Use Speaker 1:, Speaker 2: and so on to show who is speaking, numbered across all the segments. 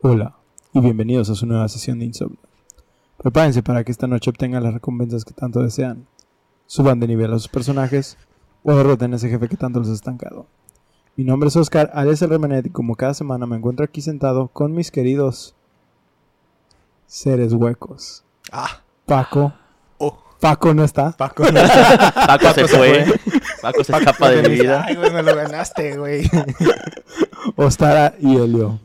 Speaker 1: Hola y bienvenidos a su nueva sesión de insomnio. Prepárense para que esta noche obtengan las recompensas que tanto desean. Suban de nivel a sus personajes o derroten a ese jefe que tanto los ha estancado. Mi nombre es Oscar alias el Remenet y como cada semana me encuentro aquí sentado con mis queridos seres huecos.
Speaker 2: Ah,
Speaker 1: Paco.
Speaker 2: oh,
Speaker 1: Paco no está.
Speaker 2: Paco.
Speaker 3: Paco se fue. Paco se escapa de mi vida.
Speaker 2: Ay, güey, me lo ganaste, güey.
Speaker 1: Ostara y Helio.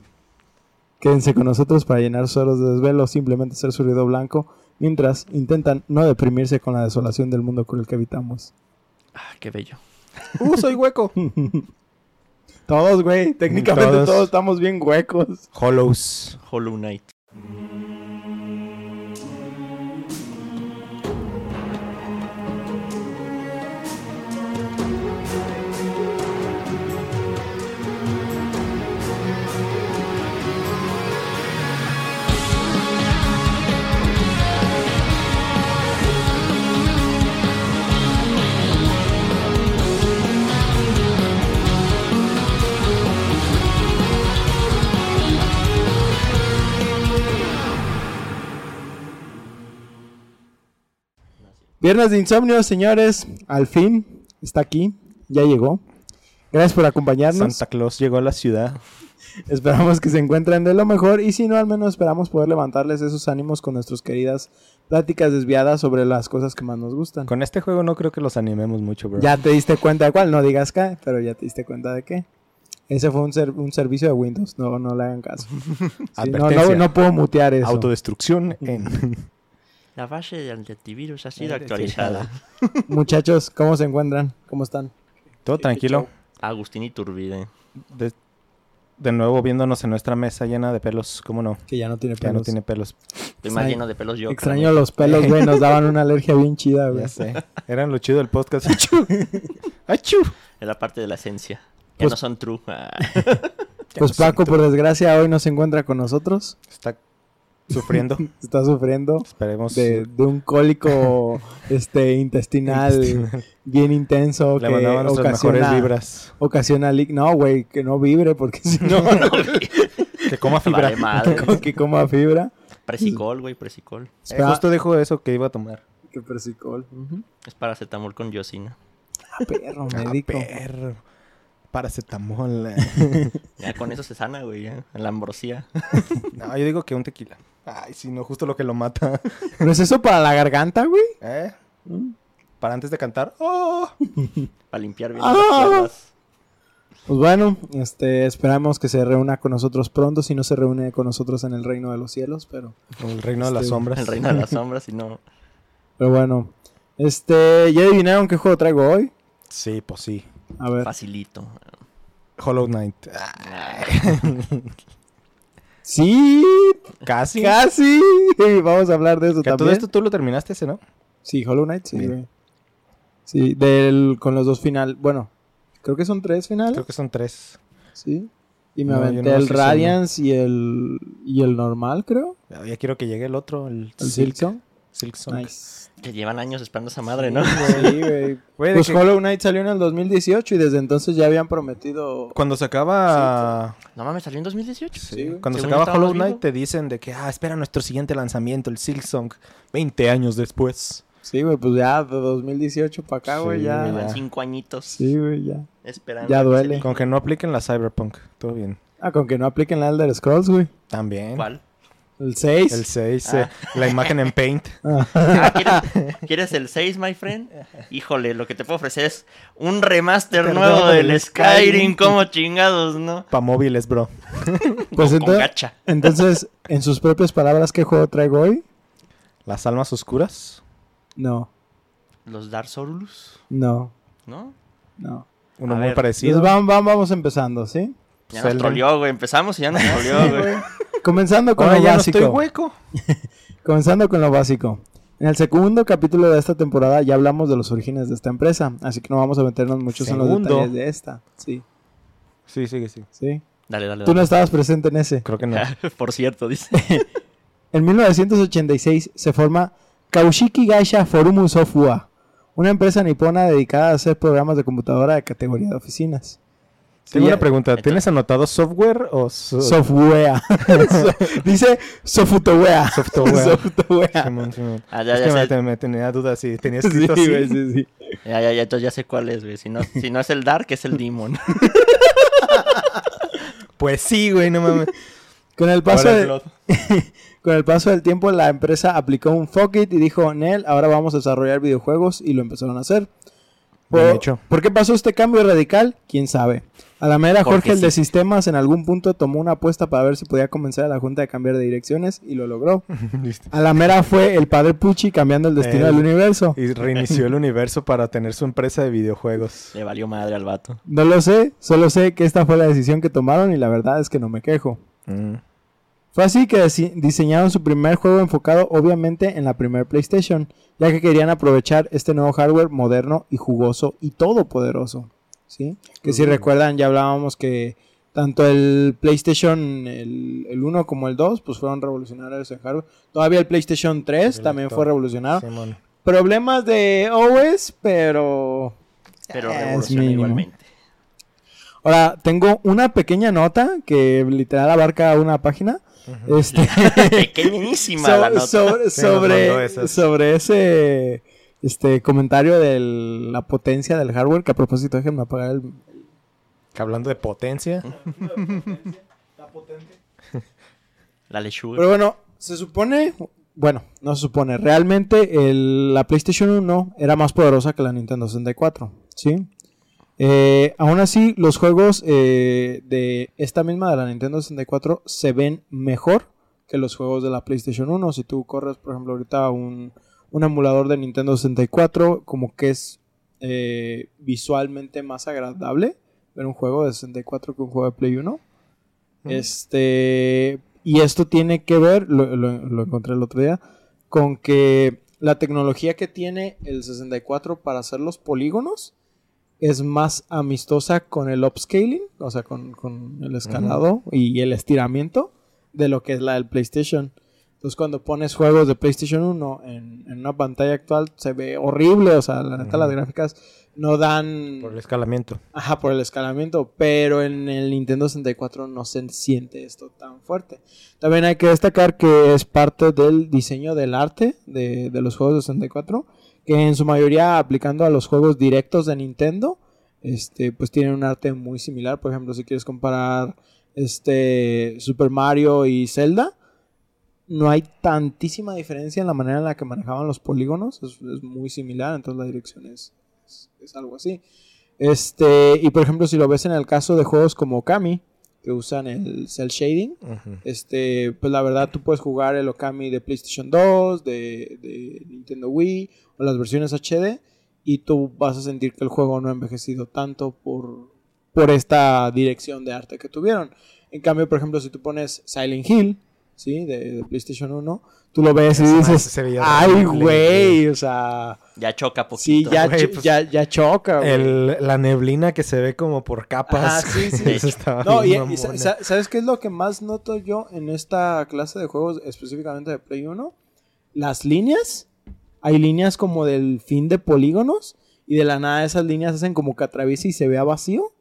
Speaker 1: Quédense con nosotros para llenar sus horas de desvelo o simplemente ser su ruido blanco mientras intentan no deprimirse con la desolación del mundo con el que habitamos.
Speaker 3: Ah, qué bello.
Speaker 2: Uh, soy hueco.
Speaker 1: Todos, güey, técnicamente
Speaker 2: Todos.
Speaker 1: todos. estamos bien huecos.
Speaker 2: Hollows.
Speaker 3: Hollow Knight.
Speaker 1: Viernes de insomnio, señores. Al fin está aquí. Ya llegó. Gracias por acompañarnos.
Speaker 2: Santa Claus llegó a la ciudad.
Speaker 1: Esperamos que se encuentren de lo mejor y si no, al menos esperamos poder levantarles esos ánimos con nuestras queridas pláticas desviadas sobre las cosas que más nos gustan.
Speaker 2: Con este juego no creo que los animemos mucho, bro.
Speaker 1: Ya te diste cuenta de cuál, no digas qué, pero ya te diste cuenta de qué. Ese fue un, ser- un servicio de Windows, no, no le hagan caso. Sí, no, no, no puedo mutear eso.
Speaker 2: Autodestrucción en...
Speaker 3: La base de antivirus ha sido
Speaker 2: Eh,
Speaker 3: actualizada.
Speaker 1: Muchachos, ¿cómo se encuentran? ¿Cómo están?
Speaker 2: Todo tranquilo.
Speaker 3: Agustín Iturbide.
Speaker 2: De, de nuevo viéndonos en nuestra mesa llena de pelos. ¿Cómo no?
Speaker 1: Que ya no tiene
Speaker 2: Ya
Speaker 1: pelos.
Speaker 2: no tiene pelos.
Speaker 3: Estoy más lleno de pelos yo.
Speaker 1: Extraño los pelos, güey, nos daban una alergia bien chida, güey.
Speaker 2: Ya sé. Eran lo chido del podcast. ¡Achú! ¡Achú!
Speaker 3: Es la parte de la esencia. Ya
Speaker 1: Pues-
Speaker 3: no son true. Ah,
Speaker 2: Ya
Speaker 1: Pues Paco, por desgracia, hoy no se encuentra con nosotros.
Speaker 2: Está sufriendo.
Speaker 1: Está sufriendo
Speaker 2: Esperemos.
Speaker 1: de, de un cólico este, intestinal
Speaker 2: Intestinal.
Speaker 1: bien intenso
Speaker 2: Le
Speaker 1: que
Speaker 2: nuestras mejores
Speaker 1: ocasiona,
Speaker 2: vibras.
Speaker 1: ocasiona No, güey, que no vibre porque si no,
Speaker 2: Que coma fibra.
Speaker 3: Vale madre.
Speaker 1: como que coma fibra.
Speaker 3: Presicol, güey, presicol.
Speaker 2: Eh, justo dijo eso que iba a tomar.
Speaker 1: que persicol. Ujú.
Speaker 3: Es paracetamol con yosina.
Speaker 1: Ah, perro,
Speaker 2: Ah,
Speaker 1: médico.
Speaker 2: perro. Paracetamol.
Speaker 3: Ya con eso se sana, güey. ya. La ambrosía.
Speaker 2: no, yo digo que un tequila. Ay, si no, justo lo que lo mata.
Speaker 1: ¿No es eso para la garganta, güey?
Speaker 2: ¿Eh? Para antes de cantar. ¡Oh!
Speaker 3: Para limpiar bien
Speaker 1: Ah.
Speaker 3: las cuerdas.
Speaker 1: Pues bueno, este, esperamos que se reúna con nosotros pronto, si no se reúne con nosotros en el reino de los cielos, pero,
Speaker 2: El reino de las
Speaker 1: Este,
Speaker 2: sombras.
Speaker 3: El reino de las sombras y no.
Speaker 1: pero bueno. Este, ¿ya adivinaron qué juego traigo hoy?
Speaker 2: Sí, pues sí.
Speaker 1: A ver.
Speaker 3: Facilito.
Speaker 2: Hollow Knight.
Speaker 1: Sí,
Speaker 2: Casi.
Speaker 1: casi. Vamos a hablar de eso
Speaker 2: Que todo
Speaker 1: también.
Speaker 2: esto tú lo terminaste ese, ¿no?
Speaker 1: Sí, Hollow Knight, sí,
Speaker 2: Bien.
Speaker 1: Sí, del, con los dos final, bueno, creo que son tres finales,
Speaker 2: Creo que son tres.
Speaker 1: sí. Y me
Speaker 2: No,
Speaker 1: aventé el Radiance y el y el normal, creo,
Speaker 2: Ya ya quiero que llegue el otro, el. Silk Song.
Speaker 1: Nice.
Speaker 3: que llevan años esperando esa madre, ¿no?
Speaker 1: Sí, güey. Pues
Speaker 2: que
Speaker 1: Hollow Knight salió en el 2018 y desde entonces ya habían prometido
Speaker 2: Cuando se acaba...
Speaker 3: No mames, salió en 2018.
Speaker 1: Sí, güey.
Speaker 2: Cuando se
Speaker 3: Según yo
Speaker 2: acaba
Speaker 3: estaba
Speaker 2: Hollow Knight
Speaker 3: vivo.
Speaker 2: te dicen de que, ah, espera nuestro siguiente lanzamiento, el Silk Song, 20 años después.
Speaker 1: Sí, güey, pues ya de 2018 para acá, güey,
Speaker 2: Sí,
Speaker 1: ya.
Speaker 2: güey,
Speaker 3: Llevan
Speaker 2: ya.
Speaker 3: cinco añitos
Speaker 1: Sí, güey, ya.
Speaker 3: esperando.
Speaker 1: Ya duele.
Speaker 2: Con que no apliquen la Cyberpunk. Todo bien.
Speaker 1: Ah, con que no apliquen la Elder Scrolls, güey.
Speaker 2: También.
Speaker 3: ¿Cuál?
Speaker 1: El 6.
Speaker 2: El 6,
Speaker 3: Ah.
Speaker 2: la imagen en Paint.
Speaker 3: Ah, ¿quieres, quieres el 6, my friend? Híjole, lo que te puedo ofrecer es un remaster nuevo del Skyrim,
Speaker 2: Skyrim.
Speaker 3: como chingados, ¿no?
Speaker 2: Pa' móviles, bro.
Speaker 1: Pues
Speaker 3: con
Speaker 1: entonces,
Speaker 3: gacha.
Speaker 1: entonces, en sus propias palabras, ¿qué juego traigo hoy?
Speaker 2: Las almas oscuras.
Speaker 1: No,
Speaker 3: Los Dark Souls,
Speaker 1: no,
Speaker 3: ¿no?
Speaker 1: no.
Speaker 2: Uno
Speaker 3: A
Speaker 2: muy
Speaker 3: ver.
Speaker 2: parecido.
Speaker 1: Vamos, vamos, vamos empezando, ¿sí?
Speaker 3: Ya nos troleó, güey. Empezamos y ya nos troleó, güey.
Speaker 1: Comenzando con
Speaker 2: Ahora
Speaker 1: lo
Speaker 2: ya no
Speaker 1: básico.
Speaker 2: estoy hueco.
Speaker 1: Comenzando con lo básico. En el segundo capítulo de esta temporada ya hablamos de los orígenes de esta empresa, así que no vamos a meternos muchos en los detalles de esta. Sí,
Speaker 2: Sí, sí.
Speaker 1: sí.
Speaker 3: Dale, dale,
Speaker 1: Tú no
Speaker 3: dale.
Speaker 1: estabas presente en ese.
Speaker 2: Creo que no.
Speaker 3: Por cierto, dice.
Speaker 1: En 1986 se forma Kaushiki Gaisha Forumu Software, una empresa nipona dedicada a hacer programas de computadora de categoría de oficinas.
Speaker 2: Tengo
Speaker 1: Sí,
Speaker 2: una pregunta. ¿Tienes anotado software o so-
Speaker 1: Software. So- Dice software.
Speaker 2: Software.
Speaker 1: Software.
Speaker 3: Ah, ya,
Speaker 2: Es
Speaker 3: ya
Speaker 2: que me,
Speaker 3: sé.
Speaker 2: te- me tenía dudas si tenía
Speaker 1: Sí,
Speaker 2: escrito así.
Speaker 1: güey, sí, sí.
Speaker 3: Ya, ya, ya, entonces ya sé cuál es, güey. Si no, si no es el Dark, es el Demon.
Speaker 2: Pues sí, güey, no mames.
Speaker 1: Con el paso de-. Con el paso del tiempo, la empresa aplicó un fuck it y dijo, Nel, ahora vamos a desarrollar videojuegos y lo empezaron a hacer. Por,
Speaker 2: hecho.
Speaker 1: ¿Por qué pasó este cambio radical? ¿Quién sabe? A la mera
Speaker 3: Porque
Speaker 1: Jorge, el de sistemas, en algún punto tomó una apuesta para ver si podía convencer a la junta de cambiar de direcciones y lo logró. A la mera fue el padre Pucci cambiando el destino
Speaker 2: El-
Speaker 1: del universo.
Speaker 2: Y reinició el universo para tener su empresa de videojuegos.
Speaker 3: Le valió madre al vato.
Speaker 1: No lo sé, solo sé que esta fue la decisión que tomaron y la verdad es que no me quejo.
Speaker 2: Mm.
Speaker 1: Fue así que diseñaron su primer juego enfocado obviamente en la primer PlayStation, ya que querían aprovechar este nuevo hardware moderno y jugoso y todopoderoso. ¿sí? Que si recuerdan ya hablábamos que tanto el PlayStation el, el 1 como el 2 pues fueron revolucionarios en hardware. Todavía el PlayStation 3
Speaker 2: El
Speaker 1: también fue revolucionario.
Speaker 2: Simón.
Speaker 1: Problemas de OS, pero...
Speaker 3: Pero igualmente.
Speaker 1: Ahora, tengo una pequeña nota que literal abarca una página. Este...
Speaker 3: Pequeñísima
Speaker 1: So-
Speaker 3: la nota.
Speaker 1: sobre, ese este comentario de la potencia del hardware, que a propósito déjenme apagar el...
Speaker 2: Que Hablando de potencia.
Speaker 3: La lechuga.
Speaker 1: Pero bueno, se supone, bueno, no se supone, realmente el- la PlayStation 1 era más poderosa que la Nintendo 64, ¿sí? Eh, aún así, los juegos eh, de esta misma de la Nintendo 64 se ven mejor que los juegos de la PlayStation 1. Si tú corres, por ejemplo, ahorita un, un emulador de Nintendo 64, como que es eh, visualmente más agradable ver un juego de 64 que un juego de Play 1. Este. Y esto tiene que ver, lo, lo- lo encontré el otro día, con que la tecnología que tiene el 64 para hacer los polígonos es más amistosa con el upscaling, o sea, con, con el escalado y el estiramiento de lo que es la del PlayStation. Entonces, cuando pones juegos de PlayStation 1 en, en una pantalla actual, se ve horrible, o sea, la neta, las gráficas no dan.
Speaker 2: Por el escalamiento.
Speaker 1: Ajá, por el escalamiento, pero en el Nintendo 64 no se siente esto tan fuerte. También hay que destacar que es parte del diseño del arte de, de los juegos de 64, que en su mayoría aplicando a los juegos directos de Nintendo, este, pues tienen un arte muy similar. Por ejemplo, si quieres comparar este Super Mario y Zelda, no hay tantísima diferencia en la manera en la que manejaban los polígonos, es, es muy similar, entonces la dirección es, es- es algo así. Este, y por ejemplo, si lo ves en el caso de juegos como Okami, que usan el cel shading, este, pues la verdad tú puedes jugar el Okami de PlayStation 2, de, de Nintendo Wii las versiones HD y tú vas a sentir que el juego no ha envejecido tanto por, por esta dirección de arte que tuvieron. En cambio, por ejemplo, si tú pones Silent Hill, ¿sí? De, de PlayStation 1, tú lo ves y dices,
Speaker 2: se veía
Speaker 1: ay, güey, o sea,
Speaker 3: Ya choca
Speaker 1: sí,
Speaker 3: poquito.
Speaker 1: ya,
Speaker 2: Güey,
Speaker 1: cho-
Speaker 2: pues,
Speaker 1: ya, ya choca.
Speaker 2: El- la neblina que se ve como por capas.
Speaker 1: Ajá, sí, sí.
Speaker 2: Eso estaba
Speaker 1: No, y, ¿sabes qué es lo que más noto yo en esta clase de juegos, específicamente de Play 1? Las líneas. Hay líneas como del fin de polígonos y de la nada esas líneas hacen como que atraviesa y se vea vacío.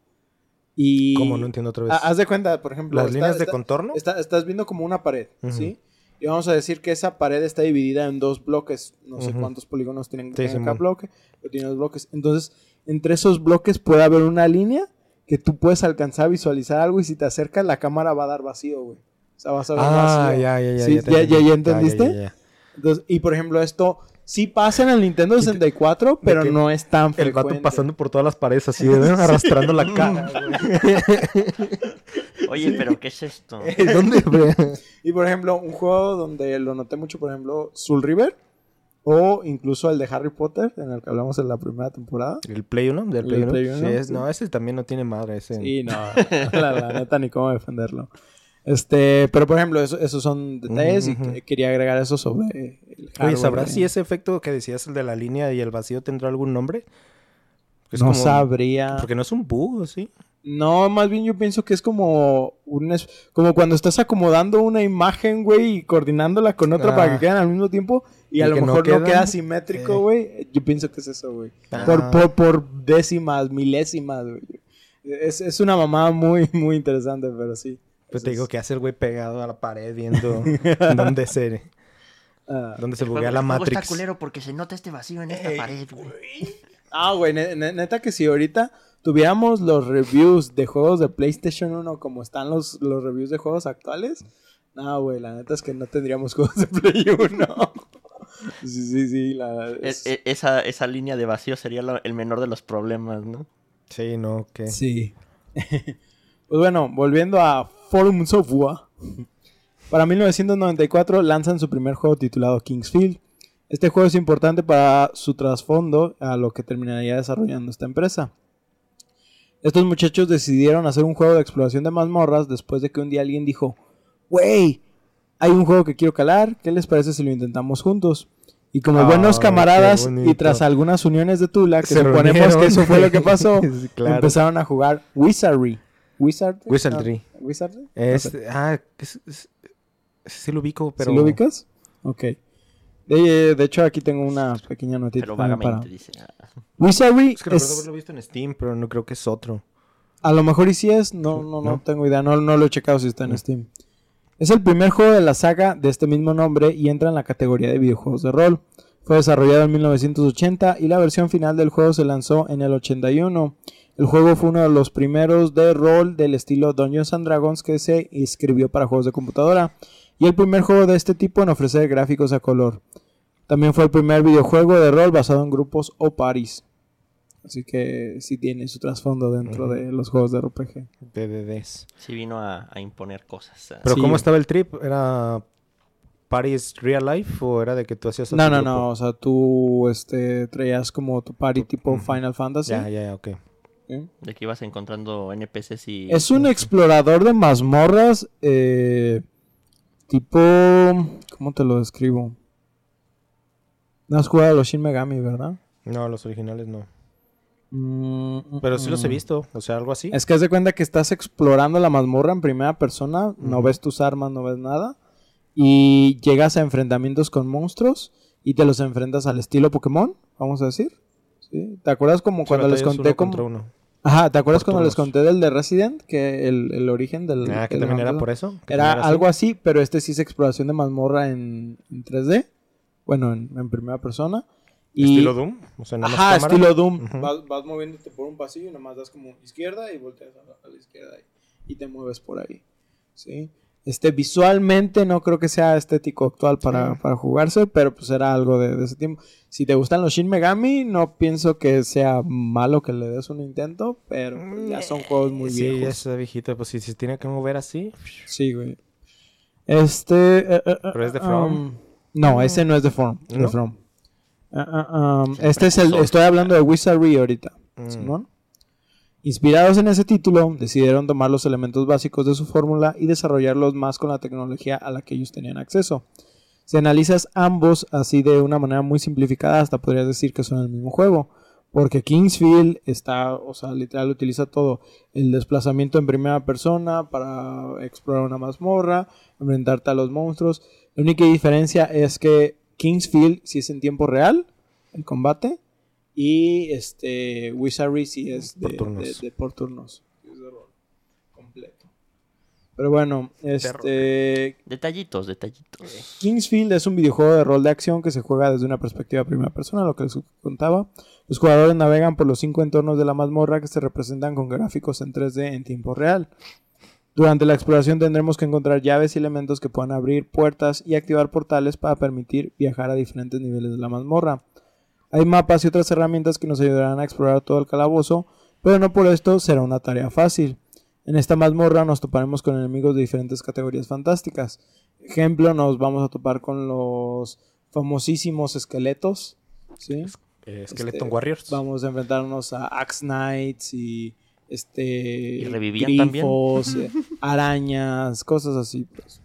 Speaker 1: Y...
Speaker 2: ¿Cómo? No entiendo otra vez.
Speaker 1: Ha- Haz de cuenta, por ejemplo...
Speaker 2: Las
Speaker 1: está-
Speaker 2: líneas de
Speaker 1: está-
Speaker 2: contorno.
Speaker 1: está- estás viendo como una pared. ¿sí? Y vamos a decir que esa pared está dividida en dos bloques. No sé cuántos polígonos tienen
Speaker 2: Sí,
Speaker 1: cada bloque, pero tiene dos bloques. Entonces, entre esos bloques puede haber una línea que tú puedes alcanzar a visualizar algo y si te acercas la cámara va a dar vacío, güey. O sea, vas a ver
Speaker 2: Ah,
Speaker 1: vacío.
Speaker 2: ya, ya, ya.
Speaker 1: Sí, ya-
Speaker 2: entendí.
Speaker 1: ya- ya entendiste? Entonces, y por ejemplo, esto sí pasa en el Nintendo 64, pero no es tan
Speaker 2: El
Speaker 1: frecuente.
Speaker 2: vato pasando por todas las paredes así, ¿eh? arrastrando la cara.
Speaker 3: Oye, pero ¿qué es esto?
Speaker 2: ¿Dónde?
Speaker 1: Y por ejemplo, un juego donde lo noté mucho, por ejemplo, Soul River. O incluso el de Harry Potter, en el que hablamos en la primera temporada.
Speaker 2: ¿El Play 1? ¿Del
Speaker 1: El
Speaker 2: Play 1?
Speaker 1: Play uno,
Speaker 2: sí, es-
Speaker 1: sí.
Speaker 2: no, ese también no tiene madre. Ese.
Speaker 1: Sí, no, la, la neta ni cómo defenderlo. Este, pero por ejemplo, eso- esos son detalles y quería agregar eso sobre el
Speaker 2: Oye, ¿sabrás
Speaker 1: de-
Speaker 2: si ese efecto que decías, el de la línea y el vacío, tendrá algún nombre? Es
Speaker 1: no
Speaker 2: como-
Speaker 1: sabría.
Speaker 2: Porque no es un bug, ¿sí?
Speaker 1: No, más bien yo pienso que es como un es- como cuando estás acomodando una imagen, güey, y coordinándola con otra
Speaker 2: Ah.
Speaker 1: para que queden al mismo tiempo y,
Speaker 2: Y
Speaker 1: a lo
Speaker 2: no
Speaker 1: mejor no, queda simétrico,
Speaker 2: Eh.
Speaker 1: güey. Yo pienso que es eso, güey.
Speaker 2: Ah.
Speaker 1: Por, por, por décimas, milésimas, güey. Es, es una mamá muy, muy interesante, pero sí.
Speaker 2: Pues te digo que hace el güey pegado a la pared viendo dónde se,
Speaker 1: Ah,
Speaker 2: dónde se buguea la
Speaker 3: el
Speaker 2: Matrix.
Speaker 3: está culero porque se nota este vacío en esta pared, güey.
Speaker 1: Ah, güey, ne- ne- neta que si ahorita tuviéramos los reviews de juegos de PlayStation 1 como están los, los reviews de juegos actuales, no, güey, la neta es que no tendríamos juegos de Play 1. sí, sí, sí, la...
Speaker 3: E-
Speaker 1: es-
Speaker 3: e- esa, esa línea de vacío sería lo- el menor de los problemas, ¿no?
Speaker 2: Sí, no, que...
Speaker 1: Sí. pues bueno, volviendo a Forum Software. Para 1994 lanzan su primer juego titulado Kingsfield. Este juego es importante para su trasfondo a lo que terminaría desarrollando esta empresa. Estos muchachos decidieron hacer un juego de exploración de mazmorras después de que un día alguien dijo, wey, hay un juego que quiero calar, ¿qué les parece si lo intentamos juntos? Y como
Speaker 2: Ay,
Speaker 1: buenos camaradas y tras algunas uniones de Tula, que
Speaker 2: Se
Speaker 1: suponemos
Speaker 2: reunieron.
Speaker 1: que eso fue lo que pasó,
Speaker 2: claro.
Speaker 1: empezaron a jugar Wizardry. ¿Wizardry?
Speaker 2: Wizardry.
Speaker 1: No, ¿Wizardry?
Speaker 2: Es,
Speaker 1: No sé.
Speaker 2: ah, es, es- sí lo ubico, pero...
Speaker 1: ¿Sí lo ubicas? Ok. De, de hecho, aquí tengo una pequeña notita.
Speaker 3: Pero
Speaker 1: para-
Speaker 3: dice. ah,
Speaker 1: Wizardry
Speaker 2: Es que recuerdo
Speaker 1: es-
Speaker 2: haberlo visto en Steam, pero no creo que es otro.
Speaker 1: A lo mejor y sí es, no, no, no,
Speaker 2: ¿No?
Speaker 1: tengo idea, no, no lo he checado si está en
Speaker 2: Mm.
Speaker 1: Steam. Es el primer juego de la saga de este mismo nombre y entra en la categoría de videojuegos de rol. Fue desarrollado en 1980 y la versión final del juego se lanzó en el 81. El juego fue uno de los primeros de rol del estilo Dungeons and Dragons que se escribió para juegos de computadora y el primer juego de este tipo en ofrecer gráficos a color. También fue el primer videojuego de rol basado en grupos o paris. Así que sí tiene su trasfondo dentro de los juegos de RPG.
Speaker 2: DDDs.
Speaker 3: Sí vino a, a imponer cosas.
Speaker 2: Pero
Speaker 1: Sí.
Speaker 2: ¿cómo estaba el trip? ¿Era Paris Real Life o era de que tú hacías
Speaker 1: No, no,
Speaker 2: grupo?
Speaker 1: no, o sea, tú este, traías como tu party tipo. Final Fantasy.
Speaker 2: Ya, ya, ya, ok.
Speaker 3: De que ibas encontrando NPCs y...
Speaker 1: Es un explorador de mazmorras eh, tipo... ¿Cómo te lo describo? No has jugado a los Shin Megami, ¿verdad?
Speaker 2: No, los originales no.
Speaker 1: Mm,
Speaker 2: Pero sí los he
Speaker 1: mm.
Speaker 2: visto, o sea, algo así.
Speaker 1: Es que haz de cuenta que estás explorando la mazmorra en primera persona, no ves tus armas, no ves nada, y llegas a enfrentamientos con monstruos y te los enfrentas al estilo Pokémon, vamos a decir. ¿Sí? ¿Te acuerdas como
Speaker 2: Sí,
Speaker 1: cuando les conté
Speaker 2: uno
Speaker 1: como...
Speaker 2: uno.
Speaker 1: Ajá, ¿te acuerdas cuando les conté del de Resident? Que el, el origen del...
Speaker 2: Ah, que también era por eso.
Speaker 1: Era algo así, pero este sí es exploración de mazmorra en, en 3D. Bueno, en, en primera persona. Y...
Speaker 2: Estilo Doom. O sea, nada más
Speaker 1: Ajá,
Speaker 2: cámara.
Speaker 1: estilo Doom. Vas, vas moviéndote por un pasillo y nomás das como izquierda y volteas a la, a la izquierda y, y te mueves por ahí. ¿Sí? Este, visualmente no creo que sea estético actual para,
Speaker 2: Sí.
Speaker 1: para jugarse, pero pues era algo de, de ese tiempo. Si te gustan los Shin Megami, no pienso que sea malo que le des un intento, pero pues, ya son juegos muy
Speaker 2: sí,
Speaker 1: viejos.
Speaker 2: Sí, es viejito. Pues si se tiene que mover así.
Speaker 1: Sí, güey. Este. eh, eh,
Speaker 2: ¿Pero es de
Speaker 1: eh,
Speaker 2: From?
Speaker 1: um, no, ese no es de From. de
Speaker 2: ¿No?
Speaker 1: From. Ah, ah, um, este es el. Estoy hablando de Wizardry ahorita.
Speaker 2: Mm.
Speaker 1: Simón. Inspirados en ese título, decidieron tomar los elementos básicos de su fórmula y desarrollarlos más con la tecnología a la que ellos tenían acceso. Si analizas ambos así de una manera muy simplificada, hasta podrías decir que son el mismo juego. Porque Kingsfield está, o sea, literal utiliza todo. El desplazamiento en primera persona para explorar una mazmorra, enfrentarte a los monstruos. La única diferencia es que Kingsfield sí es en tiempo real, el combate. Y este Wizardry sí es de
Speaker 2: Por turnos.
Speaker 1: de- de por turnos. Es de rol completo. Pero bueno, este
Speaker 3: Detallitos, detallitos.
Speaker 1: Kingsfield es un videojuego de rol de acción que se juega desde una perspectiva primera persona, lo que les contaba. Los jugadores navegan por los cinco entornos de la mazmorra que se representan con gráficos en 3D en tiempo real. Durante la exploración tendremos que encontrar llaves y elementos que puedan abrir puertas y activar portales para permitir viajar a diferentes niveles de la mazmorra. Hay mapas y otras herramientas que nos ayudarán a explorar todo el calabozo, pero no por esto será una tarea fácil. En esta mazmorra nos toparemos con enemigos de diferentes categorías fantásticas. Ejemplo, nos vamos a topar con los famosísimos esqueletos. ¿sí?
Speaker 2: Eh, Skeleton
Speaker 1: Este,
Speaker 2: Warriors.
Speaker 1: Vamos a enfrentarnos a Axe Knights y este
Speaker 3: ¿Y revivían
Speaker 1: grifos, eh, arañas, cosas así, pues.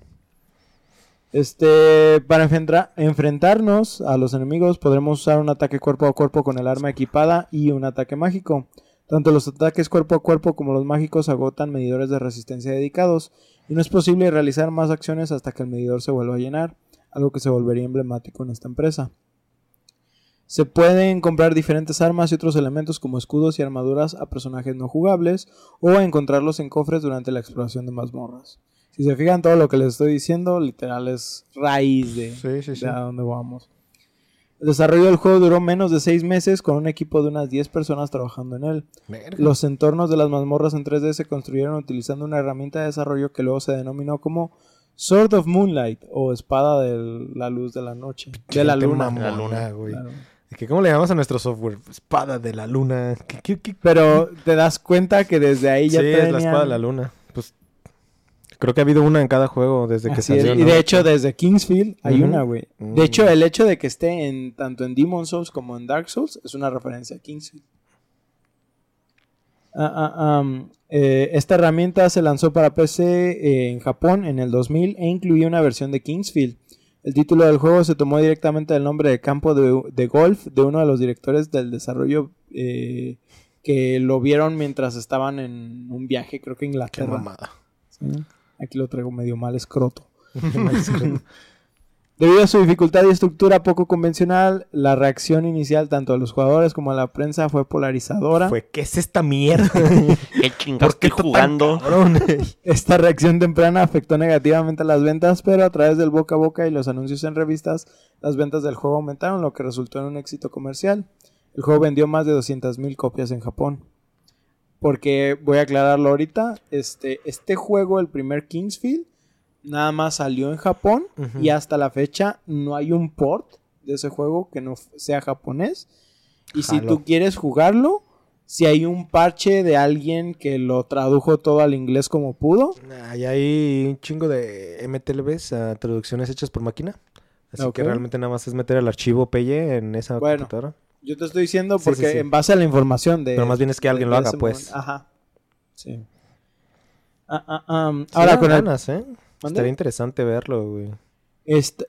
Speaker 1: Este, para enfrentarnos a los enemigos podremos usar un ataque cuerpo a cuerpo con el arma equipada y un ataque mágico. Tanto los ataques cuerpo a cuerpo como los mágicos agotan medidores de resistencia dedicados y no es posible realizar más acciones hasta que el medidor se vuelva a llenar, algo que se volvería emblemático en esta empresa. Se pueden comprar diferentes armas y otros elementos como escudos y armaduras a personajes no jugables o encontrarlos en cofres durante la exploración de mazmorras. Si se fijan todo lo que les estoy diciendo, literal es raíz de,
Speaker 2: Sí, sí, sí.
Speaker 1: de a dónde vamos. El desarrollo del juego duró menos de 6 meses con un equipo de unas 10 personas trabajando en él. Los entornos de las mazmorras en 3D se construyeron utilizando una herramienta de desarrollo que luego se denominó como Sword of Moonlight o Espada de la Luz de la Noche. De la luna.
Speaker 3: La luna,
Speaker 2: güey.
Speaker 1: Claro.
Speaker 2: ¿Que ¿Cómo le llamamos a nuestro software? Espada de la luna. ¿Qué, qué, qué?
Speaker 1: Pero te das cuenta que desde ahí ya
Speaker 2: sí, es la espada de la luna. Creo que ha habido una en cada juego desde que
Speaker 1: Así es,
Speaker 2: salió.
Speaker 1: Y
Speaker 2: ¿no?
Speaker 1: de hecho, desde Kingsfield hay una, güey. De hecho, el hecho de que esté en tanto en Demon Souls como en Dark Souls es una referencia a Kingsfield. Eh, esta herramienta se lanzó para PC eh, en Japón en el 2000 e incluía una versión de Kingsfield. El título del juego se tomó directamente del nombre de campo de, de golf de uno de los directores del desarrollo eh, que lo vieron mientras estaban en un viaje, creo que a
Speaker 2: Qué
Speaker 1: Inglaterra.
Speaker 2: mamada.
Speaker 1: Sí. Aquí lo traigo medio mal escroto. Debido a su dificultad y estructura poco convencional, la reacción inicial tanto de los jugadores como de la prensa fue polarizadora.
Speaker 2: Fue, ¿qué es esta mierda?
Speaker 3: ¿Qué chingados
Speaker 2: ¿Por qué
Speaker 3: estoy jugando?
Speaker 1: Esta reacción temprana afectó negativamente a las ventas, pero a través del boca a boca y los anuncios en revistas, las ventas del juego aumentaron, lo que resultó en un éxito comercial. El juego vendió más de 200.000 copias en Japón. Porque voy a aclararlo ahorita, este, este juego, el primer Kingsfield, nada más salió en Japón y hasta la fecha no hay un port de ese juego que no sea japonés. Y si tú quieres jugarlo, si hay un parche de alguien que lo tradujo todo al inglés como pudo,
Speaker 2: Ahí hay un chingo de MTLBs, ah, traducciones hechas por máquina. Así que realmente nada más es meter el archivo PY en esa
Speaker 1: Bueno.
Speaker 2: computadora.
Speaker 1: Yo te estoy diciendo porque
Speaker 2: sí, sí.
Speaker 1: en base a la información de...
Speaker 2: Pero más bien es que alguien lo haga, pues.
Speaker 1: momento. Ajá. Sí. Ah, ah, ah,
Speaker 2: Sí
Speaker 1: Ahora con el...
Speaker 2: ganas, ¿eh?
Speaker 1: ¿Mande?
Speaker 2: Estaría interesante verlo, güey.
Speaker 1: Este,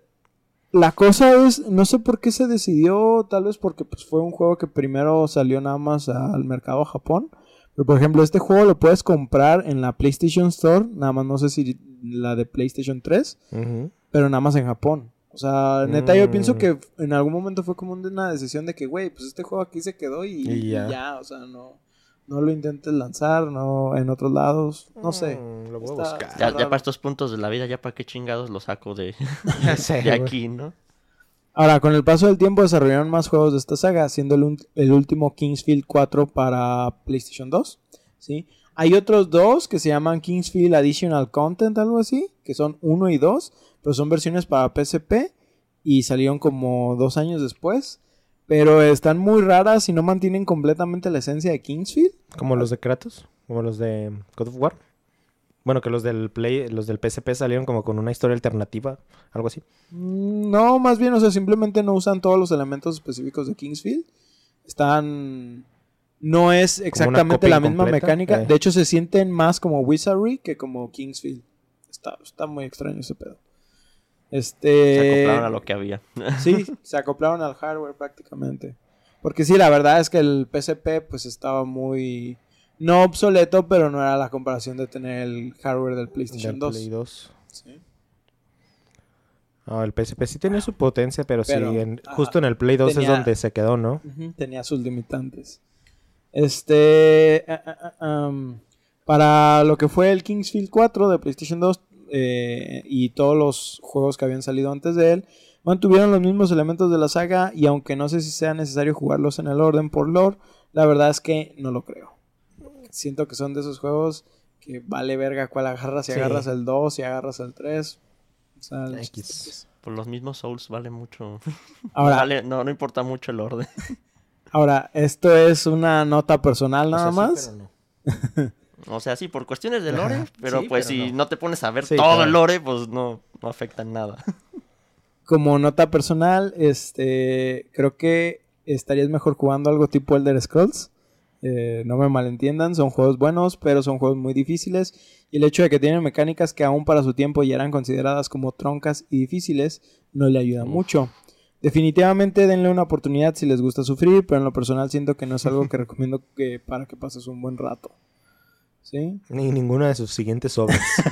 Speaker 1: la cosa es, no sé por qué se decidió, tal vez porque pues, fue un juego que primero salió nada más al mercado Japón. Pero por ejemplo, este juego lo puedes comprar en la PlayStation Store, nada más no sé si la de PlayStation 3,
Speaker 2: Ujú.
Speaker 1: pero nada más en Japón. O sea, neta, yo
Speaker 2: Mm.
Speaker 1: pienso que en algún momento fue como una decisión de que, güey, pues este juego aquí se quedó y,
Speaker 2: Y
Speaker 1: y
Speaker 2: ya.
Speaker 1: o sea, no, no lo intentes lanzar, no en otros lados, no sé.
Speaker 2: Mm, lo voy a
Speaker 1: Está-
Speaker 2: buscar.
Speaker 3: Ya, para estos puntos de la vida, ya para qué chingados lo saco de,
Speaker 2: sé,
Speaker 3: de aquí, ¿no?
Speaker 1: Ahora, con el paso del tiempo desarrollaron más juegos de esta saga, siendo el, un- el último Kingsfield 4 para PlayStation 2. ¿sí? Hay otros dos que se llaman Kingsfield Additional Content, algo así, que son 1 y 2, pero son versiones para PSP y salieron como dos años después. Pero están muy raras y no mantienen completamente la esencia de Kingsfield.
Speaker 2: Como los de Kratos, como los de God of War. Bueno, que los del Play, los del PSP salieron como con una historia alternativa, algo así.
Speaker 1: Mm, No, más bien, o sea, simplemente no usan todos los elementos específicos de Kingsfield. Están. No es exactamente la misma mecánica.
Speaker 2: eh.
Speaker 1: De hecho, se sienten más como Wizardry que como Kingsfield. Está, está muy extraño ese pedo. Este.
Speaker 3: Se acoplaron a lo que había.
Speaker 1: Sí, se acoplaron al hardware prácticamente. Porque sí, la verdad es que el PSP pues estaba muy... No obsoleto, pero no era la comparación de tener el hardware del PlayStation
Speaker 2: Del
Speaker 1: 2.
Speaker 2: Play 2.
Speaker 1: Sí.
Speaker 2: Ah, el PSP sí tiene su potencia, pero,
Speaker 1: Pero,
Speaker 2: sí, en- justo en el Play 2
Speaker 1: tenía-
Speaker 2: es donde se quedó, ¿no?
Speaker 1: Tenía sus limitantes. Este. ah, ah, ah, am, para lo que fue el Kingsfield 4 de PlayStation 2 eh, y todos los juegos que habían salido antes de él, mantuvieron los mismos elementos de la saga. Y aunque no sé si sea necesario jugarlos en el orden por lore, la verdad es que no lo creo. Siento que son de esos juegos que vale verga cuál agarras. Si
Speaker 2: Sí.
Speaker 1: agarras el 2, si agarras el 3. O sea.
Speaker 3: Por los mismos Souls vale mucho.
Speaker 1: Ahora,
Speaker 3: Vale- no, no importa mucho el orden.
Speaker 1: ahora, esto es una nota personal
Speaker 2: O
Speaker 1: nada
Speaker 2: sea, sí,
Speaker 1: más.
Speaker 2: pero no.
Speaker 3: O sea, sí, por cuestiones de lore,
Speaker 2: Ajá.
Speaker 3: pero
Speaker 2: Sí,
Speaker 3: pues
Speaker 2: pero
Speaker 3: si
Speaker 2: no.
Speaker 3: no. te pones a ver
Speaker 2: Sí,
Speaker 3: todo
Speaker 2: claro.
Speaker 3: el lore, pues no, no afecta en nada.
Speaker 1: como nota personal, este, creo que estarías mejor jugando algo tipo Elder Scrolls. Eh, no me malentiendan, son juegos buenos, pero son juegos muy difíciles. Y el hecho de que tienen mecánicas que aún para su tiempo ya eran consideradas como troncas y difíciles, no le ayuda
Speaker 3: Uf.
Speaker 1: mucho. Definitivamente denle una oportunidad si les gusta sufrir, pero en lo personal siento que no es algo que recomiendo que, para que pases un buen rato. ¿Sí?
Speaker 2: Ni ninguna de sus siguientes obras.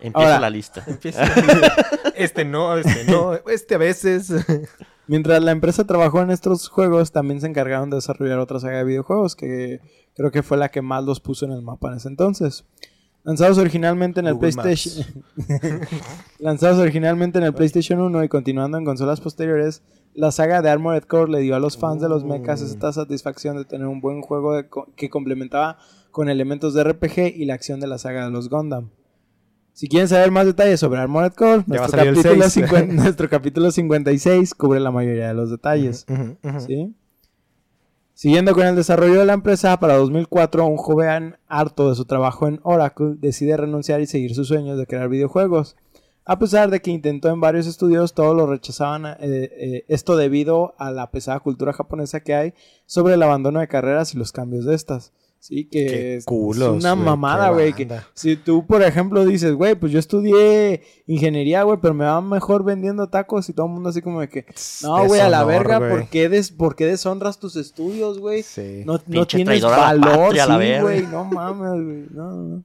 Speaker 3: Empieza
Speaker 1: Ahora-
Speaker 3: la lista.
Speaker 2: este no, este no, este a veces.
Speaker 1: Mientras la empresa trabajó en estos juegos, también se encargaron de desarrollar otra saga de videojuegos que creo que fue la que más los puso en el mapa en ese entonces. Lanzados originalmente en el
Speaker 2: Google
Speaker 1: PlayStation. Lanzados originalmente en el PlayStation 1 y continuando en consolas posteriores, la saga de Armored Core le dio a los fans de los mechas
Speaker 2: Mm.
Speaker 1: esta satisfacción de tener un buen juego de co- que complementaba con elementos de RPG y la acción de la saga de los Gundam. Si quieren saber más detalles sobre Armored Core, nuestro capítulo,
Speaker 2: 6.
Speaker 1: 50 nuestro capítulo 56 cubre la mayoría de los detalles. ¿sí? Siguiendo con el desarrollo de la empresa, para 2004 un joven harto de su trabajo en Oracle decide renunciar y seguir sus sueños de crear videojuegos. A pesar de que intentó en varios estudios, todos lo rechazaban, eh, eh, esto debido a la pesada cultura japonesa que hay sobre el abandono de carreras y los cambios de estas. Sí, que
Speaker 2: Qué
Speaker 1: es,
Speaker 2: culos,
Speaker 1: es una mamada, güey. Si tú, por ejemplo, dices, güey, pues yo estudié ingeniería, güey, pero me va mejor vendiendo tacos y todo el mundo así como de que, no, güey, a la verga. ¿por qué, des, por qué deshonras tus estudios, güey?
Speaker 2: Sí.
Speaker 1: No, no tienes valor, sí, güey, no mames, güey, no, no.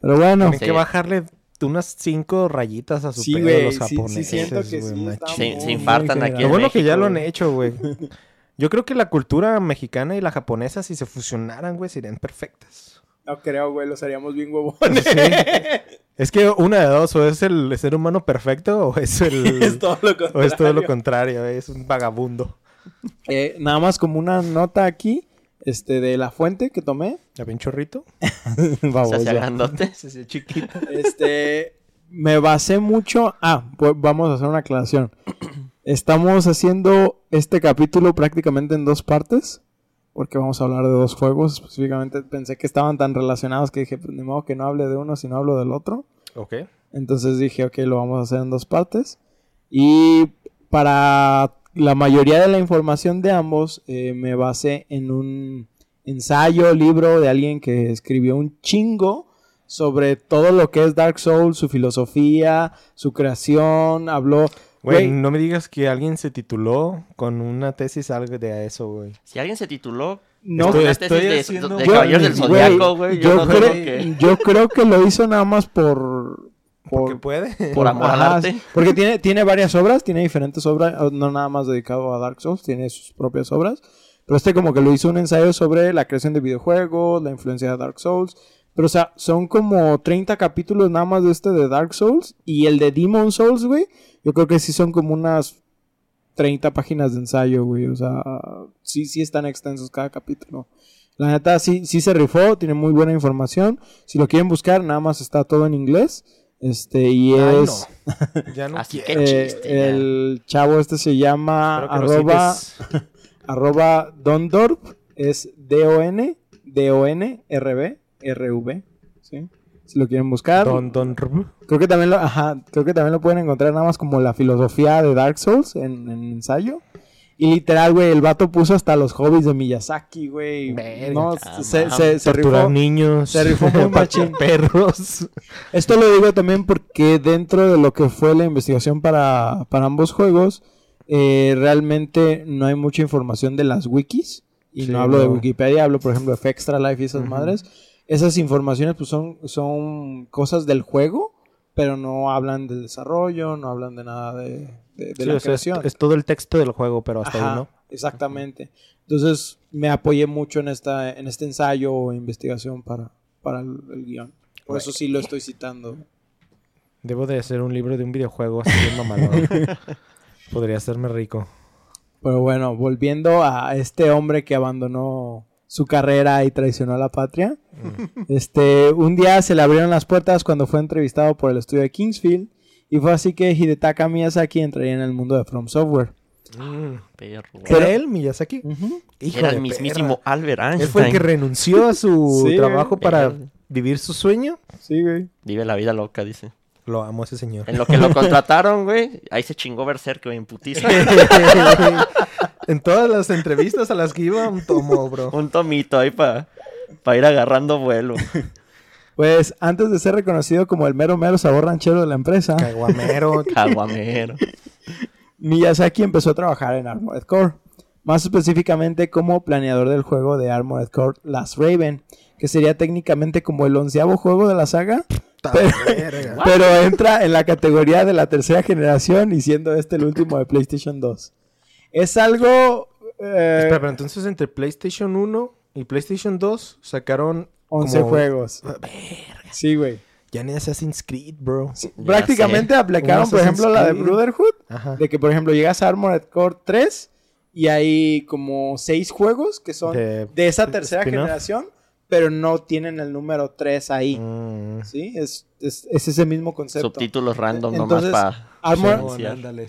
Speaker 1: Pero bueno,
Speaker 2: Tienen
Speaker 3: Sí.
Speaker 2: que bajarle unas cinco rayitas a su
Speaker 1: Sí,
Speaker 2: pedo
Speaker 1: güey,
Speaker 2: los
Speaker 1: sí- sí
Speaker 2: japoneses.
Speaker 1: siento que sí
Speaker 3: Se- se infartan aquí
Speaker 2: Lo
Speaker 3: en
Speaker 2: bueno que ya lo han hecho, güey. Yo creo que la cultura mexicana y la japonesa, si se fusionaran, güey, serían perfectas.
Speaker 1: No creo, güey, los haríamos bien huevones.
Speaker 2: Es que una de dos, o es el ser humano perfecto, o es el.
Speaker 1: es todo lo
Speaker 2: o
Speaker 1: contrario.
Speaker 2: es todo lo contrario, es un vagabundo.
Speaker 1: Eh, nada más como una nota aquí, este, de la fuente que tomé.
Speaker 2: ¿Ya bien chorrito?
Speaker 3: Se
Speaker 1: Baboso.
Speaker 3: hace grandote.
Speaker 2: Se hace chiquito.
Speaker 1: Este, me basé mucho. Ah, pues vamos a hacer una aclaración. Estamos haciendo este capítulo prácticamente en dos partes. Porque vamos a hablar de dos juegos. Específicamente pensé que estaban tan relacionados que dije, pues ni modo que no hable de uno si no hablo del otro.
Speaker 2: Ok.
Speaker 1: Entonces dije, ok, lo vamos a hacer en dos partes. Y para la mayoría de la información de ambos, eh, me basé en un ensayo, libro de alguien que escribió un chingo sobre todo lo que es Dark Souls, su filosofía, su creación. Habló.
Speaker 2: Güey, no me digas que alguien se tituló con una tesis algo de eso, güey.
Speaker 3: Si alguien se tituló
Speaker 1: no,
Speaker 3: con
Speaker 2: Estoy-
Speaker 3: una
Speaker 2: estoy
Speaker 3: tesis de,
Speaker 2: haciendo
Speaker 3: de
Speaker 1: Yo-
Speaker 3: Caballeros del Zodiaco, güey, yo,
Speaker 1: yo,
Speaker 3: no
Speaker 1: creo,
Speaker 3: que...
Speaker 1: yo creo que lo hizo nada más por.
Speaker 2: Porque
Speaker 1: por
Speaker 2: puede.
Speaker 3: Por amor al arte.
Speaker 1: Porque tiene, tiene varias obras, tiene diferentes obras, no nada más dedicado a Dark Souls, tiene sus propias obras. Pero este como que lo hizo un ensayo sobre la creación de videojuegos, la influencia de Dark Souls. Pero o sea, son como 30 capítulos nada más de este de Dark Souls. Y el de Demon Souls, güey, yo creo que sí son como unas 30 páginas de ensayo, güey. O sea, sí, sí están extensos cada capítulo. La neta, sí, sí se rifó, tiene muy buena información. Si lo quieren buscar, nada más está todo en inglés. Este, y
Speaker 2: Ay,
Speaker 1: es...
Speaker 2: no. Ya no
Speaker 3: Así que-
Speaker 1: Eh,
Speaker 3: chiste, ya.
Speaker 1: el chavo este se llama arroba, arroba Dondorp, es D-O-N, D-O-N, R-B, R-V, ¿sí? Si lo quieren buscar.
Speaker 2: Don, don, Rub.
Speaker 1: Creo que también lo, ajá, creo que también lo pueden encontrar nada más como la filosofía de Dark Souls en, en ensayo. Y literal, güey, el vato puso hasta los hobbies de Miyazaki, güey. No, se, rifó.
Speaker 2: niños.
Speaker 1: se rifó muy machín.
Speaker 2: perros.
Speaker 1: Esto lo digo también porque dentro de lo que fue la investigación para, para ambos juegos, eh, realmente no hay mucha información de las wikis. Y
Speaker 2: Sí,
Speaker 1: no hablo de. Wikipedia, hablo por ejemplo de Extra Life y esas madres. Esas informaciones pues son, son cosas del juego, pero no hablan del desarrollo, no hablan de nada de, de- de
Speaker 2: Sí,
Speaker 1: la
Speaker 2: o sea, es,
Speaker 1: creación.
Speaker 2: es todo el texto del juego, pero hasta
Speaker 1: Ajá,
Speaker 2: ahí, ¿no?
Speaker 1: Exactamente. Entonces me apoyé mucho en esta en este ensayo o investigación para, para el, el guion. Por eso sí lo estoy citando.
Speaker 2: Debo de hacer un libro de un videojuego así. Podría hacerme rico.
Speaker 1: Pero bueno, volviendo a este hombre que abandonó su carrera y traicionó a la patria. Este, un día se le abrieron las puertas cuando fue entrevistado por el estudio de Kingsfield y fue así que Hidetaka Miyazaki entraría en el mundo de From Software.
Speaker 2: Mm.
Speaker 3: Perro, güey.
Speaker 1: Pero-
Speaker 2: ¿Era él, Miyazaki? Hijo
Speaker 3: Era el mismísimo
Speaker 2: perra.
Speaker 3: Albert
Speaker 2: Él
Speaker 3: Einstein.
Speaker 2: fue el que renunció a su
Speaker 1: Sí,
Speaker 2: trabajo para
Speaker 3: Él.
Speaker 2: vivir su sueño.
Speaker 1: Sí, güey.
Speaker 3: Vive la vida loca, dice.
Speaker 2: Lo amo ese señor.
Speaker 3: En lo que lo contrataron, güey, ahí se chingó Berserk, güey, en putiza.
Speaker 2: en todas las entrevistas a las que iba, un tomo, bro.
Speaker 3: Un tomito ahí para ir agarrando vuelo.
Speaker 1: Pues antes de ser reconocido como el mero mero sabor ranchero de la empresa,
Speaker 2: Caguamero.
Speaker 3: Caguamero.
Speaker 1: Miyazaki empezó a trabajar en Armored Core, más específicamente como planeador del juego de Armored Core Last Raven, que sería técnicamente como el onceavo juego de la saga, pero, entra en la categoría de la tercera generación y siendo este el último de PlayStation 2. Es algo... eh,
Speaker 2: Espera, pero entonces entre PlayStation 1 y PlayStation 2 sacaron
Speaker 1: 11
Speaker 2: como-
Speaker 1: juegos.
Speaker 2: Verga,
Speaker 1: Sí, güey.
Speaker 2: Ya ni Assassin's Creed, bro.
Speaker 1: Prácticamente
Speaker 3: sé.
Speaker 1: aplicaron, por ejemplo, la de. Brotherhood.
Speaker 2: Ajá.
Speaker 1: De que, por ejemplo, llegas a Armored Core 3 y hay como 6 juegos que son de,
Speaker 2: De-
Speaker 1: esa tercera generación, pero no tienen el número 3 ahí.
Speaker 2: Mm.
Speaker 1: ¿Sí? Es, es, es ese mismo concepto.
Speaker 3: Subtítulos random
Speaker 1: Entonces,
Speaker 3: nomás para...
Speaker 1: Armor-
Speaker 3: Iniciar.
Speaker 2: ándale,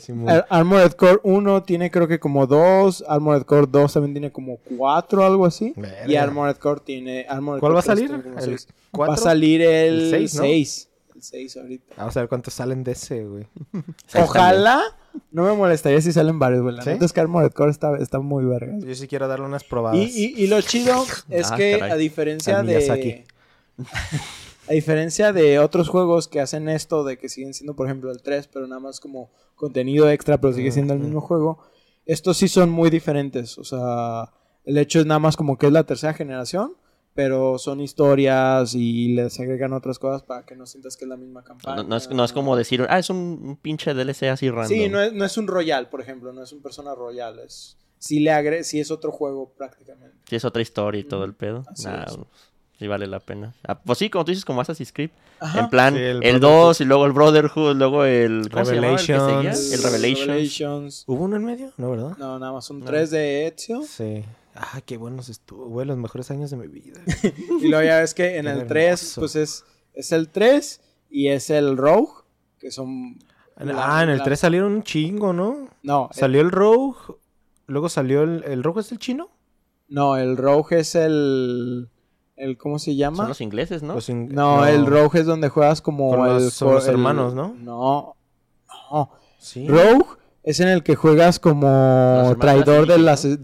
Speaker 1: Armored Core 1 tiene creo que como 2, Armored Core 2 también tiene como 4 algo así. Y
Speaker 2: Verga.
Speaker 1: Armored Core tiene... Armored
Speaker 2: ¿Cuál va a
Speaker 1: Core 3
Speaker 2: salir? ¿El
Speaker 1: seis.
Speaker 2: 4?
Speaker 1: Va a salir el
Speaker 2: El
Speaker 1: 6,
Speaker 2: seis, ¿no?
Speaker 1: El 6 ahorita.
Speaker 2: Vamos a ver cuántos salen de ese, güey.
Speaker 1: Ojalá no me molestaría si salen varios, güey. La
Speaker 2: ¿Sí?
Speaker 1: neta es que Armored Core está, está muy verga.
Speaker 2: Yo sí quiero darle unas probadas.
Speaker 1: Y, y, y lo chido es
Speaker 3: Ah,
Speaker 1: que
Speaker 3: caray.
Speaker 1: a diferencia
Speaker 2: Al
Speaker 1: de... A diferencia de otros juegos que hacen esto, de que siguen siendo, por ejemplo, el 3, pero nada más como contenido extra, pero sigue siendo el mismo juego, estos sí son muy diferentes. O sea, el hecho es nada más como que es la tercera generación, pero son historias y les agregan otras cosas para que no sientas que es la misma campaña.
Speaker 3: No, no es, no es como decir, ah, es un, un pinche DLC así random.
Speaker 1: Sí, no es, no es un Royal, por ejemplo, no es un Persona Royal, es... Sí, le agre sí es otro juego prácticamente.
Speaker 3: Sí, es otra historia y todo el pedo.
Speaker 1: Así
Speaker 3: Nah,
Speaker 1: es.
Speaker 3: sí vale la pena. Ah, pues sí, como tú dices, como Assassin's Creed.
Speaker 1: Ajá.
Speaker 3: En plan,
Speaker 2: Sí, el
Speaker 3: el,
Speaker 2: Brotherhood.
Speaker 3: 2 y luego el Brotherhood, luego el... ¿Cómo se llamaba el que seguía?
Speaker 2: Revelations.
Speaker 3: El Revelations.
Speaker 1: Revelations.
Speaker 2: ¿Hubo uno en medio? No, ¿verdad?
Speaker 1: No, nada más son
Speaker 3: No.
Speaker 1: tres de Ezio.
Speaker 2: Sí. Ah, qué buenos estuvo, güey. Los mejores años de mi vida.
Speaker 1: Y luego ya ves que en
Speaker 2: Qué
Speaker 1: el 3,
Speaker 2: hermoso.
Speaker 1: pues es, es el 3 y es el Rogue, que son...
Speaker 2: ah, en el
Speaker 1: la-
Speaker 2: 3 salieron un chingo, ¿no?
Speaker 1: No, el-
Speaker 2: Salió el Rogue. Luego salió el. ¿El Rogue es el chino?
Speaker 1: no, el Rogue es el... el ¿Cómo se llama?
Speaker 3: Son los ingleses, ¿no?
Speaker 2: Los in-
Speaker 1: No, el Rogue es donde juegas como
Speaker 2: Con
Speaker 1: el...
Speaker 2: los- son los
Speaker 1: el-
Speaker 2: hermanos, ¿no?
Speaker 1: No, no.
Speaker 2: Sí.
Speaker 1: Rogue es en el que juegas como traidor de,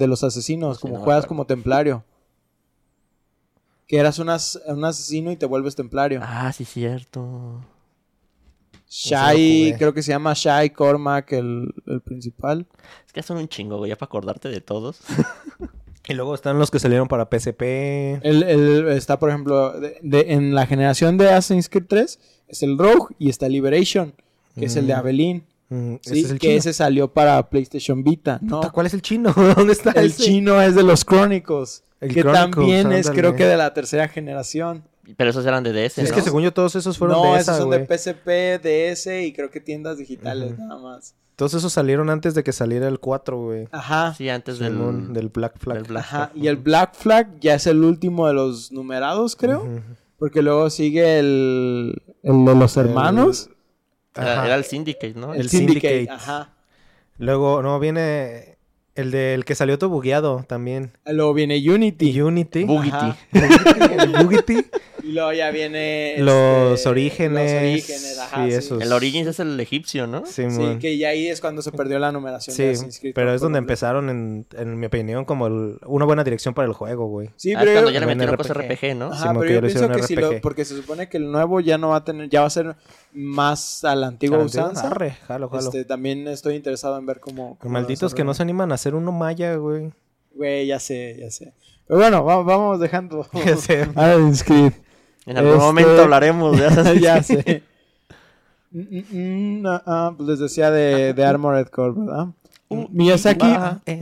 Speaker 1: los asesinos,
Speaker 3: Sí,
Speaker 1: como
Speaker 3: no
Speaker 1: juegas como templario. Que eras un, as- un asesino y te vuelves templario.
Speaker 3: Ah, sí, cierto.
Speaker 1: Shai, creo que se llama Shai Cormac, el, el principal.
Speaker 3: Es que son un chingo, güey, ya para acordarte de todos.
Speaker 2: Y luego están los que salieron para PSP.
Speaker 1: Él está, por ejemplo, de- de- en la generación de Assassin's Creed 3, es el Rogue y está Liberation, que es el de
Speaker 2: Mm. Ese
Speaker 1: Sí,
Speaker 2: es el
Speaker 1: que
Speaker 2: chino.
Speaker 1: ese salió para PlayStation Vita, ¿no?
Speaker 2: Puta, ¿Cuál es el chino? ¿Dónde está
Speaker 1: El
Speaker 2: ese?
Speaker 1: chino es de los Chronicles,
Speaker 2: El
Speaker 1: que
Speaker 2: Chronicles,
Speaker 1: también es creo que de la tercera generación.
Speaker 3: Pero esos eran de DS,
Speaker 2: Sí, es
Speaker 3: ¿no?
Speaker 2: que según yo todos esos fueron
Speaker 1: no,
Speaker 2: de
Speaker 1: esos
Speaker 2: esa,
Speaker 1: son de PSP, DS y creo que tiendas digitales nada más.
Speaker 2: Todos esos salieron antes de que saliera el 4, güey.
Speaker 1: Ajá.
Speaker 3: Sí, antes del...
Speaker 2: Black Flag.
Speaker 3: del Black
Speaker 1: Ajá,
Speaker 3: Flag.
Speaker 1: y el Black Flag ya es el último de los numerados, creo. Porque luego sigue el, el de los hermanos.
Speaker 2: Ajá.
Speaker 3: era el Syndicate, ¿no?
Speaker 2: El Syndicate.
Speaker 1: Ajá.
Speaker 2: Luego, no, viene el del que salió todo bugueado también.
Speaker 1: Luego viene Unity.
Speaker 2: Unity.
Speaker 3: Bugity.
Speaker 2: Bugity.
Speaker 1: Y luego ya viene...
Speaker 2: Los
Speaker 1: este,
Speaker 2: orígenes.
Speaker 1: Los orígenes, ajá.
Speaker 2: Sí,
Speaker 1: Sí,
Speaker 2: esos.
Speaker 3: El Origins es el egipcio, ¿no?
Speaker 1: Sí,
Speaker 2: Simón.
Speaker 1: que ya ahí es cuando se perdió la numeración
Speaker 2: Sí,
Speaker 1: de
Speaker 2: pero es donde empezaron, en, en mi opinión, como el- una buena dirección para el juego, güey.
Speaker 1: Sí,
Speaker 3: Ah, es
Speaker 1: pero
Speaker 3: cuando
Speaker 1: yo-
Speaker 3: ya le metieron cosas
Speaker 2: RPG.
Speaker 3: RPG, ¿no?
Speaker 1: Ajá, pero
Speaker 2: que
Speaker 1: yo pienso que si lo,
Speaker 2: RPG.
Speaker 1: porque se supone que el nuevo ya no va a tener, ya va a ser más a la antigua
Speaker 2: Tarantino,
Speaker 1: usanza.
Speaker 2: arre, jalo, jalo.
Speaker 1: Este, también estoy interesado en ver cómo.
Speaker 2: Malditos que no se animan a hacer uno maya, güey.
Speaker 1: Güey, ya sé, ya sé. Pero bueno, va- vamos dejando.
Speaker 2: Ya sé.
Speaker 1: Creed.
Speaker 3: En algún
Speaker 1: Este-
Speaker 3: momento hablaremos de Assassin's
Speaker 1: ya sé. Mm, mm, mm, ah, ah, pues les decía de, de Armored Core, ¿verdad?
Speaker 3: Uh,
Speaker 1: Miyazaki,
Speaker 3: ah,
Speaker 2: Eh,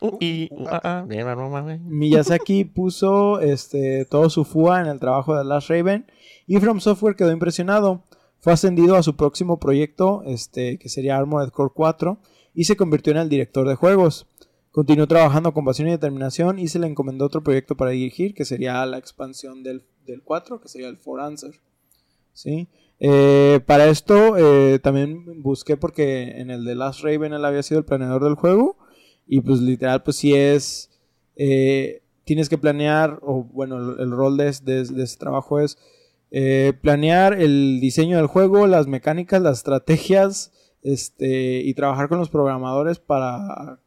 Speaker 3: uh, uh, ah, ah.
Speaker 1: Miyazaki puso este, todo su FUA en el trabajo de Last Raven y From Software quedó impresionado. Fue ascendido a su próximo proyecto, este, que sería Armored Core 4, y se convirtió en el director de juegos. Continuó trabajando con pasión y determinación y se le encomendó otro proyecto para dirigir, que sería la expansión del, del 4, que sería el For Answer. ¿Sí? Eh, para esto eh, también busqué porque en el de Last Raven él había sido el planeador del juego y pues literal pues sí es eh, tienes que planear o bueno el, el rol de, de- de ese trabajo es eh, planear el diseño del juego las mecánicas las estrategias este y trabajar con los programadores para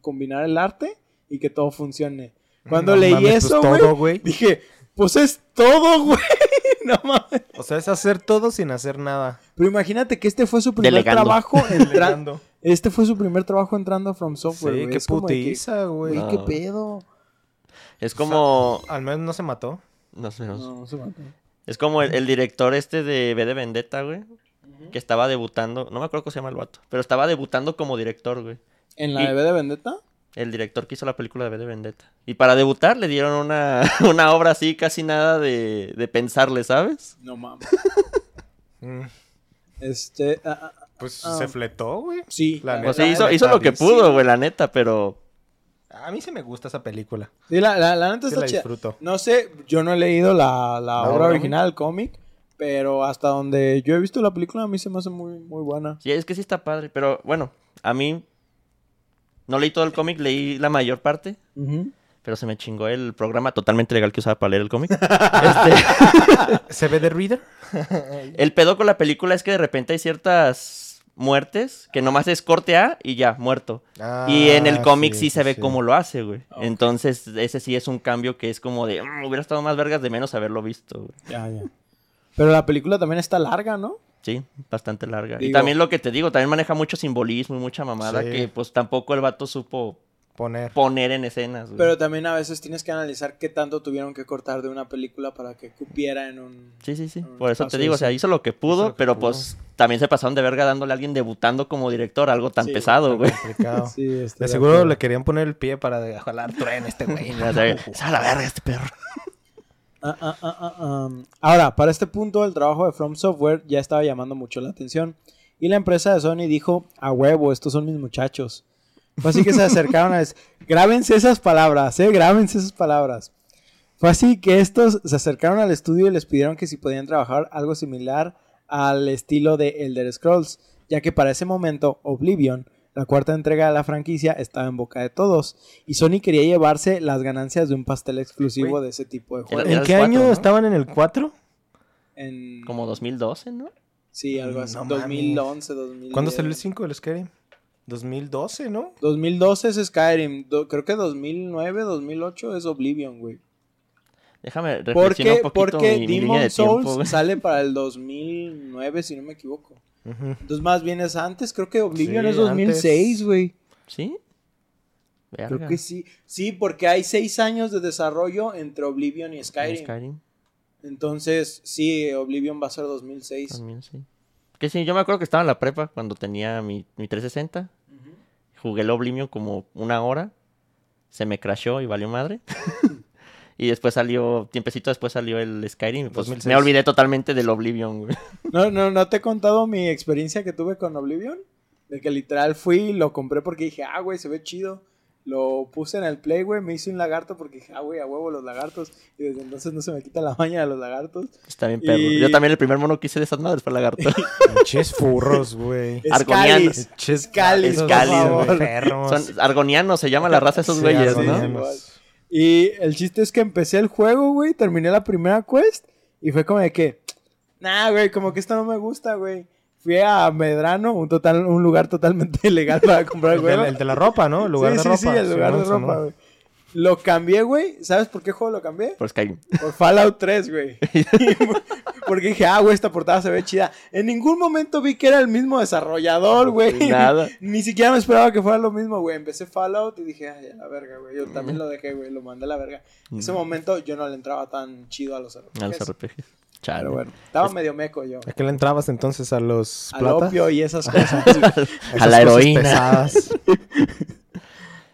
Speaker 1: combinar el arte y que todo funcione cuando
Speaker 2: No
Speaker 1: leí
Speaker 2: mames, pues
Speaker 1: eso güey. dije pues es todo güey no mames
Speaker 2: O sea, es hacer todo sin hacer nada.
Speaker 1: pero imagínate que este fue su primer
Speaker 3: Delegando.
Speaker 1: trabajo entrando. Este fue su primer trabajo entrando a From Software.
Speaker 2: Sí,
Speaker 1: güey.
Speaker 2: qué
Speaker 1: Es
Speaker 2: putiza, güey.
Speaker 1: Güey,
Speaker 3: No.
Speaker 1: qué pedo.
Speaker 3: Es como...
Speaker 2: Al menos no se mató.
Speaker 3: No sé, no sé.
Speaker 1: No, no se mató.
Speaker 3: Es como el, el director este de B de Vendetta, güey. Que estaba debutando. No me acuerdo cómo se llama el vato. Pero estaba debutando como director, güey.
Speaker 1: ¿En la
Speaker 3: Y-
Speaker 1: de V de Vendetta?
Speaker 3: El director que hizo la película de V de Vendetta. Y para debutar le dieron una, una obra así, casi nada de, de pensarle, ¿sabes?
Speaker 1: No mames.
Speaker 2: Mm,
Speaker 1: Este. ah, ah, ah,
Speaker 2: Pues se fletó, güey.
Speaker 1: sí.
Speaker 2: La neta,
Speaker 3: O sea, hizo, lo que pudo, güey, la neta, pero...
Speaker 2: A mí sí me gusta esa película.
Speaker 1: Sí, la, la, la neta
Speaker 2: Sí
Speaker 1: está
Speaker 2: la
Speaker 1: chida.
Speaker 2: disfruto.
Speaker 1: No sé, yo no he leído la, la
Speaker 2: ¿La
Speaker 1: obra
Speaker 2: obra,
Speaker 1: original, el cómic, pero hasta donde yo he visto la película a mí se me hace muy, muy buena.
Speaker 3: Sí, es que sí está padre, pero bueno, a mí... No leí todo el cómic, leí la mayor parte, pero se me chingó el programa totalmente legal que usaba para leer el cómic. Este,
Speaker 2: ¿Se ve de Reader?
Speaker 3: el pedo con la película es que de repente hay ciertas muertes que nomás es corte A y ya, muerto. y en el
Speaker 2: Ah,
Speaker 3: cómic sí, se ve cómo lo hace, güey. Entonces, ese sí es un cambio que es como de, "Mm, hubiera estado más vergas de menos haberlo visto, güey.
Speaker 1: Ya, ya. Pero la película también está larga, ¿no?
Speaker 3: Sí, bastante larga. y también lo que te digo, también maneja mucho simbolismo y mucha mamada
Speaker 2: Sí.
Speaker 3: que pues tampoco el vato supo
Speaker 2: Poner.
Speaker 3: poner en escenas, güey.
Speaker 1: Pero también a veces tienes que analizar qué tanto tuvieron que cortar de una película para que cupiera en un...
Speaker 3: Sí, sí, sí. Por eso te digo, o sea, hizo lo que pudo,
Speaker 2: lo que
Speaker 3: pero
Speaker 2: pudo.
Speaker 3: pues también se pasaron de verga dándole a alguien debutando como director, algo tan
Speaker 1: Sí,
Speaker 3: pesado,
Speaker 2: Tan
Speaker 3: güey.
Speaker 2: complicado.
Speaker 1: Sí,
Speaker 2: De seguro le querían poner el pie para jalar tren este güey.
Speaker 3: Ya sabes, "Se va a la verga este perro.
Speaker 1: Ah, ah, ah, ah, ah. Ahora, para este punto, el trabajo de From Software ya estaba llamando mucho la atención. Y la empresa de Sony dijo, a huevo, estos son mis muchachos. Fue así que se acercaron a decir, grábense esas palabras, eh, grábense esas palabras. Fue así que estos se acercaron al estudio y les pidieron que si podían trabajar algo similar al estilo de Elder Scrolls, ya que para ese momento Oblivion, la cuarta entrega de la franquicia, estaba en boca de todos. Y Sony quería llevarse las ganancias de un pastel exclusivo de ese tipo de juegos.
Speaker 2: ¿En
Speaker 3: el
Speaker 2: qué
Speaker 3: cuatro,
Speaker 2: año
Speaker 3: ¿no?
Speaker 2: estaban en el 4?
Speaker 1: En...
Speaker 3: Como 2012, ¿no?
Speaker 1: Sí, algo así.
Speaker 2: No
Speaker 1: 2011, 2010.
Speaker 2: ¿Cuándo salió el 5 del Skyrim? 2012, ¿no?
Speaker 1: 2012 es Skyrim. Do- creo que 2009, 2008 es Oblivion, güey.
Speaker 3: Déjame reflexionar
Speaker 1: Porque,
Speaker 3: un poquito
Speaker 1: porque
Speaker 3: mi, mi línea
Speaker 1: Demon
Speaker 3: de tiempo,
Speaker 1: Souls
Speaker 3: güey.
Speaker 1: sale para el 2009, si no me equivoco. Entonces, más bien es antes. Creo que Oblivion
Speaker 2: Sí,
Speaker 1: es 2006, güey.
Speaker 3: ¿Sí?
Speaker 1: Creo
Speaker 3: Verga.
Speaker 1: que sí. Sí, porque hay seis años de desarrollo entre Oblivion y Skyrim.
Speaker 3: Skyrim.
Speaker 1: Entonces, sí, Oblivion va a ser 2006.
Speaker 3: También sí. Que sí, yo me acuerdo que estaba en la prepa cuando tenía mi, mi 360.
Speaker 1: Ujú.
Speaker 3: Jugué el Oblivion como una hora. Se me crashó y valió madre. y después salió, tiempecito después salió el Skyrim. Pues
Speaker 2: 2006.
Speaker 3: me olvidé totalmente del Oblivion, güey.
Speaker 1: No, no, no te he contado mi experiencia que tuve con Oblivion. De que literal fui, lo compré porque dije, ah, güey, se ve chido. Lo puse en el play, güey, me hice un lagarto porque dije, ah, güey, a huevo los lagartos. Y desde entonces no se me quita la maña de los lagartos.
Speaker 3: Está bien perro.
Speaker 1: Y-
Speaker 3: Yo también el primer mono que hice de esas madres fue el lagarto.
Speaker 2: Pinches furros, güey.
Speaker 3: Argonianos.
Speaker 1: Escalis. Escalis,
Speaker 2: enfermos.
Speaker 3: Son argonianos, se llama la raza de esos
Speaker 2: Sí,
Speaker 3: güeyes, ¿no?
Speaker 1: Y el chiste es que empecé el juego, güey, terminé la primera quest y fue como de que, nah, güey, como que esto no me gusta, güey. Fui a Medrano, un, total, un lugar totalmente ilegal para comprar
Speaker 2: El
Speaker 1: juegos.
Speaker 2: el de la ropa, ¿no? El lugar
Speaker 1: sí,
Speaker 2: de
Speaker 1: sí,
Speaker 2: ropa.
Speaker 1: sí, el lugar de ropa, güey. Lo cambié, güey. ¿Sabes por qué juego lo cambié?
Speaker 3: Por Skyrim.
Speaker 1: Por Fallout 3, güey. Porque dije, ah, güey, esta portada se ve chida. En ningún momento vi que era el mismo desarrollador, güey.
Speaker 3: Nada.
Speaker 1: Ni siquiera me esperaba que fuera lo mismo, güey. Empecé Fallout y dije, ay, a la verga, güey. Yo también lo dejé, güey. Lo mandé a la verga. En ese momento yo no le entraba tan chido a los RPGs.
Speaker 3: A los RPGs. Chale.
Speaker 1: Pero bueno, estaba medio meco yo.
Speaker 2: ¿A qué le entrabas entonces a los
Speaker 1: Al
Speaker 2: plata?
Speaker 1: opio y esas cosas.
Speaker 2: A
Speaker 3: la
Speaker 2: cosas
Speaker 3: heroína.
Speaker 2: pesadas.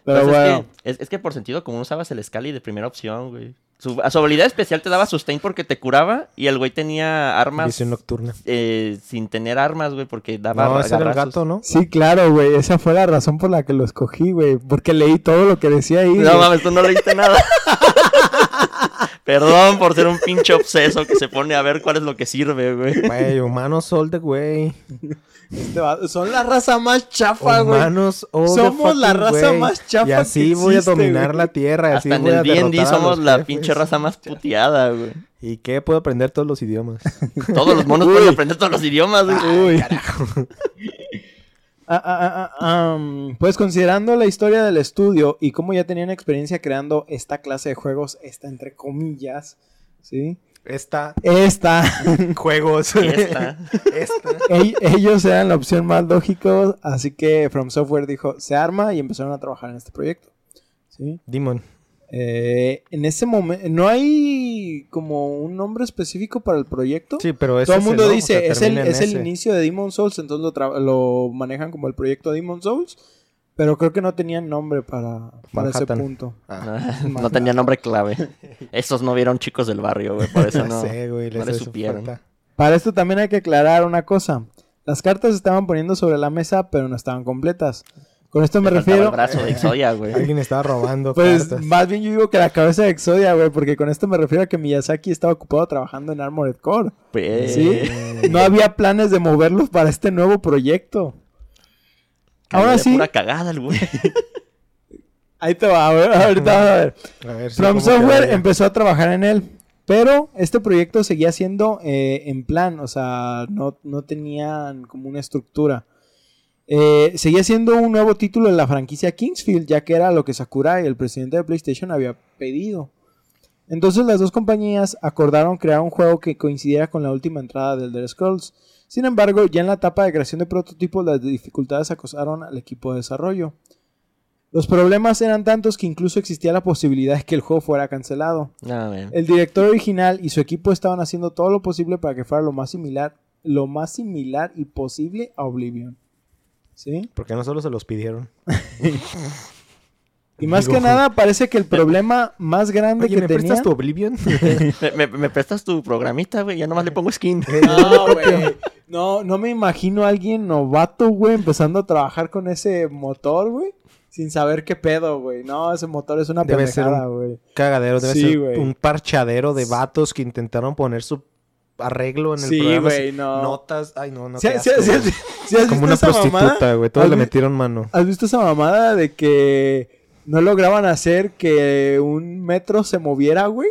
Speaker 1: Pero
Speaker 3: Pues es, que, es, es que por sentido común usabas el Scali de primera opción, güey. Su, a su habilidad especial te daba sustain porque te curaba y el güey tenía armas
Speaker 2: Visión nocturna.
Speaker 3: eh, sin tener armas, güey, porque daba
Speaker 2: No, ese era el gato, ¿no?
Speaker 1: Sí, claro, güey. Esa fue la razón por la que lo escogí, güey. Porque leí todo lo que decía ahí.
Speaker 3: No
Speaker 1: güey.
Speaker 3: mames, tú no leíste nada. Perdón por ser un pinche obseso que se pone a ver cuál es lo que sirve, güey.
Speaker 2: Güey, humanos all the way.
Speaker 1: Este va- Son la raza más chafa, güey.
Speaker 2: Humanos all the
Speaker 1: Somos la raza
Speaker 2: way.
Speaker 1: más chafa
Speaker 2: Y así
Speaker 1: que
Speaker 2: voy a
Speaker 1: existe,
Speaker 2: dominar
Speaker 1: güey.
Speaker 2: la tierra. y así
Speaker 3: Hasta en
Speaker 2: voy a
Speaker 3: el D&D
Speaker 2: a
Speaker 3: somos la
Speaker 2: jefes.
Speaker 3: pinche raza más puteada, güey.
Speaker 2: ¿Y qué? Puedo aprender todos los idiomas.
Speaker 3: Todos los monos pueden aprender todos los idiomas, güey.
Speaker 1: Uy. Ah, ah, ah, ah, um, pues considerando la historia del estudio y cómo ya tenían experiencia creando esta clase de juegos, esta entre comillas, ¿sí?
Speaker 2: Esta.
Speaker 1: Esta,
Speaker 2: Juegos.
Speaker 3: Esta.
Speaker 2: Esta.
Speaker 1: ell- ellos eran la opción más lógica, así que From Software dijo, se arma y empezaron a trabajar en este proyecto, ¿sí?
Speaker 2: Demon.
Speaker 1: Eh, en ese momento, ¿no hay como un nombre específico para el proyecto?
Speaker 2: Sí, pero
Speaker 1: Todo el
Speaker 2: es
Speaker 1: mundo
Speaker 2: ¿no? O
Speaker 1: dice,
Speaker 2: sea,
Speaker 1: es, el, es el inicio de Demon Souls, entonces lo, tra- lo manejan como el proyecto Demon Souls. Pero creo que no tenían nombre para, para ese punto.
Speaker 2: Ah,
Speaker 3: no tenía nombre clave. Estos no vieron chicos del barrio, güey. Por eso
Speaker 2: no
Speaker 3: no.
Speaker 2: sé, güey.
Speaker 3: no
Speaker 2: les
Speaker 3: supieron.
Speaker 2: falta.
Speaker 1: Para esto también hay que aclarar una cosa. Las cartas se estaban poniendo sobre la mesa, pero no estaban completas. Con esto me
Speaker 3: Le
Speaker 1: refiero...
Speaker 3: el brazo de Exodia, güey.
Speaker 2: Alguien estaba robando
Speaker 1: Pues
Speaker 2: cartas.
Speaker 1: más bien yo digo que la cabeza de Exodia, güey, porque con esto me refiero a que Miyazaki estaba ocupado trabajando en Armored Core.
Speaker 3: Pues,
Speaker 1: ¿Sí? No había planes de moverlos para este nuevo proyecto. Ahora
Speaker 3: Ahora
Speaker 1: sí,
Speaker 3: Pura cagada el güey.
Speaker 1: ahí te va, a ver, ahorita vas a ver.
Speaker 2: A ver, sí,
Speaker 1: From
Speaker 2: ¿cómo quedó
Speaker 1: Software empezó a trabajar en él, pero este proyecto seguía siendo eh, en plan, o sea, no, no tenían como una estructura. Eh, seguía siendo un nuevo título de la franquicia Kingsfield, ya que era lo que Sakurai, el presidente de PlayStation, había pedido. Entonces las dos compañías acordaron crear un juego que coincidiera con la última entrada del Elder Scrolls. Sin embargo, ya en la etapa de creación de prototipos las dificultades acosaron al equipo de desarrollo. Los problemas eran tantos que incluso existía la posibilidad de que el juego fuera cancelado.
Speaker 3: Güey.
Speaker 1: El director original y su equipo estaban haciendo todo lo posible para que fuera lo más similar, lo más similar y posible a Oblivion. ¿Sí?
Speaker 2: Porque no solo se los pidieron.
Speaker 1: Y más
Speaker 2: Digo,
Speaker 1: que nada parece que el problema más grande
Speaker 2: Oye,
Speaker 1: que
Speaker 2: ¿me
Speaker 1: tenía
Speaker 2: prestas tu Oblivion?
Speaker 3: ¿Me, me, me prestas tu programita, güey? Ya nomás le pongo skin.
Speaker 1: No, güey. No, no me imagino a alguien novato, güey, empezando a trabajar con ese motor, güey. Sin saber qué pedo, güey. No, ese motor es una
Speaker 2: Debe ser
Speaker 1: pendejada, güey.
Speaker 2: Cagadero, debe
Speaker 1: Sí,
Speaker 2: ser
Speaker 1: güey.
Speaker 2: un parchadero de vatos que intentaron poner su arreglo en el
Speaker 1: Sí,
Speaker 2: programa.
Speaker 1: no.
Speaker 2: Notas. Ay, no, no.
Speaker 1: ¿Sí, sí,
Speaker 2: asco,
Speaker 1: sí,
Speaker 2: güey.
Speaker 1: sí, sí has
Speaker 2: Como
Speaker 1: visto
Speaker 2: una prostituta, güey. Todos
Speaker 1: ¿Has
Speaker 2: le metieron mano.
Speaker 1: ¿Has visto esa mamada de que no lograban hacer que un metro se moviera, güey?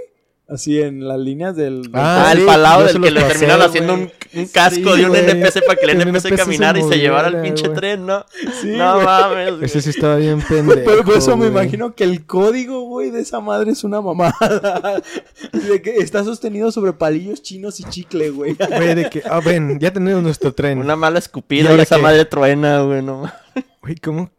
Speaker 1: Así en las líneas del... del-
Speaker 3: Ah, el
Speaker 2: sí,
Speaker 3: palado del que le terminaron haciendo un, un casco
Speaker 2: Sí,
Speaker 3: de un
Speaker 2: güey.
Speaker 3: NPC para que el NPC
Speaker 2: NPC se
Speaker 3: caminara y se llevara el pinche tren, ¿no?
Speaker 1: Sí,
Speaker 3: no mames, güey.
Speaker 2: Ese sí estaba bien pendejo.
Speaker 1: Pero por eso me imagino que el código, güey, de esa madre es una mamada. De que está sostenido sobre palillos chinos y chicle, güey.
Speaker 2: Güey, de que, ah, ven, ya tenemos nuestro tren.
Speaker 3: Una mala
Speaker 2: ¿Y
Speaker 3: escupida y,
Speaker 2: ahora
Speaker 3: esa
Speaker 2: qué?
Speaker 3: madre truena, güey, no mames.
Speaker 2: Güey, ¿cómo?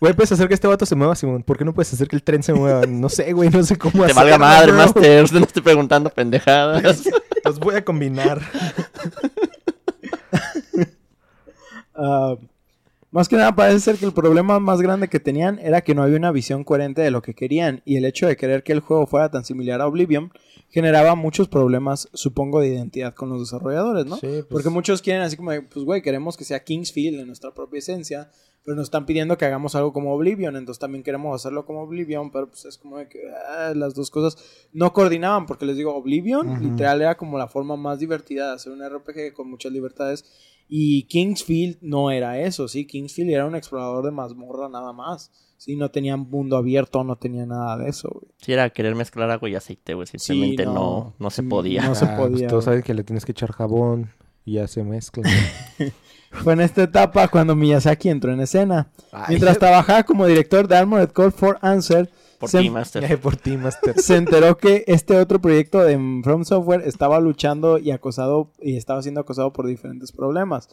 Speaker 2: Güey, puedes hacer que este vato se mueva, Simón. ¿Por qué no puedes hacer que el tren se mueva? No sé, güey, no sé cómo
Speaker 3: Te
Speaker 2: hacerlo,
Speaker 3: valga madre. Master. No estoy preguntando pendejadas.
Speaker 2: Los voy a combinar.
Speaker 1: Ah, más que nada parece ser que el problema más grande que tenían era que no había una visión coherente de lo que querían y el hecho de querer que el juego fuera tan similar a Oblivion generaba muchos problemas, supongo, de identidad con los desarrolladores, ¿no?
Speaker 2: Sí, pues-
Speaker 1: Porque muchos quieren así como, pues güey, queremos que sea Kingsfield en nuestra propia esencia, pero nos están pidiendo que hagamos algo como Oblivion, entonces también queremos hacerlo como Oblivion, pero pues es como de que ah, las dos cosas no coordinaban, porque les digo, Oblivion
Speaker 2: Ujú.
Speaker 1: literal era como la forma más divertida de hacer un RPG con muchas libertades y Kingsfield no era eso, ¿sí? Kingsfield era un explorador de mazmorra nada más, ¿sí? No tenía mundo abierto, no tenía nada de eso, güey.
Speaker 3: Si era querer mezclar agua y aceite, güey. Simplemente
Speaker 1: no.
Speaker 3: no, no, se podía.
Speaker 1: no se
Speaker 2: Ah, pues
Speaker 1: podía, güey.
Speaker 2: saben que le tienes que echar jabón y ya se mezcla.
Speaker 1: Fue en esta etapa cuando Miyazaki entró en escena.
Speaker 2: Ay,
Speaker 1: Mientras trabajaba como director de Armored Core for Answer,
Speaker 3: Por
Speaker 1: se,
Speaker 3: ti, Master.
Speaker 2: Por ti, Master.
Speaker 1: se enteró que este otro proyecto de From Software estaba luchando y acosado y estaba siendo acosado por diferentes problemas.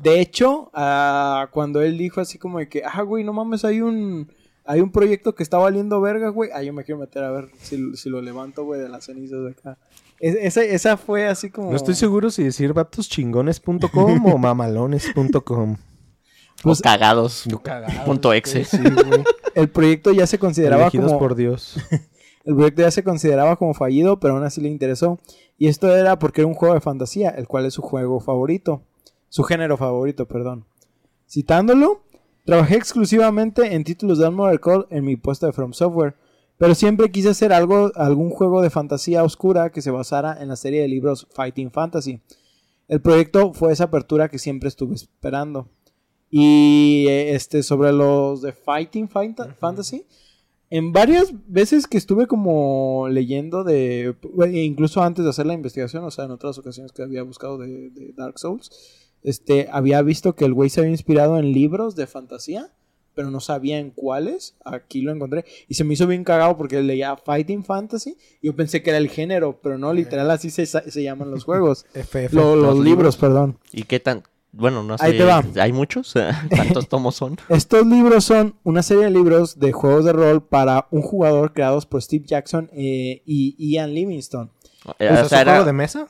Speaker 1: De hecho, ah, cuando él dijo así como de que, ah, güey, no mames, hay un hay un proyecto que está valiendo verga, güey. Ah, yo me quiero meter a ver si, si lo levanto, güey, de las cenizas de acá. Es- esa, esa fue así como...
Speaker 2: No estoy seguro si decir vatoschingones.com o mamalones.com.
Speaker 1: Pues,
Speaker 3: o cagados. Punto exe.
Speaker 2: Sí,
Speaker 1: el proyecto ya se consideraba
Speaker 2: Elegidos
Speaker 1: como...
Speaker 2: por Dios.
Speaker 1: El proyecto ya se consideraba como fallido, pero aún así le interesó. Y esto era porque era un juego de fantasía, el cual es su juego favorito. Su género favorito, perdón. Citándolo, trabajé exclusivamente en títulos de Armored Core en mi puesto de From Software, pero siempre quise hacer algo, algún juego de fantasía oscura que se basara en la serie de libros Fighting Fantasy. El proyecto fue esa apertura que siempre estuve esperando. Y eh, este sobre los de Fighting Fanta- Fantasy, en varias veces que estuve como leyendo de, bueno, incluso antes de hacer la investigación, o sea, en otras ocasiones que había buscado de, de Dark Souls, este, había visto que el güey se había inspirado en libros de fantasía, pero no sabía en cuáles. Aquí lo encontré y se me hizo bien cagado porque leía Fighting Fantasy y yo pensé que era el género, pero no, literal así se, se llaman los juegos.
Speaker 2: FF.
Speaker 1: Lo- los
Speaker 3: Los
Speaker 1: libros, perdón.
Speaker 3: ¿Y qué tan...? Bueno, no sé.
Speaker 1: Ahí te va.
Speaker 3: ¿Hay muchos? ¿Cuántos tomos son?
Speaker 1: Estos libros son una serie de libros de juegos de rol para un jugador creados por Steve Jackson eh, y Ian Livingstone.
Speaker 3: Eh,
Speaker 2: ¿Es
Speaker 3: o sea,
Speaker 2: un
Speaker 3: era-
Speaker 2: juego de mesa?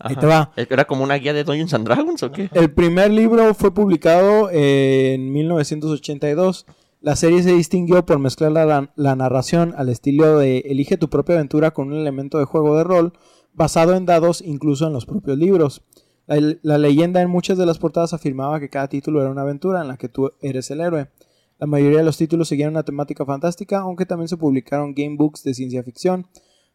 Speaker 1: Ahí
Speaker 3: Ajá.
Speaker 1: te va.
Speaker 3: ¿Era como una guía de Dungeons and Dragons o qué?
Speaker 1: El primer libro fue publicado en 1982. La serie se distinguió por mezclar la, la narración al estilo de Elige tu propia aventura con un elemento de juego de rol basado en dados incluso en los propios libros. La, la leyenda en muchas de las portadas afirmaba que cada título era una aventura en la que tú eres el héroe. La mayoría de los títulos seguían una temática fantástica, aunque también se publicaron gamebooks de ciencia ficción,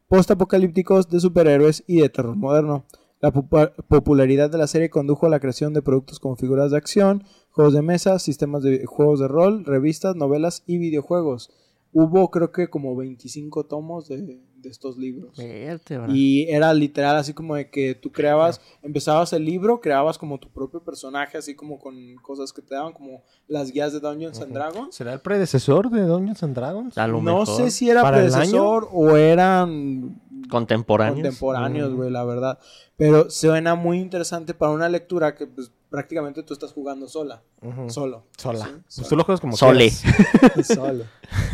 Speaker 1: post-apocalípticos, de superhéroes y de terror moderno. La popu- popularidad de la serie condujo a la creación de productos como figuras de acción, juegos de mesa, sistemas de juegos de rol, revistas, novelas y videojuegos. Hubo creo que como 25 tomos de, de estos libros.
Speaker 3: Vértebra.
Speaker 1: Y era literal así como de que tú creabas, empezabas el libro, creabas como tu propio personaje, así como con cosas que te daban, como las guías de Dungeons and Dragons.
Speaker 2: ¿Será el predecesor de Dungeons and Dragons?
Speaker 3: A lo
Speaker 1: No
Speaker 3: mejor.
Speaker 1: sé si era
Speaker 2: ¿Para el
Speaker 1: predecesor o eran
Speaker 3: Contemporáneos.
Speaker 1: contemporáneos,
Speaker 2: Mm.
Speaker 1: güey, la verdad. Pero suena muy interesante para una lectura que pues, prácticamente tú estás jugando sola,
Speaker 2: Ujú.
Speaker 1: solo.
Speaker 2: Sola.
Speaker 1: Sí,
Speaker 2: Pues tú lo juegas como
Speaker 3: Sole.
Speaker 1: Solo.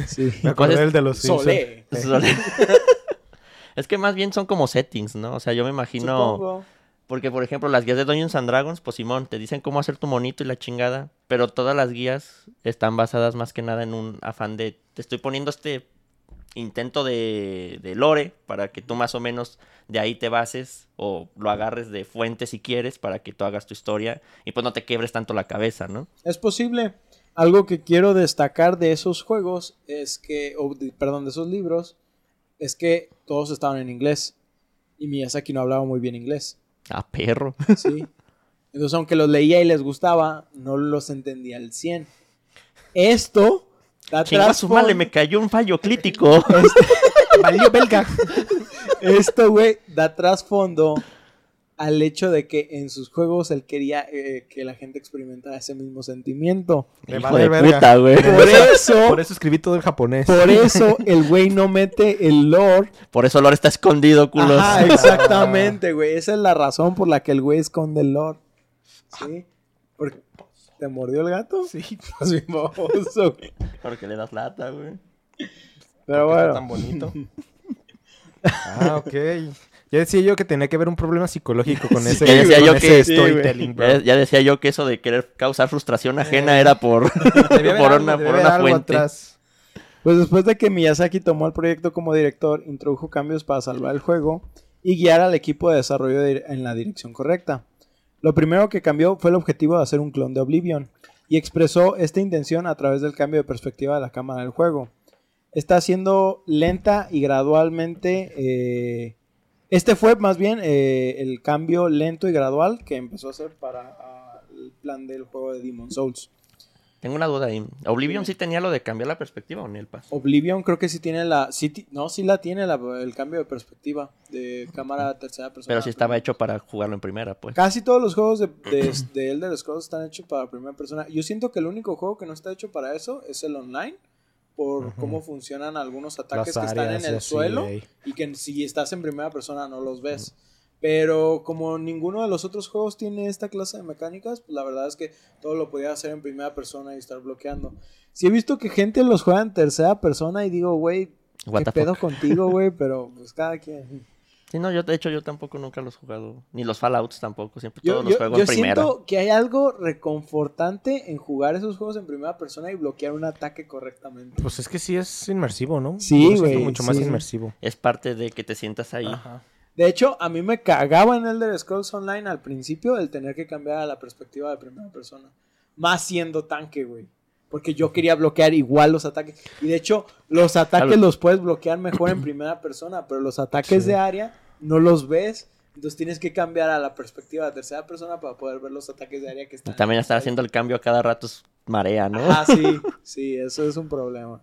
Speaker 1: Sí.
Speaker 2: Me del de los Simpsons.
Speaker 1: Solé.
Speaker 3: Sole. es que más bien son como settings, ¿no? O sea, yo me imagino...
Speaker 1: Supongo.
Speaker 3: Porque, por ejemplo, las guías de Dungeons and Dragons, pues Simón, te dicen cómo hacer tu monito y la chingada. Pero todas las guías están basadas más que nada en un afán de... Te estoy poniendo este intento de, de lore para que tú más o menos de ahí te bases o lo agarres de fuente si quieres para que tú hagas tu historia y pues no te quiebres tanto la cabeza, ¿no?
Speaker 1: Es posible. Algo que quiero destacar de esos juegos es que, de- perdón, de esos libros, es que todos estaban en inglés. Y Miyazaki no hablaba muy bien inglés.
Speaker 3: Ah, perro.
Speaker 1: ¿sí? Entonces, aunque los leía y les gustaba, no los entendía al 100. Esto
Speaker 3: Chinga su madre, me cayó un fallo crítico.
Speaker 2: Valió belga.
Speaker 1: Esto, güey, da trasfondo al hecho de que en sus juegos él quería eh, que la gente experimentara ese mismo sentimiento.
Speaker 2: Me
Speaker 3: Hijo
Speaker 2: vale
Speaker 3: de
Speaker 2: verga.
Speaker 3: puta, güey.
Speaker 1: Por eso,
Speaker 2: Por eso escribí todo en japonés.
Speaker 1: por eso el güey no mete el lore.
Speaker 3: Por eso Lore está escondido, culos.
Speaker 1: Ajá, exactamente, güey. Esa es la razón por la que el güey esconde el lore. ¿Sí? ¿Te mordió el gato?
Speaker 2: Sí.
Speaker 1: Estás bien baboso, güey.
Speaker 3: Porque le das lata, güey.
Speaker 1: Pero
Speaker 2: ¿Por qué
Speaker 1: bueno.
Speaker 2: está tan bonito. ah, ok. Ya decía yo que tenía que haber un problema psicológico con ese,
Speaker 3: ya decía
Speaker 2: con
Speaker 3: yo
Speaker 2: ese
Speaker 3: que-
Speaker 1: sí,
Speaker 2: storytelling, bro.
Speaker 3: Ya, ya decía yo que eso de querer causar frustración ajena
Speaker 2: Eh.
Speaker 3: era por, por
Speaker 2: algo-
Speaker 3: una, por una fuente.
Speaker 2: atrás.
Speaker 1: Pues después de que Miyazaki tomó el proyecto como director, introdujo cambios para salvar el juego y guiar al equipo de desarrollo de- en la dirección correcta. Lo primero que cambió fue el objetivo de hacer un clon de Oblivion, y expresó esta intención a través del cambio de perspectiva de la cámara del juego. Está siendo lenta y gradualmente... eh, este fue más bien eh, el cambio lento y gradual que empezó a hacer para ah, el plan del juego de Demon Souls.
Speaker 3: Tengo una duda ahí. ¿Oblivion sí tenía lo de cambiar la perspectiva o ni el paso?
Speaker 1: Oblivion creo que sí tiene la... Sí ti- no, sí la tiene la- el cambio de perspectiva de cámara a tercera persona.
Speaker 3: Pero sí estaba hecho para jugarlo en primera, pues.
Speaker 1: Casi todos los juegos de, de, de Elder Scrolls están hechos para primera persona. Yo siento que el único juego que no está hecho para eso es el online. Por
Speaker 2: Ujú.
Speaker 1: cómo funcionan algunos ataques que están en el suelo. Y que si estás en primera persona no los ves. Pero como ninguno de los otros juegos tiene esta clase de mecánicas, pues la verdad es que todo lo podía hacer en primera persona y estar bloqueando. Sí he visto que gente los juega en tercera persona y digo, güey, ¿qué
Speaker 3: the
Speaker 1: pedo
Speaker 3: fuck.
Speaker 1: contigo, güey? Pero pues cada quien.
Speaker 3: Sí, no, yo de hecho yo tampoco nunca los he jugado. Ni los Fallouts tampoco. Siempre
Speaker 1: Yo,
Speaker 3: todos los
Speaker 1: yo-
Speaker 3: juego
Speaker 1: yo
Speaker 3: en primera.
Speaker 1: siento que hay algo reconfortante en jugar esos juegos en primera persona y bloquear un ataque correctamente.
Speaker 2: Pues es que sí es inmersivo, ¿no?
Speaker 1: Sí,
Speaker 2: Yo
Speaker 1: güey,
Speaker 2: mucho más inmersivo.
Speaker 3: Es parte de que te sientas ahí.
Speaker 2: Ajá.
Speaker 1: De hecho, a mí me cagaba en Elder Scrolls Online al principio el tener que cambiar a la perspectiva de primera persona. Más siendo tanque, güey. Porque yo quería bloquear igual los ataques. Y de hecho, los ataques
Speaker 3: Claro.
Speaker 1: los puedes bloquear mejor en primera persona, pero los ataques
Speaker 2: Sí.
Speaker 1: de área no los ves. Entonces tienes que cambiar a la perspectiva de tercera persona para poder ver los ataques de área que están.
Speaker 3: Y también estar haciendo el cambio a cada rato es marea, ¿no?
Speaker 1: Ah, sí, sí, eso es un problema.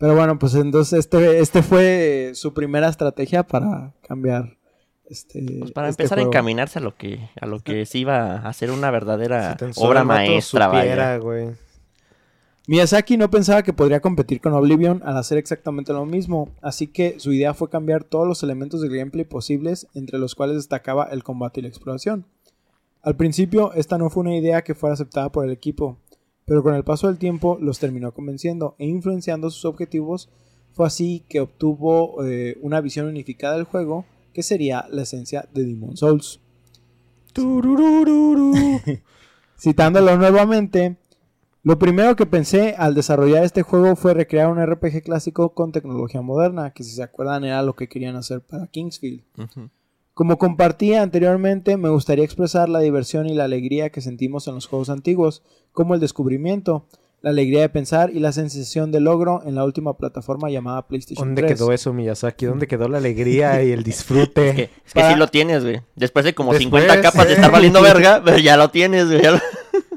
Speaker 1: Pero bueno, pues entonces este, este fue su primera estrategia para cambiar este.
Speaker 3: Pues para
Speaker 1: este
Speaker 3: empezar a encaminarse a lo que a lo que sí iba a ser una verdadera
Speaker 2: Si
Speaker 3: obra maestra,
Speaker 2: supiera,
Speaker 3: vaya.
Speaker 1: Miyazaki no pensaba que podría competir con Oblivion al hacer exactamente lo mismo, así que su idea fue cambiar todos los elementos de gameplay posibles, entre los cuales destacaba el combate y la exploración. Al principio, esta no fue una idea que fuera aceptada por el equipo, pero con el paso del tiempo los terminó convenciendo e influenciando sus objetivos. Fue así que obtuvo eh, una visión unificada del juego que sería la esencia de Demon Souls. Citándolo nuevamente, lo primero que pensé al desarrollar este juego fue recrear un RPG clásico con tecnología moderna, que si se acuerdan era lo que querían hacer para Kingsfield. Como compartí anteriormente, me gustaría expresar la diversión y la alegría que sentimos en los juegos antiguos, como el descubrimiento, la alegría de pensar y la sensación de logro en la última plataforma llamada PlayStation
Speaker 2: ¿Dónde
Speaker 1: 3.
Speaker 2: quedó eso, Miyazaki? ¿Dónde quedó la alegría y el disfrute?
Speaker 3: Es que, es que
Speaker 1: Para-
Speaker 3: sí lo tienes, güey. Después de como
Speaker 2: Después,
Speaker 3: 50 capas de estar valiendo verga, pero ya lo tienes, güey. lo-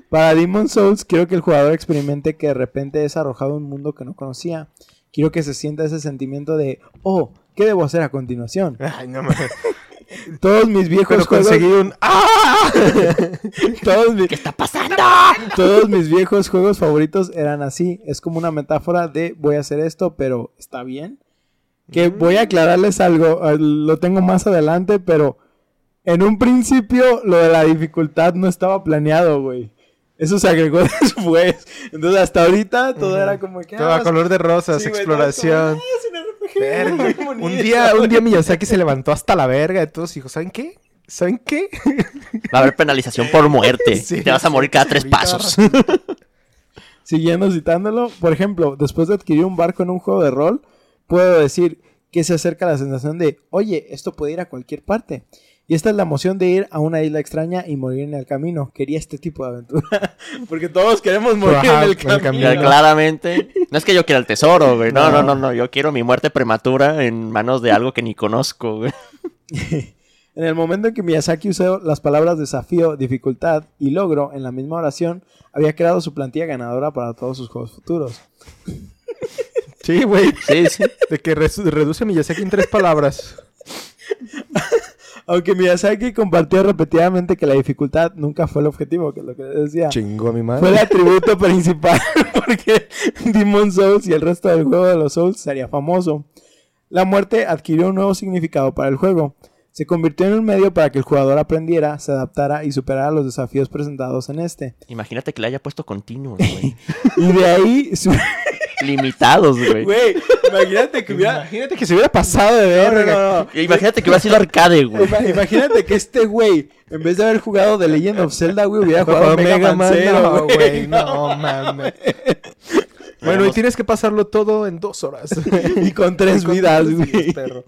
Speaker 1: Para Demon Souls, quiero que el jugador experimente que de repente es arrojado a un mundo que no conocía. Quiero que se sienta ese sentimiento de, oh, ¿qué debo hacer a continuación?
Speaker 2: Ay, no mames.
Speaker 1: Todos mis viejos
Speaker 2: Pero
Speaker 1: juegos...
Speaker 2: conseguí un... ¡Ah!
Speaker 1: Todos mis,
Speaker 3: ¿Qué está pasando?
Speaker 1: todos mis viejos juegos favoritos eran así. Es como una metáfora de voy a hacer esto, pero ¿está bien? Que voy a aclararles algo. eh, Lo tengo más adelante, pero en un principio lo de la dificultad no estaba planeado, güey. Eso se agregó después. Entonces hasta ahorita todo era como que...
Speaker 2: Todo
Speaker 1: ah,
Speaker 2: a color de rosas,
Speaker 1: sí,
Speaker 2: exploración.
Speaker 1: "Ah,
Speaker 2: Verga.
Speaker 1: muy bonito".
Speaker 2: Un día, un día Miyazaki se levantó hasta la verga de todos dijo, ¿saben qué? ¿Saben qué?
Speaker 3: Va a haber penalización por muerte.
Speaker 2: Sí,
Speaker 3: Te vas a morir cada tres pasos.
Speaker 1: Siguiendo citándolo, por ejemplo, después de adquirir un barco en un juego de rol, puedo decir que se acerca la sensación de, oye, esto puede ir a cualquier parte. Y esta es la emoción de ir a una isla extraña y morir en el camino. Quería este tipo de aventura. Porque todos queremos morir
Speaker 2: Ajá,
Speaker 1: en el
Speaker 2: en el
Speaker 1: camino.
Speaker 3: claramente. No es que yo quiera el tesoro, güey. No,
Speaker 1: No.
Speaker 3: no, no, no. Yo quiero mi muerte prematura en manos de algo que ni conozco, güey.
Speaker 1: En el momento en que Miyazaki usó las palabras desafío, dificultad y logro en la misma oración, había creado su plantilla ganadora para todos sus juegos futuros.
Speaker 2: Sí, güey.
Speaker 3: Sí, sí.
Speaker 2: De que reduce Miyazaki en tres palabras.
Speaker 1: Aunque Miyazaki compartió repetidamente que la dificultad nunca fue el objetivo, que es lo que decía.
Speaker 2: Chingó a mi
Speaker 1: Fue el
Speaker 2: madre.
Speaker 1: atributo principal porque Demon Souls y el resto del juego de los Souls sería famoso. La muerte adquirió un nuevo significado para el juego. Se convirtió en un medio para que el jugador aprendiera, se adaptara y superara los desafíos presentados en este.
Speaker 3: Imagínate que le haya puesto continuos, güey.
Speaker 1: Y de ahí, su-
Speaker 3: Limitados, güey.
Speaker 1: güey, imagínate que hubiera...
Speaker 2: Imagínate que se hubiera pasado de
Speaker 1: no,
Speaker 2: verga.
Speaker 1: no, no.
Speaker 3: Imagínate que hubiera sido arcade, güey.
Speaker 1: Ima- Imagínate que este güey, en vez de haber jugado The Legend of Zelda, güey, hubiera jugado Mega,
Speaker 2: Mega
Speaker 1: Man
Speaker 2: Man,
Speaker 1: 0,
Speaker 2: no,
Speaker 1: güey.
Speaker 2: no mames. Bueno, y tienes que pasarlo todo en dos horas.
Speaker 1: Y con tres
Speaker 2: Con
Speaker 1: vidas, güey.
Speaker 2: perro.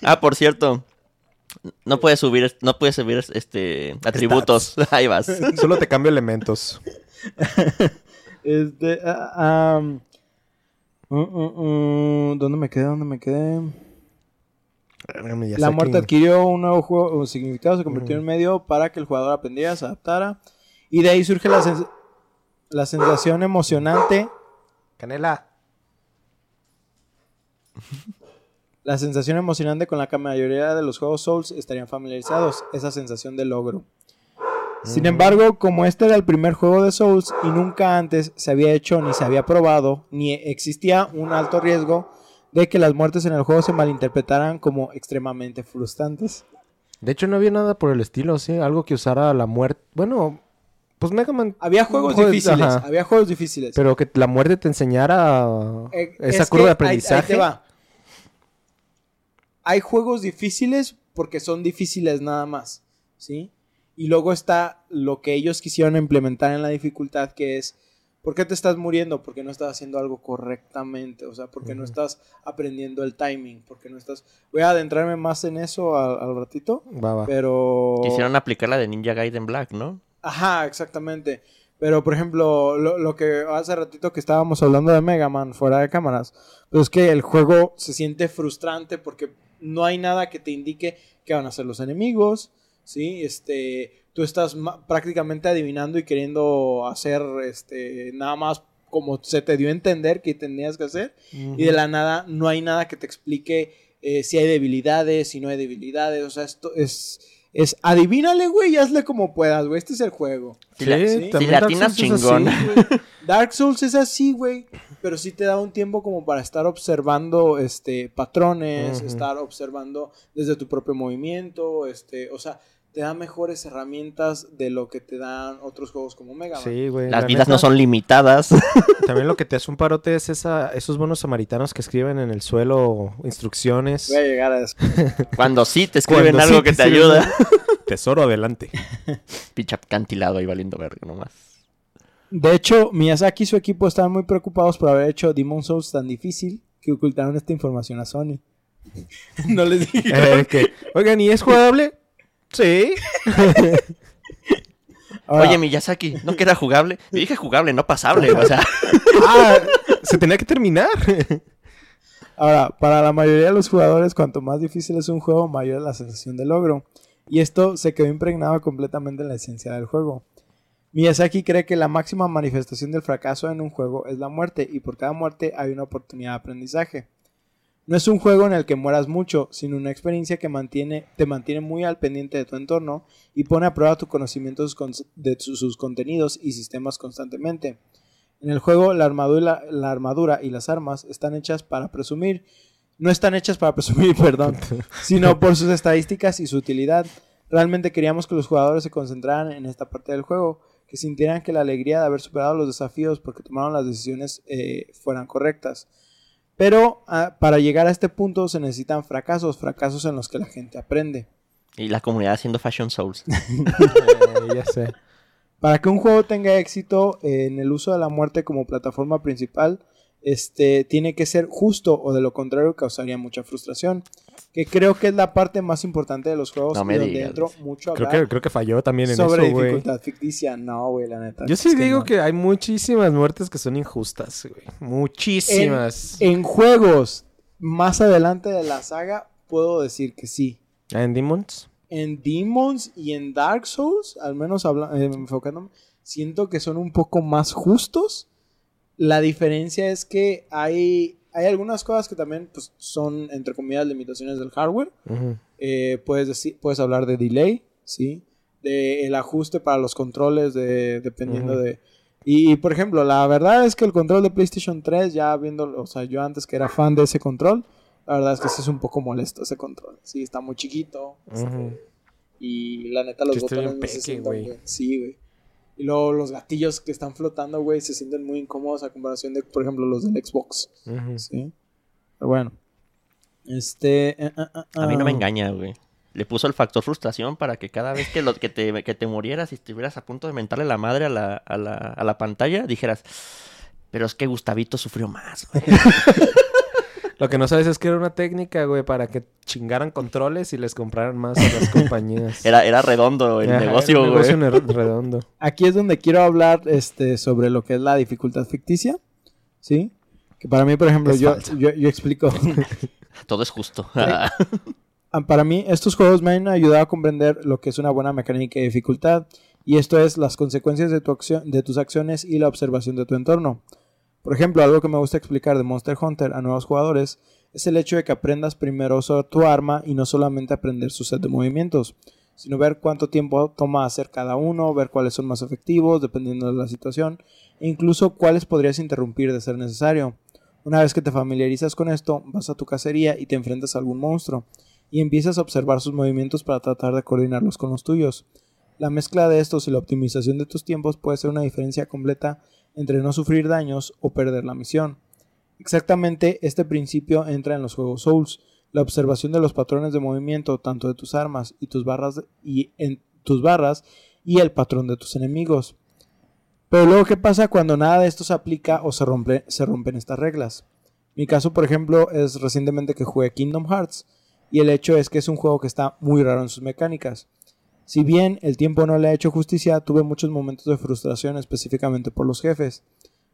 Speaker 3: Ah, por cierto. No puedes subir, no puedes subir este atributos. Ahí vas.
Speaker 2: Solo te cambio elementos.
Speaker 1: Este, ah, am, mm, ¿Dónde me quedé? ¿Dónde me quedé? La muerte adquirió un nuevo juego, un significado, se convirtió en un medio para que el jugador aprendiera, se adaptara. Y de ahí surge la, sens- la sensación emocionante,
Speaker 2: Canela.
Speaker 1: la sensación emocionante con la que la mayoría de los juegos Souls estarían familiarizados, esa sensación de logro. Sin embargo, como este era el primer juego de Souls y nunca antes se había hecho ni se había probado, ni existía un alto riesgo de que las muertes en el juego se malinterpretaran como extremadamente frustrantes.
Speaker 2: De hecho, no había nada por el estilo, sí. Algo que usara la muerte. Bueno, pues Mega Man.
Speaker 1: Había juegos
Speaker 2: Juegos-
Speaker 1: difíciles,
Speaker 2: ajá.
Speaker 1: había juegos difíciles.
Speaker 2: Pero que la muerte te enseñara
Speaker 1: Eh,
Speaker 2: esa
Speaker 1: es
Speaker 2: curva de
Speaker 1: ahí- ahí
Speaker 2: aprendizaje.
Speaker 1: te va. Hay juegos difíciles porque son difíciles nada más, ¿sí? Y luego está lo que ellos quisieron implementar en la dificultad, que es, ¿por qué te estás muriendo? Porque no estás haciendo algo correctamente, o sea, porque no estás aprendiendo el timing, porque no estás... Voy a adentrarme más en eso al, al ratito,
Speaker 2: Va, va.
Speaker 1: pero...
Speaker 3: Quisieron aplicar la de Ninja Gaiden Black, ¿no?
Speaker 1: Ajá, exactamente. Pero, por ejemplo, lo, lo que hace ratito que estábamos hablando de Mega Man fuera de cámaras, pues es que el juego se siente frustrante porque no hay nada que te indique qué van a hacer los enemigos, ¿sí? Este, tú estás prácticamente adivinando y queriendo hacer, este, nada más como se te dio a entender que tenías que hacer y de la nada no hay nada que te explique eh, si hay debilidades, si no hay debilidades, o sea, esto es... Es adivínale, güey, y hazle como puedas, güey. Este es el juego.
Speaker 2: Sí,
Speaker 1: sí.
Speaker 2: también
Speaker 3: si le
Speaker 2: Dark
Speaker 3: atinas
Speaker 2: Souls es así,
Speaker 3: chingón.
Speaker 2: güey.
Speaker 1: Dark Souls es así, güey. Pero sí te da un tiempo como para estar observando este patrones, estar observando desde tu propio movimiento, este, o sea, te da mejores herramientas de lo que te dan otros juegos como Mega Man.
Speaker 2: Sí, güey.
Speaker 3: Las
Speaker 2: la
Speaker 3: vidas no son limitadas.
Speaker 2: También lo que te hace un parote es esa, esos buenos samaritanos que escriben en el suelo instrucciones.
Speaker 1: Voy a llegar a eso.
Speaker 3: Cuando sí te escriben
Speaker 2: Cuando
Speaker 3: algo
Speaker 2: sí
Speaker 3: que
Speaker 2: te
Speaker 3: ayuda.
Speaker 2: Tesoro adelante.
Speaker 3: Pinche acantilado ahí valiendo verga nomás.
Speaker 1: De hecho, Miyazaki y su equipo estaban muy preocupados por haber hecho Demon Souls tan difícil que ocultaron esta información a Sony. no les dije.
Speaker 2: Eh, que, Oigan, ¿y es jugable? Sí.
Speaker 1: Ahora,
Speaker 3: Oye, Miyazaki, ¿no que era jugable? Yo dije jugable, no pasable. O sea,
Speaker 2: Ah, se tenía que terminar.
Speaker 1: ahora, para la mayoría de los jugadores, cuanto más difícil es un juego, mayor es la sensación de logro. Y esto se quedó impregnado completamente en la esencia del juego. Miyazaki cree que la máxima manifestación del fracaso en un juego es la muerte, y por cada muerte hay una oportunidad de aprendizaje. No es un juego en el que mueras mucho, sino una experiencia que mantiene, te mantiene muy al pendiente de tu entorno y pone a prueba tu conocimiento de sus contenidos y sistemas constantemente. En el juego, la armadura, la armadura y las armas están hechas para presumir, no están hechas para presumir, perdón, sino por sus estadísticas y su utilidad. Realmente queríamos que los jugadores se concentraran en esta parte del juego, que sintieran que la alegría de haber superado los desafíos porque tomaron las decisiones eh, fueran correctas. Pero ah, para llegar a este punto se necesitan fracasos, fracasos en los que la gente aprende.
Speaker 3: y la comunidad haciendo Fashion Souls.
Speaker 2: Eh, ya sé.
Speaker 1: Para que un juego tenga éxito eh, en el uso de la muerte como plataforma principal, este tiene que ser justo o de lo contrario causaría mucha frustración. Que creo que es la parte más importante de los juegos
Speaker 3: No
Speaker 1: y
Speaker 3: me
Speaker 1: donde
Speaker 3: digas.
Speaker 1: entro mucho a
Speaker 2: Creo que, creo que falló también en
Speaker 1: sobre
Speaker 2: eso, güey.
Speaker 1: dificultad ficticia. No, güey, la neta.
Speaker 2: Yo sí
Speaker 1: es
Speaker 2: digo
Speaker 1: no.
Speaker 2: que hay muchísimas muertes que son injustas, güey. Muchísimas.
Speaker 1: En juegos más adelante de la saga, puedo decir que sí.
Speaker 2: Ah, ¿En Demons?
Speaker 1: En Demons y en Dark Souls, al menos habla- eh, enfocándome, siento que son un poco más justos. La diferencia es que hay, hay algunas cosas que también pues, son, entre comillas, limitaciones del hardware. Eh, puedes, decir, puedes hablar de delay, ¿sí? De el ajuste para los controles, de, dependiendo de... Y, por ejemplo, la verdad es que el control de PlayStation 3, ya viendo, o sea, yo antes que era fan de ese control, la verdad es que sí es un poco molesto ese control. Sí, está muy chiquito. este, y la neta, los
Speaker 2: está
Speaker 1: botones no
Speaker 2: peque,
Speaker 1: bien. Sí, güey. Y luego los gatillos que están flotando, güey, se sienten muy incómodos a comparación de, por ejemplo, los del Xbox. Sí. Pero bueno. Este. eh, eh, eh,
Speaker 3: A mí no me
Speaker 1: ah.
Speaker 3: engaña, güey. Le puso el factor frustración para que cada vez que, lo, que, te, que te murieras y estuvieras a punto de mentarle la madre a la, a la, a la pantalla, dijeras, pero es que Gustavito sufrió más, güey.
Speaker 2: Lo que no sabes es que era una técnica, güey, para que chingaran controles y les compraran más a las compañías.
Speaker 3: Era, era redondo el
Speaker 2: Ajá,
Speaker 3: negocio, güey.
Speaker 2: negocio ne- redondo.
Speaker 1: Aquí es donde quiero hablar este, sobre lo que es la dificultad ficticia. ¿Sí? Que para mí, por ejemplo, yo, yo, yo explico.
Speaker 3: Todo es justo.
Speaker 1: Ah, para mí, estos juegos me han ayudado a comprender lo que es una buena mecánica de dificultad. Y esto es las consecuencias de, tu acción, de tus acciones y la observación de tu entorno. Por ejemplo, algo que me gusta explicar de Monster Hunter a nuevos jugadores es el hecho de que aprendas primero sobre tu arma y no solamente aprender su set de movimientos, sino ver cuánto tiempo toma hacer cada uno, ver cuáles son más efectivos dependiendo de la situación e incluso cuáles podrías interrumpir de ser necesario. Una vez que te familiarizas con esto, vas a tu cacería y te enfrentas a algún monstruo y empiezas a observar sus movimientos para tratar de coordinarlos con los tuyos. La mezcla de estos y la optimización de tus tiempos puede ser una diferencia completa entre no sufrir daños o perder la misión. Exactamente este principio entra en los juegos Souls, la observación de los patrones de movimiento tanto de tus armas y tus barras y en tus barras y el patrón de tus enemigos. Pero luego, ¿qué pasa cuando nada de esto se aplica o se, rompe- se rompen estas reglas? Mi caso, por ejemplo, es recientemente que jugué Kingdom Hearts, y el hecho es que es un juego que está muy raro en sus mecánicas. Si bien el tiempo no le ha hecho justicia, tuve muchos momentos de frustración específicamente por los jefes.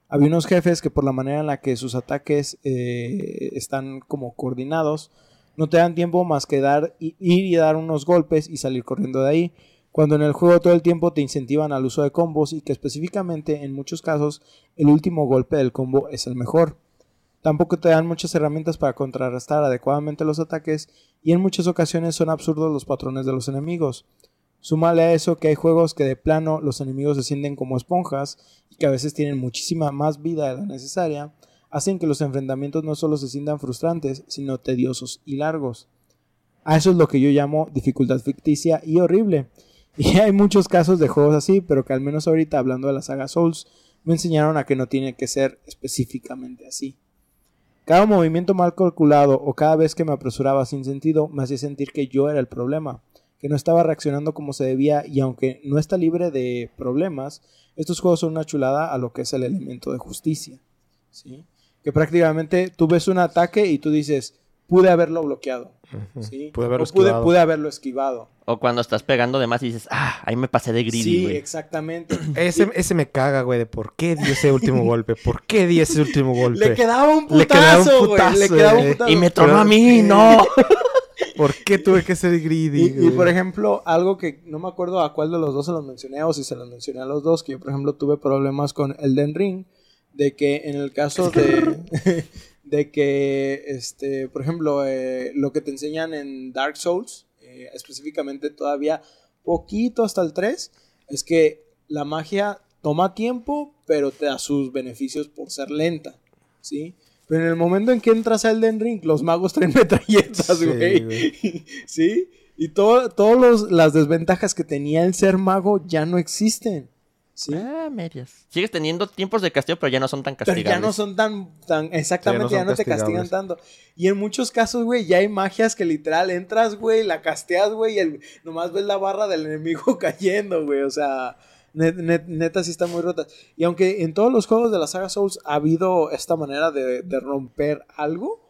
Speaker 1: Había unos jefes que por la manera en la que sus ataques eh, están como coordinados, no te dan tiempo más que dar, ir y dar unos golpes y salir corriendo de ahí, cuando en el juego todo el tiempo te incentivan al uso de combos y que específicamente en muchos casos el último golpe del combo es el mejor. Tampoco te dan muchas herramientas para contrarrestar adecuadamente los ataques y en muchas ocasiones son absurdos los patrones de los enemigos. Súmale a eso que hay juegos que de plano los enemigos se sienten como esponjas y que a veces tienen muchísima más vida de la necesaria, hacen que los enfrentamientos no solo se sientan frustrantes, sino tediosos y largos. A eso es lo que yo llamo dificultad ficticia y horrible. Y hay muchos casos de juegos así, pero que al menos ahorita hablando de la saga Souls, me enseñaron a que no tiene que ser específicamente así. Cada movimiento mal calculado o cada vez que me apresuraba sin sentido me hacía sentir que yo era el problema, que no estaba reaccionando como se debía y aunque no está libre de problemas, estos juegos son una chulada a lo que es el elemento de justicia. ¿sí? Que prácticamente tú ves un ataque y tú dices, pude haberlo bloqueado. ¿sí?
Speaker 2: Pude haberlo
Speaker 1: o pude, haberlo esquivado.
Speaker 3: O cuando estás pegando de más y dices, ah, ahí me pasé de greedy,
Speaker 1: Sí,
Speaker 3: güey.
Speaker 1: exactamente.
Speaker 2: Ese, ese me caga, güey, de por qué di ese último golpe. ¿Por qué di ese último golpe?
Speaker 1: Le quedaba un
Speaker 2: Le quedaba un
Speaker 1: putazo, güey. Le quedaba un putazo.
Speaker 3: y me tronó
Speaker 2: Pero-
Speaker 3: a mí, no.
Speaker 2: ¿Por qué tuve que ser greedy?
Speaker 1: Y, por ejemplo, algo que no me acuerdo a cuál de los dos se los mencioné o si se los mencioné a los dos, que yo por ejemplo tuve problemas con Elden Ring, de que en el caso de, de que, este, por ejemplo, eh, lo que te enseñan en Dark Souls, eh, específicamente todavía poquito hasta el 3, es que la magia toma tiempo, pero te da sus beneficios por ser lenta, ¿sí? Pero en el momento en que entras a Elden Ring, los magos traen metralletas,
Speaker 2: Sí,
Speaker 1: güey.
Speaker 2: güey.
Speaker 1: ¿Sí? Y todo, todas las desventajas que tenía el ser mago ya no existen. ¿Sí?
Speaker 3: Ah, medias. Sigues teniendo tiempos de castigo, pero ya no son tan
Speaker 1: Pero
Speaker 3: castigables.
Speaker 1: ya no son tan, tan exactamente,
Speaker 2: Ya
Speaker 1: ya
Speaker 2: no
Speaker 1: te castigan tanto. Y en muchos casos, güey, ya hay magias que literal entras, güey, la casteas, güey, y el- nomás ves la barra del enemigo cayendo, güey. O sea, net- net- neta sí están muy rotas. Y aunque en todos los juegos de la saga Souls ha habido esta manera de, de romper algo,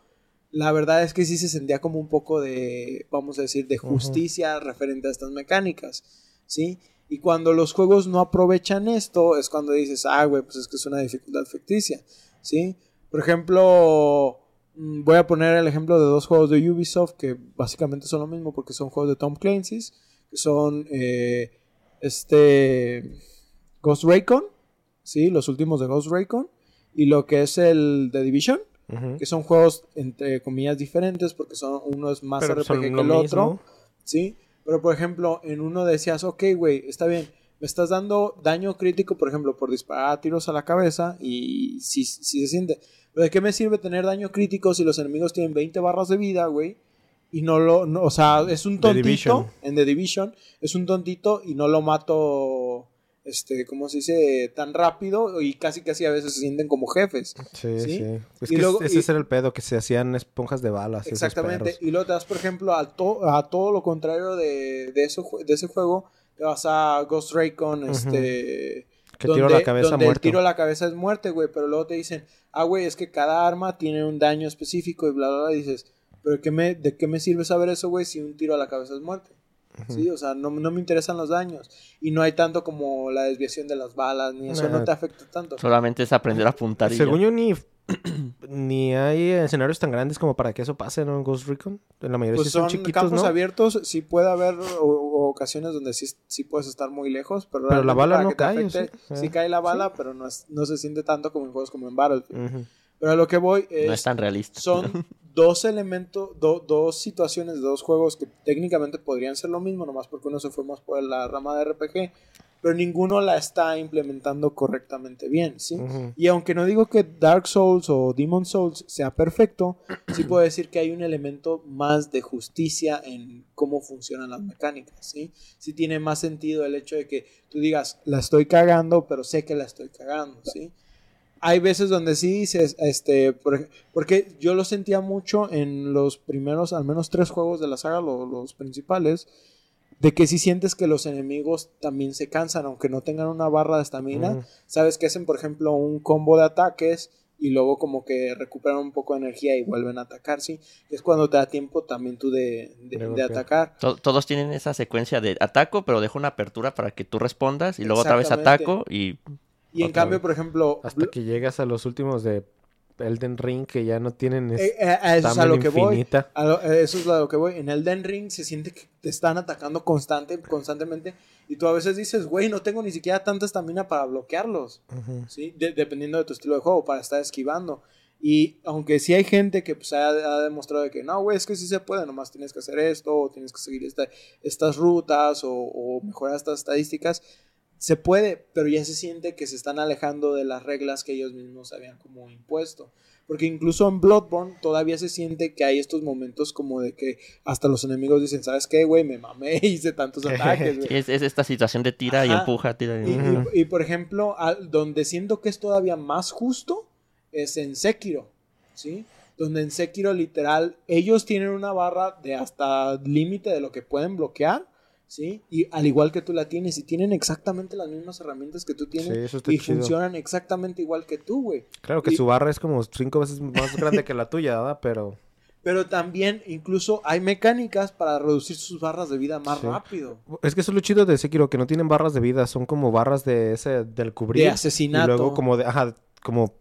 Speaker 1: la verdad es que sí se sentía como un poco de, vamos a decir, de justicia referente a estas mecánicas, ¿sí? Y cuando los juegos no aprovechan esto, es cuando dices, ah, güey, pues es que es una dificultad ficticia, ¿sí? Por ejemplo, mm, voy a poner el ejemplo de dos juegos de Ubisoft que básicamente son lo mismo porque son juegos de Tom Clancy's, que son eh, este Ghost Recon, ¿sí? Los últimos de Ghost Recon, y lo que es el The Division, que son juegos entre comillas diferentes porque son uno es más
Speaker 2: Pero
Speaker 1: RPG que el otro. ¿sí? Pero por ejemplo, en uno decías, ok, güey, está bien, me estás dando daño crítico, por ejemplo, por disparar tiros a la cabeza y si se siente. Pero ¿de qué me sirve tener daño crítico si los enemigos tienen 20 barras de vida, güey? Y no lo, no, o sea, es un tontito en The Division, es un tontito y no lo mato, este, ¿cómo se dice? Tan rápido y casi casi a veces se sienten como jefes.
Speaker 2: Sí,
Speaker 1: ¿Sí?
Speaker 2: sí. Es
Speaker 1: Y
Speaker 2: que
Speaker 1: luego-
Speaker 2: ese
Speaker 1: y-
Speaker 2: era el pedo, que se hacían esponjas de balas.
Speaker 1: Exactamente. Y luego te vas, por ejemplo, a, to- a todo lo contrario de, de, eso, de ese juego. Te vas a Ghost Recon, este...
Speaker 2: Que tiro la cabeza
Speaker 1: donde
Speaker 2: muerto.
Speaker 1: el tiro a la cabeza es muerte, güey. Pero luego te dicen, ah, güey, es que cada arma tiene un daño específico y bla, bla, bla. Y dices, pero ¿qué me, ¿de qué me sirve saber eso, güey, si un tiro a la cabeza es muerte? Sí, o sea, no, no me interesan los daños. Y no hay tanto como la desviación de las balas, ni eso
Speaker 2: Nah.
Speaker 1: no te afecta tanto.
Speaker 3: Solamente es aprender a apuntar y
Speaker 2: Según
Speaker 3: ya.
Speaker 2: yo, ni, ni hay escenarios tan grandes como para que eso pase, ¿no? En Ghost Recon. En la mayoría
Speaker 1: Pues
Speaker 2: sí son,
Speaker 1: son
Speaker 2: chiquitos,
Speaker 1: campos
Speaker 2: ¿no?
Speaker 1: abiertos, sí puede haber o- o ocasiones donde sí, sí puedes estar muy lejos, pero,
Speaker 2: Pero la bala no cae, ¿o
Speaker 1: afecte,
Speaker 2: sí?
Speaker 1: sí cae la bala, pero no, es- no se siente tanto como en juegos como en Battlefield.
Speaker 2: Ujú.
Speaker 1: Pero a lo que voy es,
Speaker 3: No es tan realista.
Speaker 1: son dos elementos, do- dos situaciones de dos juegos que técnicamente podrían ser lo mismo, nomás porque uno se fue más por la rama de RPG, pero ninguno la está implementando correctamente bien, ¿sí?
Speaker 2: Ujú.
Speaker 1: Y aunque no digo que Dark Souls o Demon Souls sea perfecto, sí puedo decir que hay un elemento más de justicia en cómo funcionan las mecánicas, ¿sí? Sí tiene más sentido el hecho de que tú digas, la estoy cagando, pero sé que la estoy cagando, ¿sí? Hay veces donde sí dices, este, por porque yo lo sentía mucho en los primeros, al menos tres juegos de la saga, lo- los principales, de que si sientes que los enemigos también se cansan, aunque no tengan una barra de estamina, sabes que hacen, por ejemplo, un combo de ataques y luego como que recuperan un poco de energía y vuelven a atacar, ¿sí? Es cuando te da tiempo también tú de, de-
Speaker 2: De
Speaker 1: atacar.
Speaker 3: To- Todos tienen esa secuencia de ataco, pero dejo una apertura para que tú respondas y luego otra vez ataco y
Speaker 1: Y en cambio,
Speaker 2: vez.
Speaker 1: por ejemplo,
Speaker 2: Hasta que llegas a los últimos de Elden Ring, que ya no tienen
Speaker 1: eh, eh, a eso es a lo que voy.
Speaker 2: infinita.
Speaker 1: A lo- eh, eso es a lo que voy. En Elden Ring se siente que te están atacando constante, constantemente. Y tú a veces dices, güey, no tengo ni siquiera tanta estamina para bloquearlos. ¿sí? De- dependiendo de tu estilo de juego, para estar esquivando. Y aunque sí hay gente que pues, ha, ha demostrado de que no, güey, es que sí se puede, nomás tienes que hacer esto, o tienes que seguir esta- estas rutas, o, o mejorar estas estadísticas, se puede, pero ya se siente que se están alejando de las reglas que ellos mismos habían como impuesto. Porque incluso en Bloodborne todavía se siente que hay estos momentos como de que hasta los enemigos dicen, ¿sabes qué, güey? Me mamé, hice tantos ataques.
Speaker 3: Sí, es, es esta situación de tira y empuja, tira y
Speaker 1: Y, y- y, por ejemplo, donde siento que es todavía más justo es en Sekiro, ¿sí? Donde en Sekiro literal ellos tienen una barra de hasta límite de lo que pueden bloquear, ¿sí? Y al igual que tú la tienes y tienen exactamente las mismas herramientas que tú
Speaker 2: Sí,
Speaker 1: tienes
Speaker 2: eso está
Speaker 1: y
Speaker 2: chido.
Speaker 1: funcionan exactamente igual que tú, güey.
Speaker 2: Claro que
Speaker 1: Y-
Speaker 2: su barra es como cinco veces más grande que la tuya, ¿verdad? Pero
Speaker 1: Pero también incluso hay mecánicas para reducir sus barras de vida más
Speaker 2: Sí.
Speaker 1: rápido.
Speaker 2: es que eso es lo chido de Sekiro, que no tienen barras de vida, son como barras de ese del cubrir.
Speaker 1: De
Speaker 2: Y
Speaker 1: asesinato.
Speaker 2: luego como de, ajá, como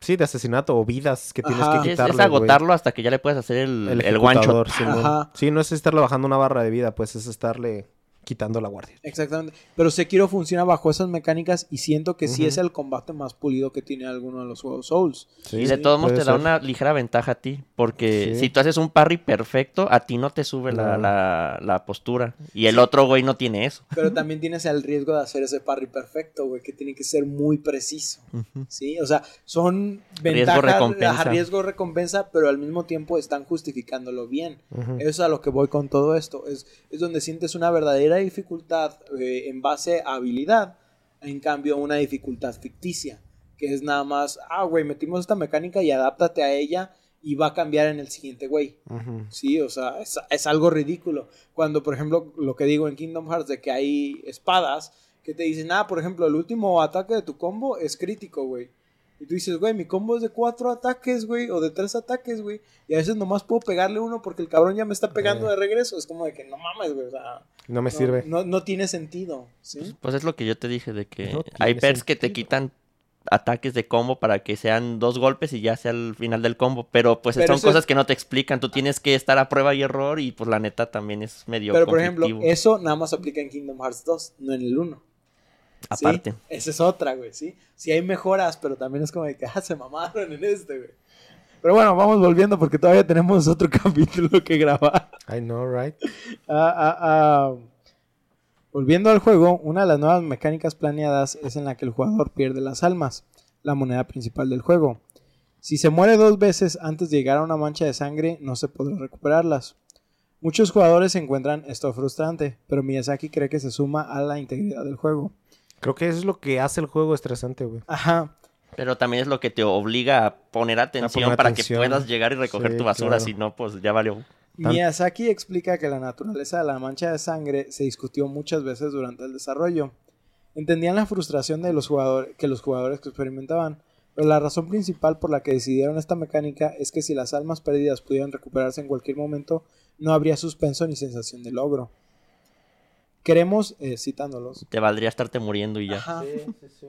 Speaker 2: sí, de asesinato o vidas que tienes
Speaker 1: Ajá.
Speaker 2: que
Speaker 3: Sí, es,
Speaker 2: quitarle.
Speaker 3: es agotarlo hasta que ya le puedes hacer el,
Speaker 2: El,
Speaker 3: el.
Speaker 1: Ajá.
Speaker 2: Sí, no es estarle bajando una barra de vida, pues es estarle quitando la guardia.
Speaker 1: Exactamente. Pero Sekiro funciona bajo esas mecánicas y siento que sí
Speaker 2: Ujú.
Speaker 1: es el combate más pulido que tiene alguno de los juegos Souls.
Speaker 2: Sí,
Speaker 3: Y de todos modos te da
Speaker 2: ser.
Speaker 3: una ligera ventaja a ti. Porque
Speaker 2: Sí.
Speaker 3: si tú haces un parry perfecto, a ti no te sube la,
Speaker 2: No.
Speaker 3: la- la postura. Y el otro güey no tiene eso.
Speaker 1: Pero también tienes el riesgo de hacer ese parry perfecto, güey, que tiene que ser muy preciso. Sí, o sea, son ventajas,
Speaker 3: recompensa.
Speaker 1: ajá, riesgo recompensa, pero al mismo tiempo están justificándolo bien. Eso es a lo que voy con todo esto. Es, es donde sientes una verdadera dificultad eh, en base a habilidad, en cambio una dificultad ficticia, que es nada más, ah, güey, metimos esta mecánica y adáptate a ella y va a cambiar en el siguiente güey. Sí, o sea, es, es algo ridículo. Cuando, por ejemplo, lo que digo en Kingdom Hearts de que hay espadas que te dicen, ah, por ejemplo, el último ataque de tu combo es crítico, güey. Y tú dices, güey, mi combo es de cuatro ataques, güey, o de tres ataques, güey. Y a veces nomás puedo pegarle uno porque el cabrón ya me está pegando
Speaker 2: Eh.
Speaker 1: de regreso. Es como de que no mames, güey. O sea,
Speaker 2: No me
Speaker 1: no,
Speaker 2: sirve.
Speaker 1: No, no tiene sentido, ¿sí?
Speaker 3: Pues es lo que yo te dije de que
Speaker 2: No
Speaker 3: hay pers que te quitan ataques de combo para que sean dos golpes y ya sea el final del combo. Pero pues
Speaker 1: Pero
Speaker 3: son
Speaker 1: es-
Speaker 3: cosas que no te explican. Tú tienes que estar a prueba y error y pues la neta también es medio
Speaker 1: Pero, por ejemplo, eso nada más aplica en Kingdom Hearts 2, no en el 1. ¿Sí?
Speaker 3: Aparte.
Speaker 1: Esa es otra, güey, ¿sí? Sí hay mejoras, pero también es como de que, ah, se mamaron en este, güey. Pero bueno, vamos volviendo porque todavía tenemos otro capítulo que grabar.
Speaker 2: I know, right?
Speaker 1: Ah, ah, ah. Volviendo al juego, una de las nuevas mecánicas planeadas es en la que el jugador pierde las almas, la moneda principal del juego. Si se muere dos veces antes de llegar a una mancha de sangre, no se podrá recuperarlas. Muchos jugadores encuentran esto frustrante, pero Miyazaki cree que se suma a la integridad del juego.
Speaker 2: Creo que eso es lo que hace el juego estresante, güey.
Speaker 1: Ajá,
Speaker 3: Pero también es lo que te obliga a poner atención
Speaker 2: poner
Speaker 3: para
Speaker 2: atención.
Speaker 3: que puedas llegar y recoger
Speaker 2: Sí,
Speaker 3: tu basura.
Speaker 2: claro.
Speaker 3: Si no, pues ya valió.
Speaker 1: Miyazaki explica que la naturaleza de la mancha de sangre se discutió muchas veces durante el desarrollo. Entendían la frustración de los jugadores que los jugadores que experimentaban, pero la razón principal por la que decidieron esta mecánica es que si las almas perdidas pudieran recuperarse en cualquier momento, no habría suspenso ni sensación de logro. Queremos, eh, citándolos,
Speaker 3: Te valdría estarte muriendo y ya.
Speaker 1: Ajá.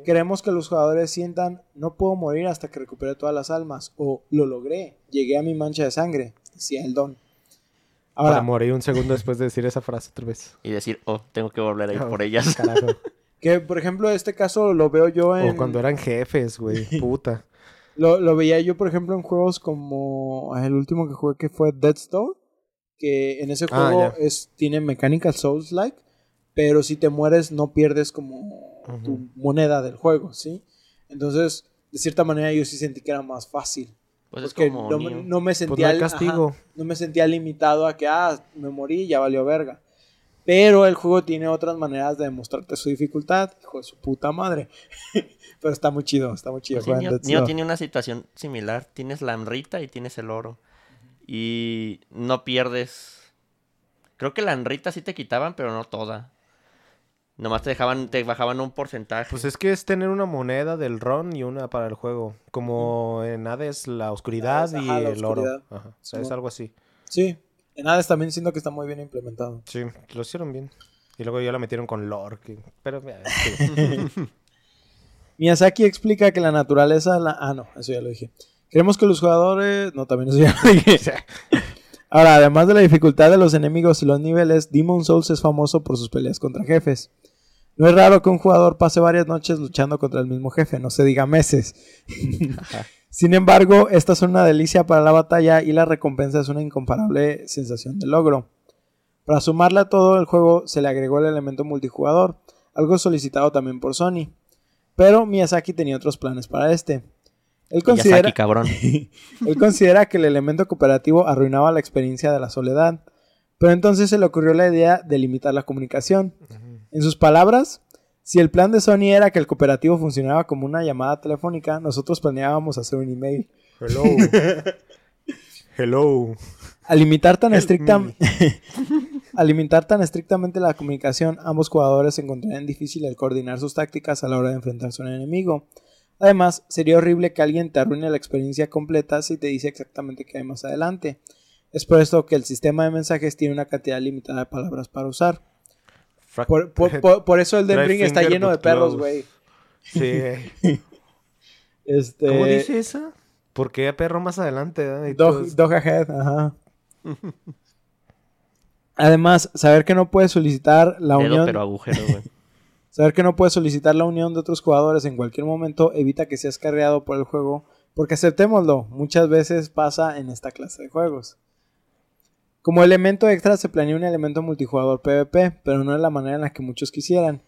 Speaker 1: Queremos que los jugadores sientan, no puedo morir hasta que recupere todas las almas, o lo logré, llegué a mi mancha de sangre, decía el don.
Speaker 2: Para
Speaker 1: Ahora,
Speaker 2: morir un segundo después de decir esa frase otra vez.
Speaker 3: Y decir, oh, tengo que volver a ir
Speaker 2: Oh,
Speaker 3: por ellas.
Speaker 2: Carajo.
Speaker 1: que por ejemplo este caso lo veo yo en...
Speaker 2: O cuando eran jefes, güey. Puta.
Speaker 1: Lo, lo veía yo, por ejemplo, en juegos como el último que jugué que fue Dead Store, que en ese
Speaker 2: Ah,
Speaker 1: juego es tiene mecánica Souls-like, pero si te mueres no pierdes como tu moneda del juego, ¿sí? Entonces, de cierta manera yo sí sentí que era más fácil.
Speaker 3: Pues es
Speaker 1: Porque
Speaker 3: como
Speaker 1: no, me- no me
Speaker 2: Pues
Speaker 1: sentía
Speaker 2: no
Speaker 1: ajá,
Speaker 2: castigo.
Speaker 1: no me sentía limitado a que ah, me morí ya valió verga. Pero el juego tiene otras maneras de demostrarte su dificultad, hijo de su puta madre. Pero está muy chido, está muy chido.
Speaker 3: Pues sí, Neo, Neo tiene una situación similar. Tienes la enrita y tienes el oro. Y no pierdes. Creo que la enrita sí te quitaban, pero no toda. Nomás te dejaban, te bajaban un porcentaje.
Speaker 2: Pues es que es tener una moneda del ron y una para el juego. Como en Hades la oscuridad
Speaker 1: Hades,
Speaker 2: y
Speaker 1: ajá, la
Speaker 2: el oro. Ajá. O sea, es algo así.
Speaker 1: Sí, en Hades también siento que está muy bien implementado.
Speaker 2: Sí, lo hicieron bien. Y luego ya la metieron con lore. que- Pero sí.
Speaker 1: Miyazaki explica que la naturaleza la... Ah, no, eso ya lo dije. Queremos que los jugadores... No, también eso ya lo dije. Ahora, además de la dificultad de los enemigos y los niveles, Demon Souls es famoso por sus peleas contra jefes. No es raro que un jugador pase varias noches luchando contra el mismo jefe, no se diga meses. Sin embargo, estas son una delicia para la batalla y la recompensa es una incomparable sensación de logro. Para sumarle a todo el juego se le agregó el elemento multijugador, algo solicitado también por Sony. Pero Miyazaki tenía otros planes para este. Él considera,
Speaker 3: Miyazaki, cabrón.
Speaker 1: él considera que el elemento cooperativo arruinaba la experiencia de la soledad. Pero entonces se le ocurrió la idea de limitar la comunicación. En sus palabras, si el plan de Sony era que el cooperativo funcionaba como una llamada telefónica, nosotros planeábamos hacer un email.
Speaker 2: Hello. Hello.
Speaker 1: Al limitar tan
Speaker 2: Help
Speaker 1: estricta-
Speaker 2: me.
Speaker 1: Al limitar tan estrictamente la comunicación, ambos jugadores encontrarían difícil el coordinar sus tácticas a la hora de enfrentarse a un enemigo. Además, sería horrible que alguien te arruine la experiencia completa si te dice exactamente qué hay más adelante. Es por esto que el sistema de mensajes tiene una cantidad limitada de palabras para usar. Por, por- por- por eso el Den
Speaker 2: Dry
Speaker 1: Ring está lleno de perros, güey.
Speaker 2: Sí.
Speaker 1: Este,
Speaker 2: ¿Cómo dice esa? Porque hay perro más adelante, ¿verdad? Y
Speaker 1: Dog, dog ahead, ajá. Además, saber que no puedes solicitar la
Speaker 3: Dedo,
Speaker 1: unión.
Speaker 3: pero agujero, güey.
Speaker 1: Saber que no puedes solicitar la unión de otros jugadores en cualquier momento evita que seas carreado por el juego, porque aceptémoslo, muchas veces pasa en esta clase de juegos. Como elemento extra se planea un elemento multijugador PvP, pero no de la manera en la que muchos quisieran.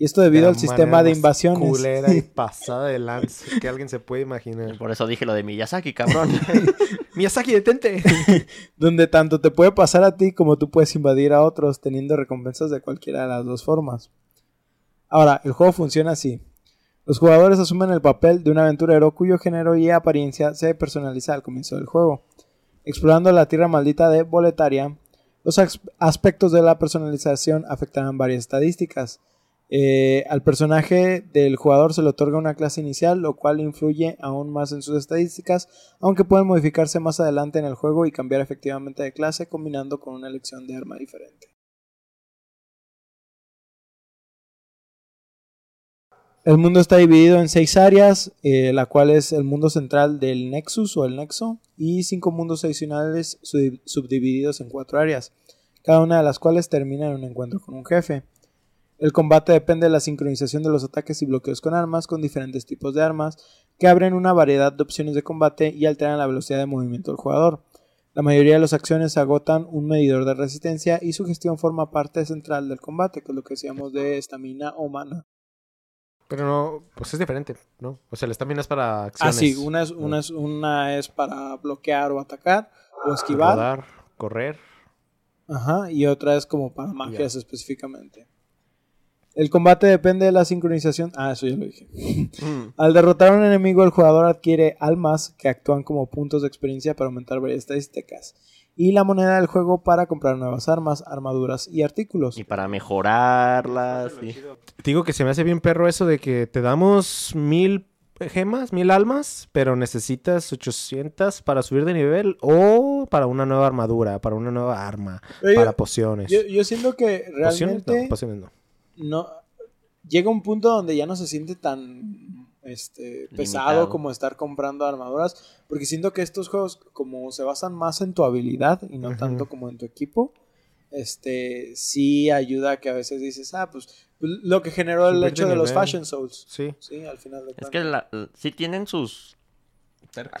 Speaker 1: Y esto debido al sistema de invasiones.
Speaker 2: Culera y pasada de lance que alguien se puede imaginar.
Speaker 3: Por eso dije lo de Miyazaki, cabrón.
Speaker 2: Miyazaki, detente.
Speaker 1: donde tanto te puede pasar a ti como tú puedes invadir a otros teniendo recompensas de cualquiera de las dos formas. Ahora, el juego funciona así. Los jugadores asumen el papel de un aventurero cuyo género y apariencia se personaliza al comienzo del juego. Explorando la tierra maldita de Boletaria, los as- aspectos de la personalización afectarán varias estadísticas. Eh, al personaje del jugador se le otorga una clase inicial, lo cual influye aún más en sus estadísticas, aunque pueden modificarse más adelante en el juego y cambiar efectivamente de clase combinando con una elección de arma diferente. El mundo está dividido en seis áreas, eh, la cual es el mundo central del Nexus o el Nexo, y cinco mundos adicionales sub- subdivididos en cuatro áreas, cada una de las cuales termina en un encuentro con un jefe. El combate depende de la sincronización de los ataques y bloqueos con armas, con diferentes tipos de armas, que abren una variedad de opciones de combate y alteran la velocidad de movimiento del jugador. La mayoría de las acciones agotan un medidor de resistencia y su gestión forma parte central del combate, que es lo que decíamos de estamina o mana.
Speaker 2: Pero no, pues es diferente, ¿no? O sea, el estamina es para acciones.
Speaker 1: Ah, sí, una es, una, es, una es para bloquear o atacar o esquivar.
Speaker 2: Rodar, correr.
Speaker 1: Ajá, y otra es como para magias específicamente. El combate depende de la sincronización. Ah, eso ya lo dije.
Speaker 3: Mm.
Speaker 1: Al derrotar a un enemigo, el jugador adquiere almas que actúan como puntos de experiencia para aumentar varias estadísticas. Y la moneda del juego para comprar nuevas armas, armaduras y artículos.
Speaker 3: Y para mejorarlas.
Speaker 2: Te digo que se me hace bien perro eso de que te damos mil gemas, mil almas, pero necesitas 800 para subir de nivel o para una nueva armadura, para una nueva arma,
Speaker 1: Pero yo-
Speaker 2: para pociones.
Speaker 1: Yo, yo siento que
Speaker 2: ¿Pociones?
Speaker 1: realmente
Speaker 2: No, pociones no.
Speaker 1: no llega un punto donde ya no se siente tan este pesado
Speaker 3: Limitado.
Speaker 1: como estar comprando armaduras porque siento que estos juegos como se basan más en tu habilidad y no tanto como en tu equipo este sí ayuda a que a veces dices ah pues pues, lo que generó el
Speaker 2: de
Speaker 1: hecho de los. Fashion Souls
Speaker 2: Sí.
Speaker 1: sí al final de
Speaker 3: Es que la- la- sí tienen sus,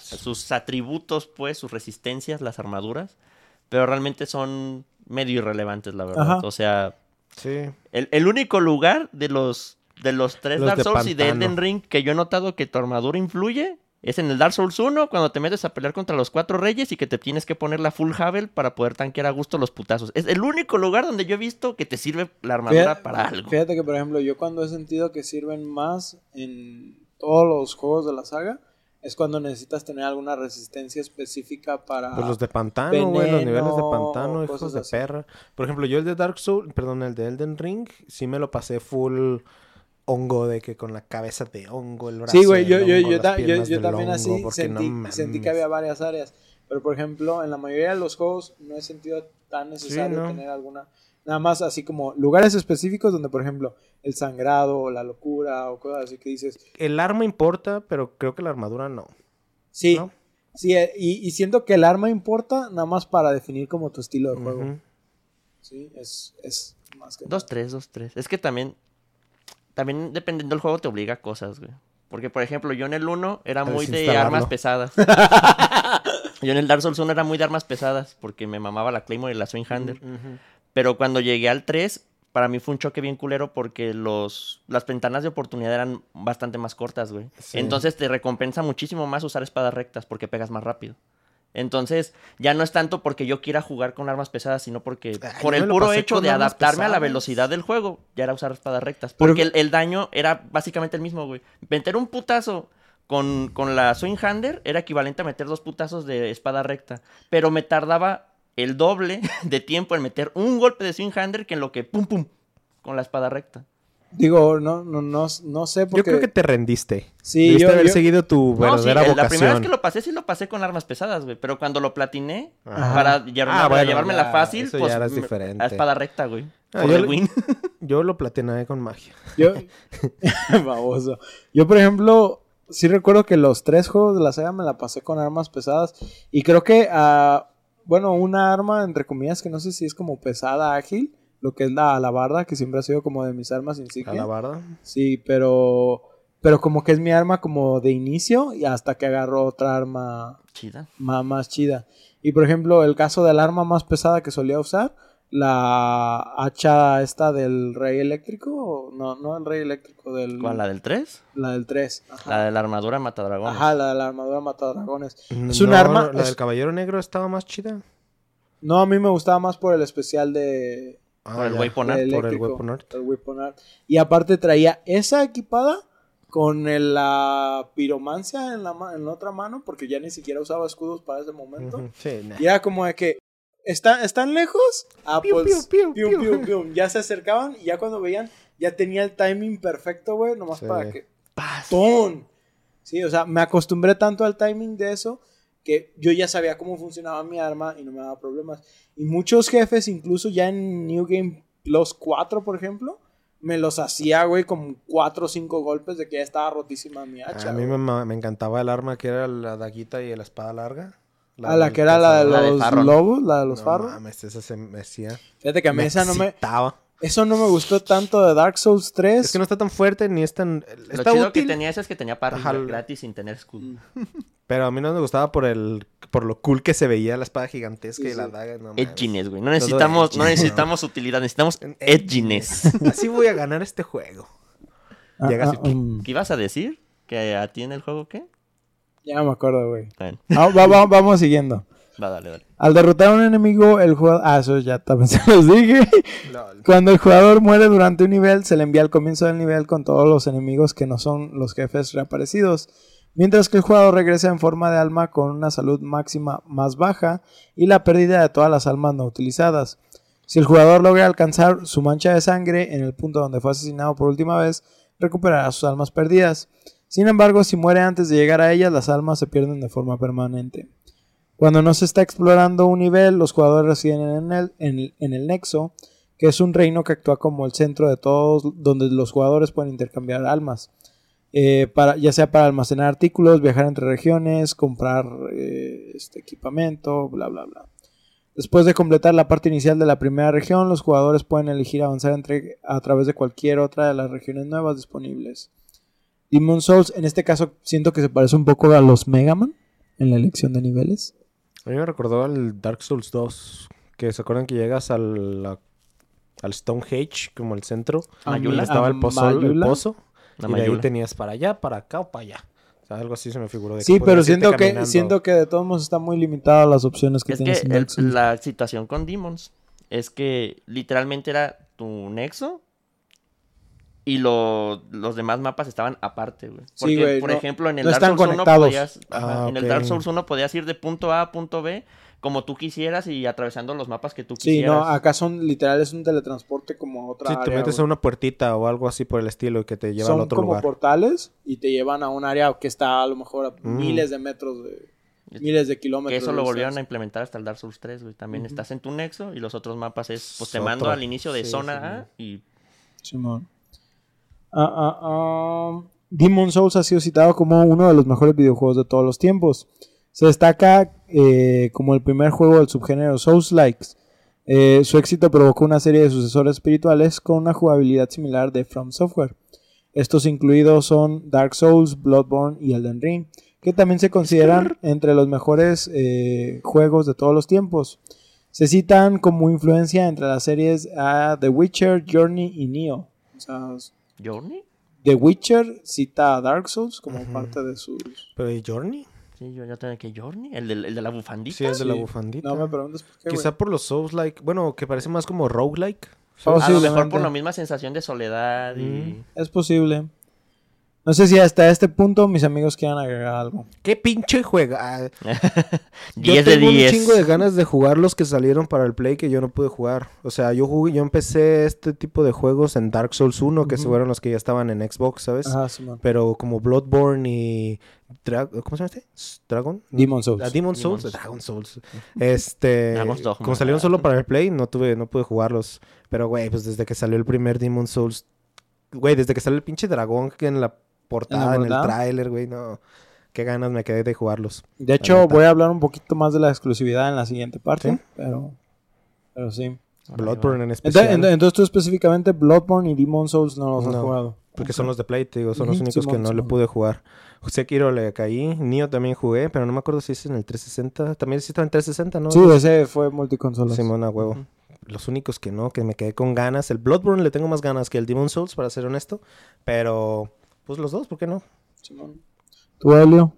Speaker 3: sus atributos, pues, sus resistencias, las armaduras, pero realmente son medio irrelevantes, la verdad.
Speaker 1: Ajá.
Speaker 3: O sea,
Speaker 2: Sí.
Speaker 3: el, el único lugar de los, de los tres
Speaker 2: Los
Speaker 3: Dark
Speaker 2: de
Speaker 3: Souls y de. Elden Ring que yo he notado que tu armadura influye es en el Dark Souls 1, cuando te metes a pelear contra los cuatro reyes y que te tienes que poner la full Havel para poder tanquear a gusto los putazos. Es el único lugar donde yo he visto que te sirve la armadura
Speaker 1: Fíjate-
Speaker 3: para algo.
Speaker 1: Fíjate que, por ejemplo, yo cuando he sentido que sirven más en todos los juegos de la saga es cuando necesitas tener alguna resistencia específica para...
Speaker 2: Pues los de pantano, güey, los niveles de pantano, hijos de
Speaker 1: así.
Speaker 2: perra. Por ejemplo, yo el de Dark Souls, perdón, el de Elden Ring, sí me lo pasé full hongo, de que con la cabeza de hongo, el brazo
Speaker 1: Sí, güey, yo, yo,
Speaker 2: hongo,
Speaker 1: yo, ta- yo- también
Speaker 2: hongo,
Speaker 1: así sentí,
Speaker 2: no
Speaker 1: sentí que había varias áreas. Pero, por ejemplo, en la mayoría de los juegos no he sentido tan necesario
Speaker 2: ¿no?
Speaker 1: tener alguna... Nada más así como lugares específicos donde, por ejemplo, el sangrado o la locura o cosas así que dices...
Speaker 2: El arma importa, pero creo que la armadura no.
Speaker 1: Sí,
Speaker 2: ¿no?
Speaker 1: sí, eh, y, y siento que el arma importa nada más para definir como tu estilo de juego. Sí, es, es más que...
Speaker 3: Dos, tres, dos, tres. Es que también, también dependiendo del juego te obliga a cosas, güey. Porque, por ejemplo, yo en el 1 era muy de armas pesadas. yo en el Dark Souls 1 era muy de armas pesadas porque me mamaba la Claymore y la Swing Hander. Pero cuando llegué al 3, para mí fue un choque bien culero porque los, las ventanas de oportunidad eran bastante más cortas, güey.
Speaker 2: Sí.
Speaker 3: Entonces te recompensa muchísimo más usar espadas rectas porque pegas más rápido. Entonces, ya no es tanto porque yo quiera jugar con armas pesadas, sino porque
Speaker 2: Ay,
Speaker 3: por el puro hecho de adaptarme a la velocidad del juego, ya era usar espadas rectas.
Speaker 1: Pero-
Speaker 3: Porque el, el daño era básicamente el mismo, güey. Meter un putazo con, con la Swing Hander era equivalente a meter dos putazos de espada recta. Pero me tardaba el doble de tiempo en meter un golpe de Swing Hander que en lo que pum pum con la espada recta.
Speaker 1: Digo, no, no, no, no sé porque...
Speaker 2: Yo creo que te rendiste.
Speaker 1: Sí,
Speaker 2: Debiste
Speaker 1: yo-
Speaker 2: haber
Speaker 1: yo-
Speaker 2: seguido tu
Speaker 3: No, sí,
Speaker 2: verdadera vocación.
Speaker 3: la primera vez que lo pasé, sí lo pasé con armas pesadas, güey. Pero cuando lo platiné,
Speaker 2: Ajá.
Speaker 3: para, llevarme,
Speaker 2: Ah, bueno,
Speaker 3: llevármela
Speaker 2: ya,
Speaker 3: fácil,
Speaker 2: eso
Speaker 3: pues
Speaker 2: ya eras diferente.
Speaker 3: a espada recta, güey.
Speaker 2: Ah, yo
Speaker 3: win.
Speaker 2: Yo lo platiné con magia.
Speaker 1: Yo, baboso. Yo, por ejemplo, sí recuerdo que los tres juegos de la saga me la pasé con armas pesadas. Y creo que, ah, bueno, una arma, entre comillas, que no sé si es como pesada, ágil, lo que es la alabarda, que siempre ha sido como de mis armas insignia.
Speaker 2: la barda.
Speaker 1: Sí, pero, pero como que es mi arma como de inicio y hasta que agarro otra arma
Speaker 3: Chida.
Speaker 1: ma- más chida. Y por ejemplo, el caso del arma más pesada que solía usar, la hacha esta del rey eléctrico, no, no el rey eléctrico, del,
Speaker 3: ¿Cuál? ¿La del 3?
Speaker 1: la del 3. Ajá,
Speaker 3: La de la armadura matadragones.
Speaker 1: Ajá, la de la armadura matadragones. Es
Speaker 2: No,
Speaker 1: un arma-
Speaker 2: La
Speaker 1: es-
Speaker 2: del caballero negro estaba más chida.
Speaker 1: No, a mí me gustaba más por el especial de...
Speaker 3: Por el
Speaker 2: ya.
Speaker 3: Weapon Art.
Speaker 1: de
Speaker 2: Por el Weapon Art.
Speaker 1: el Weapon Art. Y aparte traía esa equipada con el- la piromancia en la, ma- en la otra mano, porque ya ni siquiera usaba escudos para ese momento.
Speaker 2: Sí, nah.
Speaker 1: Y era como de que, ¿está, ¿están lejos? Ah,
Speaker 2: Piu,
Speaker 1: pues,
Speaker 2: piu.
Speaker 1: Ya se acercaban y ya cuando veían, ya tenía el timing perfecto, güey, nomás
Speaker 2: Sí.
Speaker 1: para que...
Speaker 3: Paz.
Speaker 1: ¡Ton! Sí, o sea, me acostumbré tanto al timing de eso que yo ya sabía cómo funcionaba mi arma y no me daba problemas. Y muchos jefes, incluso ya en New Game Plus 4, por ejemplo, me los hacía, güey, con 4 o 5 golpes de que ya estaba rotísima mi hacha.
Speaker 2: A mí me, encantaba el arma que era la daguita y la espada larga.
Speaker 1: Ah, la que era la de.
Speaker 3: La
Speaker 1: los
Speaker 3: Farron.
Speaker 1: lobos, la de los
Speaker 2: No
Speaker 1: farros.
Speaker 2: mames, esa se me hacía.
Speaker 1: Fíjate que a mí esa no me... Eso no me gustó tanto de Dark Souls 3.
Speaker 2: Es que no está tan fuerte ni es tan.
Speaker 3: Lo
Speaker 2: Está
Speaker 3: chido
Speaker 2: útil.
Speaker 3: que tenía ese es que tenía parry gratis sin tener escudo.
Speaker 2: Pero a mí no me gustaba por el por lo cool que se veía la espada gigantesca
Speaker 1: Sí,
Speaker 2: y la daga. No.
Speaker 3: Edginess, güey. No necesitamos, no necesitamos utilidad, necesitamos edginess.
Speaker 2: Así voy a ganar este juego.
Speaker 1: Ah,
Speaker 2: Llegas
Speaker 1: ah,
Speaker 2: y-
Speaker 1: mm,
Speaker 3: ¿Qué ibas a decir? ¿Que a ti en el juego qué?
Speaker 1: ya me acuerdo, güey. Ah, va- va- vamos siguiendo.
Speaker 3: va, dale, dale.
Speaker 1: Al derrotar a un enemigo, el jugador... Ah, eso ya también se los dije.
Speaker 2: Lol.
Speaker 1: Cuando el jugador muere durante un nivel, se le envía al comienzo del nivel con todos los enemigos que no son los jefes reaparecidos. Mientras que el jugador regresa en forma de alma con una salud máxima más baja y la pérdida de todas las almas no utilizadas. Si el jugador logra alcanzar su mancha de sangre en el punto donde fue asesinado por última vez, recuperará sus almas perdidas. Sin embargo, si muere antes de llegar a ellas, las almas se pierden de forma permanente. Cuando no se está explorando un nivel, los jugadores residen en el, en el- en el Nexo, que es un reino que actúa como el centro de todos, donde los jugadores pueden intercambiar almas. Eh, para, ya sea para almacenar artículos, viajar entre regiones, comprar eh, este equipamiento, bla bla bla. Después de completar la parte inicial de la primera región, los jugadores pueden elegir avanzar entre, a través de cualquier otra de las regiones nuevas disponibles. Demon Souls, en este caso, siento que se parece un poco a los Mega Man en la elección de niveles.
Speaker 2: A mí me recordó al Dark Souls 2. Que se acuerdan que llegas al, al Stonehenge, como el centro.
Speaker 3: Mayula.
Speaker 2: donde estaba el pozo, el pozo.
Speaker 3: La
Speaker 2: y de ahí tenías para allá, para acá o para allá. O sea, algo así se me figuró. de que
Speaker 1: Sí, pero siento que,
Speaker 2: caminando.
Speaker 1: siento que de todos modos está muy limitada las opciones que
Speaker 3: Es
Speaker 1: tienes
Speaker 3: que
Speaker 1: en
Speaker 3: el- la situación con Demons es que literalmente era tu nexo y lo- los demás mapas estaban aparte, güey.
Speaker 1: Sí,
Speaker 3: Porque,
Speaker 1: güey,
Speaker 3: por
Speaker 1: no-
Speaker 3: ejemplo, en el
Speaker 1: no
Speaker 3: Dark Souls 1
Speaker 1: conectados.
Speaker 3: podías, ajá,
Speaker 2: Ah,
Speaker 3: en el. Dark Souls 1 podías ir de punto A a punto B como tú quisieras y atravesando los mapas que tú
Speaker 1: Sí,
Speaker 3: quisieras.
Speaker 1: no, acá son literal, es un teletransporte como a otra
Speaker 2: Sí, te
Speaker 1: área,
Speaker 2: metes
Speaker 1: güey.
Speaker 2: a una puertita o algo así por el estilo y que te lleva
Speaker 1: Son
Speaker 2: al otro
Speaker 1: como
Speaker 2: lugar.
Speaker 1: portales y te llevan a un área que está a lo mejor a
Speaker 2: Mm.
Speaker 1: miles de metros de miles de
Speaker 3: Que
Speaker 1: kilómetros.
Speaker 3: eso
Speaker 1: de
Speaker 3: lo volvieron a implementar hasta el Dark Souls 3, güey. También estás en tu nexo y los otros mapas es, pues te mando al inicio de
Speaker 2: Sí,
Speaker 3: zona
Speaker 2: sí,
Speaker 3: A y
Speaker 1: Simón. Ah, ah, ah. Demon Souls ha sido citado como uno de los mejores videojuegos de todos los tiempos. Se destaca eh, como el primer juego del subgénero Souls-likes. Eh, su éxito provocó una serie de sucesores espirituales con una jugabilidad similar de From Software. Estos incluidos son Dark Souls, Bloodborne y Elden Ring, que también se consideran entre los mejores eh, juegos de todos los tiempos. Se citan como influencia entre las series a The Witcher, Journey y Neo. O sea,
Speaker 3: ¿Journey?
Speaker 1: The Witcher cita a Dark Souls como parte de sus...
Speaker 2: ¿Pero y Journey?
Speaker 3: Sí, yo ya tenía que Journey. ¿El de, el de la bufandita?
Speaker 2: Sí, es de la bufandita.
Speaker 1: No me preguntes por qué,
Speaker 2: Quizá por los Souls like, bueno, que parece más como roguelike.
Speaker 1: Oh,
Speaker 3: A lo mejor por la misma sensación de soledad y...
Speaker 1: Es posible. No sé si hasta este punto mis amigos quieran agregar algo.
Speaker 2: ¿Qué pinche juega? Ah, yo
Speaker 3: 10 de
Speaker 2: tengo
Speaker 3: 10.
Speaker 2: un chingo de ganas de jugar los que salieron para el Play que yo no pude jugar. O sea, yo jugué, yo empecé este tipo de juegos en Dark Souls 1, que
Speaker 1: Ujú.
Speaker 2: fueron los que ya estaban en Xbox, ¿sabes?
Speaker 1: Ajá, Simón.
Speaker 2: Pero como Bloodborne y Dra- ¿cómo se llama este? Dragon?
Speaker 1: Demon Souls.
Speaker 2: Ah, Demon Souls,
Speaker 3: Demon
Speaker 2: Dragon Souls. Este,
Speaker 3: Dogma.
Speaker 2: como salieron solo para el Play, no tuve, no pude jugarlos. Pero güey, pues desde que salió el primer Demon Souls, güey, desde que salió el pinche dragón que en la portada, en, el tráiler, güey, no. Qué ganas me quedé de jugarlos.
Speaker 1: De hecho, voy a hablar un poquito más de la exclusividad en la siguiente parte.
Speaker 2: ¿Sí?
Speaker 1: Pero, pero sí.
Speaker 2: Bloodborne en especial.
Speaker 1: ent- entonces tú específicamente Bloodborne y Demon Souls no los has jugado.
Speaker 2: Porque son los de Play, te digo, son los únicos que no le pude jugar. Sekiro le caí, Nioh también jugué, pero no me acuerdo si es en el 360. También sí está en 360, ¿no?
Speaker 1: Sí, ese fue multiconsolas.
Speaker 2: Simón a huevo. Los únicos que no, que me quedé con ganas. El Bloodborne le tengo más ganas que el Demon Souls, para ser honesto. Pero, pues los dos, ¿por qué no?
Speaker 1: Simón. ¿Tú, Helio?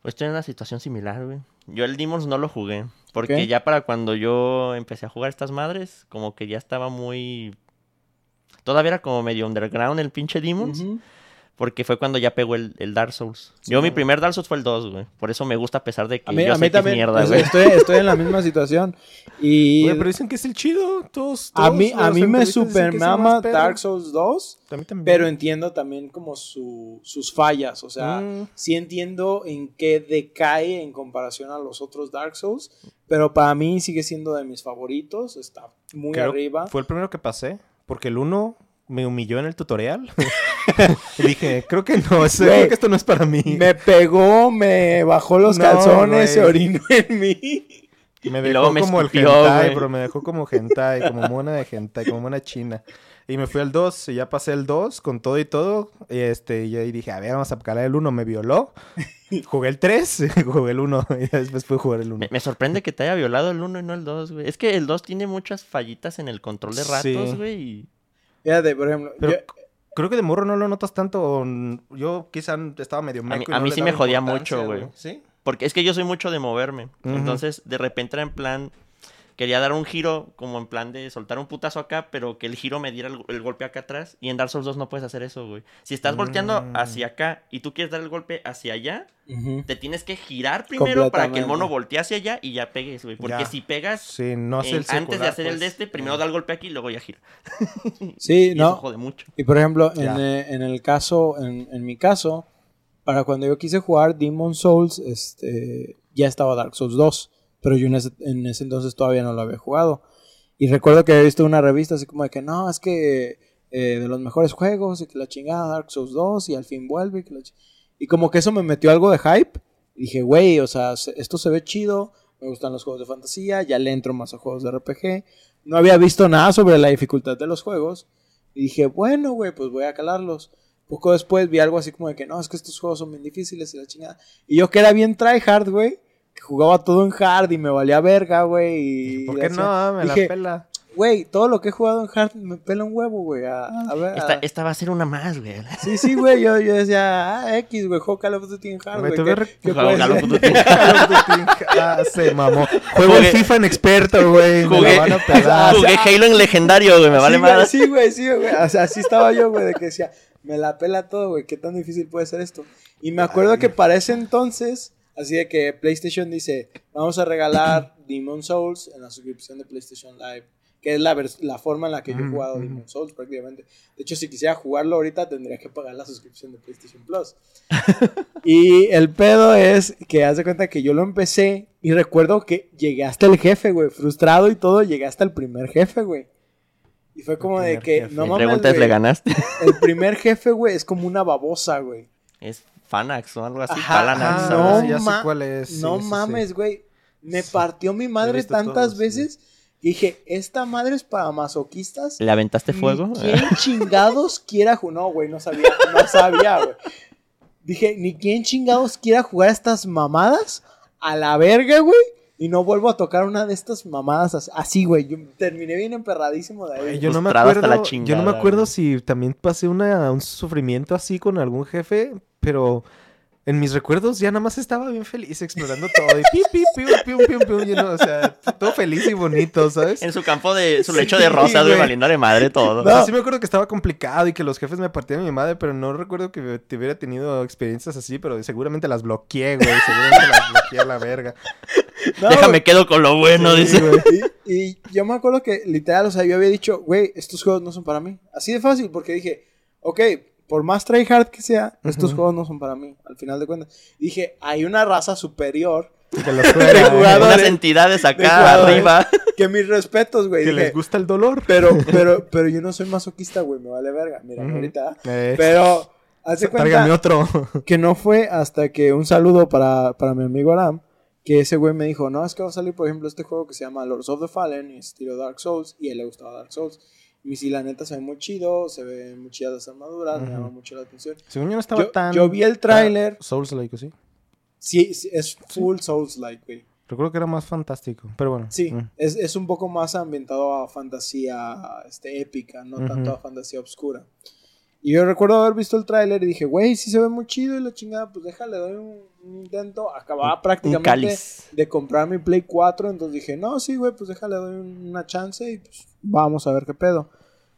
Speaker 3: Pues estoy en una situación similar, güey. Yo el Demons no lo jugué. Porque
Speaker 1: ¿Qué?
Speaker 3: ya para cuando yo empecé a jugar estas madres, como que ya estaba muy... Todavía era como medio underground el pinche Demons.
Speaker 1: Ujú.
Speaker 3: Porque fue cuando ya pegó el, el Dark Souls. yo mi primer Dark Souls fue el 2, güey. Por eso me gusta a pesar de que
Speaker 1: A mí,
Speaker 3: yo
Speaker 1: a
Speaker 3: sé
Speaker 1: mí
Speaker 3: que
Speaker 1: también.
Speaker 3: es mierda,
Speaker 1: es-
Speaker 3: güey.
Speaker 1: estoy, estoy en la misma situación. Y
Speaker 2: Güey, pero dicen que es el chido. Todos,
Speaker 1: a mí, a mí me super mama. Dark Souls 2.
Speaker 2: A mí también.
Speaker 1: Pero entiendo también como su- sus fallas. O sea,
Speaker 2: Mm.
Speaker 1: sí entiendo en qué decae en comparación a los otros Dark Souls. Pero para mí sigue siendo de mis favoritos. Está muy
Speaker 2: Creo-
Speaker 1: arriba.
Speaker 2: Fue el primero que pasé, porque el uno me humilló en el tutorial. y dije, creo que no, creo que esto no es para mí.
Speaker 1: Me pegó, me bajó los
Speaker 2: No,
Speaker 1: calzones, se orinó en mí.
Speaker 2: Me
Speaker 3: Y
Speaker 2: dejó
Speaker 3: luego me
Speaker 2: como el hentai, pero me dejó como hentai, como mona de hentai, como mona china. Y me fui al 2 y ya pasé el 2 con todo y todo. Y este, y ahí dije, a ver, vamos a calar el 1. Me violó. Jugué el 3, jugué el 1 y ya después fui a jugar el 1.
Speaker 3: Me, me sorprende que te haya violado el 1 y no el 2, güey. Es que el 2 tiene muchas fallitas en el control de ratos,
Speaker 2: Sí.
Speaker 3: güey. y-
Speaker 1: Fíjate, por ejemplo,
Speaker 2: Pero
Speaker 1: yo-
Speaker 2: creo que de morro no lo notas tanto. Yo quizá estaba medio
Speaker 3: mí-
Speaker 2: meco
Speaker 3: a mí sí me jodía mucho, güey.
Speaker 2: ¿Sí?
Speaker 3: Porque es que yo soy mucho de moverme. Entonces, de repente era en plan. Quería dar un giro, como en plan de soltar un putazo acá, pero que el giro me diera el, el golpe acá atrás. Y en Dark Souls 2 no puedes hacer eso, güey. Si estás volteando
Speaker 2: Mm.
Speaker 3: hacia acá y tú quieres dar el golpe hacia allá, te tienes que girar primero para que el mono voltee hacia allá y ya pegues, güey. Porque
Speaker 2: Ya.
Speaker 3: si pegas
Speaker 2: Sí, no hace
Speaker 3: en-
Speaker 2: el circular,
Speaker 3: antes de hacer el
Speaker 2: pues.
Speaker 3: de este, primero da el golpe aquí y luego ya gira.
Speaker 1: Sí,
Speaker 3: Y
Speaker 1: no.
Speaker 3: eso jode mucho.
Speaker 1: Y por ejemplo, en, eh, en el caso, en, en mi caso, para cuando yo quise jugar Demon Souls, este, ya estaba Dark Souls 2, pero yo en ese, en ese entonces todavía no lo había jugado. Y recuerdo que había visto una revista así como de que no, es que eh, de los mejores juegos y que la chingada Dark Souls 2 y al fin vuelve. Y, y como que eso me metió algo de hype. Y dije, güey, o sea, se- esto se ve chido, me gustan los juegos de fantasía, ya le entro más a juegos de RPG. No había visto nada sobre la dificultad de los juegos. Y dije, bueno, güey, pues voy a calarlos. Poco después vi algo así como de que no, es que estos juegos son bien difíciles y la chingada. Y yo que era bien tryhard, güey, jugaba todo en hard y me valía verga, güey. y
Speaker 2: ¿Por qué
Speaker 1: decía-
Speaker 2: no? Me
Speaker 1: dije,
Speaker 2: la pela.
Speaker 1: Güey, todo lo que he jugado en hard me pela un huevo, güey. A, a ver,
Speaker 3: Esta,
Speaker 1: a-
Speaker 3: esta va a ser una más, güey.
Speaker 1: Sí, sí, güey, yo, yo decía, ah, X, güey, juego Call of Duty en hard,
Speaker 2: Güey,
Speaker 1: güey.
Speaker 2: te
Speaker 1: ¿qué-
Speaker 2: voy a
Speaker 1: qué
Speaker 3: Juego
Speaker 1: puede
Speaker 3: Call of? Duty.
Speaker 2: Ah, se mamó. Juego
Speaker 3: Jugué-
Speaker 2: el FIFA en experto, güey.
Speaker 3: Jugué-
Speaker 2: la van a pelar.
Speaker 3: Jugué Halo en legendario, güey. Me vale
Speaker 1: sí,
Speaker 3: más.
Speaker 1: Sí, güey, sí, güey. O sea, así estaba yo, güey, de que decía, me la pela todo, güey, qué tan difícil puede ser esto. Y me acuerdo que para ese entonces, así de que PlayStation dice, vamos a regalar Demon Souls en la suscripción de PlayStation Live. Que es la, la forma en la que yo he jugado. Demon Souls prácticamente. De hecho, si quisiera jugarlo ahorita, tendría que pagar la suscripción de PlayStation Plus. y el pedo es que haz de cuenta que yo lo empecé y recuerdo que llegué hasta el jefe, güey. Frustrado y todo, llegué hasta el primer jefe, güey. Y fue como de que,
Speaker 2: jefe.
Speaker 1: no mames,
Speaker 3: pregunta es,
Speaker 1: güey,
Speaker 3: ¿le ganaste?
Speaker 1: El primer jefe, güey, es como una babosa, güey.
Speaker 3: Es Fanax o algo así.
Speaker 1: Ajá,
Speaker 3: Palanax.
Speaker 2: Ah,
Speaker 1: no
Speaker 3: así.
Speaker 2: ya sé cuál es. sí,
Speaker 1: no
Speaker 2: sí, sí.
Speaker 1: mames, güey. Me
Speaker 2: Sí.
Speaker 1: partió mi madre tantas
Speaker 2: todos, sí.
Speaker 1: veces. Y dije, esta madre es para masoquistas.
Speaker 3: ¿Le aventaste fuego?
Speaker 1: Ni ¿Quién chingados quiera jugar? No, güey, no sabía, no sabía, güey. Dije, ni quién chingados quiera jugar a estas mamadas a la verga, güey. y no vuelvo a tocar una de estas mamadas as- así, güey. Yo terminé bien emperradísimo de ahí.
Speaker 2: Güey, yo no me
Speaker 3: frustrado hasta
Speaker 2: acuerdo,
Speaker 3: la
Speaker 2: yo no
Speaker 3: chingada,
Speaker 2: me acuerdo
Speaker 3: güey.
Speaker 2: si también pasé una, un sufrimiento así con algún jefe, pero en mis recuerdos ya nada más estaba bien feliz explorando todo y pi, pi, piu, piu, piu, piu, you know, o sea, todo feliz y bonito, ¿sabes?
Speaker 3: En su campo de su
Speaker 2: Sí,
Speaker 3: lecho de rosas, güey, valiendo de madre todo.
Speaker 2: O sea, sí me acuerdo que estaba complicado y que los jefes me partían mi madre, pero no recuerdo que te hubiera tenido experiencias así, pero seguramente las bloqueé, güey, seguramente las bloqueé a la verga.
Speaker 1: No,
Speaker 3: Déjame quedo con lo bueno,
Speaker 2: Sí,
Speaker 3: dice.
Speaker 1: Y, y yo me acuerdo que literal, o sea, yo había dicho, güey, estos juegos no son para mí. Así de fácil, porque dije, ok, por más tryhard que sea, estos
Speaker 2: Ujú.
Speaker 1: juegos no son para mí, al final de cuentas. Dije, hay una raza superior
Speaker 2: Que los
Speaker 1: De
Speaker 2: juega,
Speaker 1: jugadores.
Speaker 3: Unas entidades
Speaker 1: De
Speaker 3: acá arriba.
Speaker 1: que mis respetos, güey.
Speaker 2: que
Speaker 1: Dije,
Speaker 2: les gusta el dolor.
Speaker 1: pero, pero, pero yo no soy masoquista, güey, me vale verga. Mira,
Speaker 2: Ujú.
Speaker 1: ahorita.
Speaker 2: Eh,
Speaker 1: Pero, hace cuenta
Speaker 2: otro.
Speaker 1: que no fue hasta que un saludo para, para mi amigo Aram, que ese güey me dijo, no, es que va a salir, por ejemplo, este juego que se llama Lords of the Fallen y estilo Dark Souls, y a él le gustaba Dark Souls. Y sí, la neta se ve muy chido, se ven muy chidas las armaduras, me llama mucho la atención.
Speaker 2: Según yo no estaba
Speaker 1: Yo,
Speaker 2: tan...
Speaker 1: yo vi el tráiler,
Speaker 2: Souls like, sí.
Speaker 1: sí, sí, es full Souls-like, güey.
Speaker 2: Recuerdo que era más fantástico, pero bueno.
Speaker 1: Sí,
Speaker 2: mm.
Speaker 1: es, es un poco más ambientado a fantasía este, épica, no tanto a fantasía oscura. Y yo recuerdo haber visto el tráiler y dije, güey, sí se ve muy chido y la chingada, pues déjale, doy un, un intento. Acababa
Speaker 3: Un
Speaker 1: prácticamente de comprar mi Play 4, entonces dije, no, sí, güey, pues déjale, doy un- una chance y pues vamos a ver qué pedo.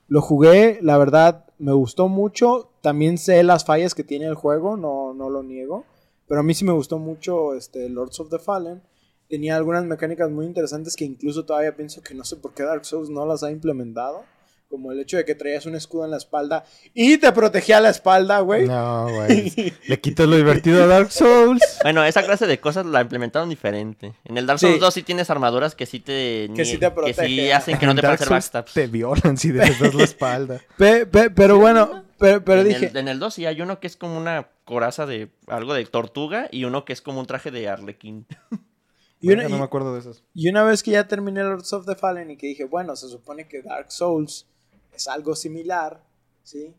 Speaker 1: Lo jugué, la verdad, me gustó mucho. También sé las fallas que tiene el juego, no, no lo niego. Pero a mí sí me gustó mucho este, Lords of the Fallen. Tenía algunas mecánicas muy interesantes que incluso todavía pienso que no sé por qué Dark Souls no las ha implementado. Como el hecho de que traías un escudo en la espalda y te protegía la espalda, güey.
Speaker 2: No, güey. Le quito lo divertido a Dark Souls.
Speaker 3: Bueno, esa clase de cosas la implementaron diferente. En el Dark
Speaker 1: Sí.
Speaker 3: Souls 2 sí tienes armaduras que sí te...
Speaker 1: Que sí te
Speaker 3: Que sí
Speaker 1: protegen.
Speaker 3: hacen que no te puedan
Speaker 2: Dark
Speaker 3: hacer backstabs.
Speaker 2: Te violan si les das la espalda.
Speaker 1: Pe- pe- pero bueno, pero, pero
Speaker 3: en,
Speaker 1: dije,
Speaker 3: el, en el 2 sí hay uno que es como una coraza de algo de tortuga y uno que es como un traje de arlequín.
Speaker 1: y una,
Speaker 2: no me acuerdo de esos.
Speaker 1: Y una vez que ya terminé Lords of the Fallen y que dije, bueno, se supone que Dark Souls es algo similar, ¿sí?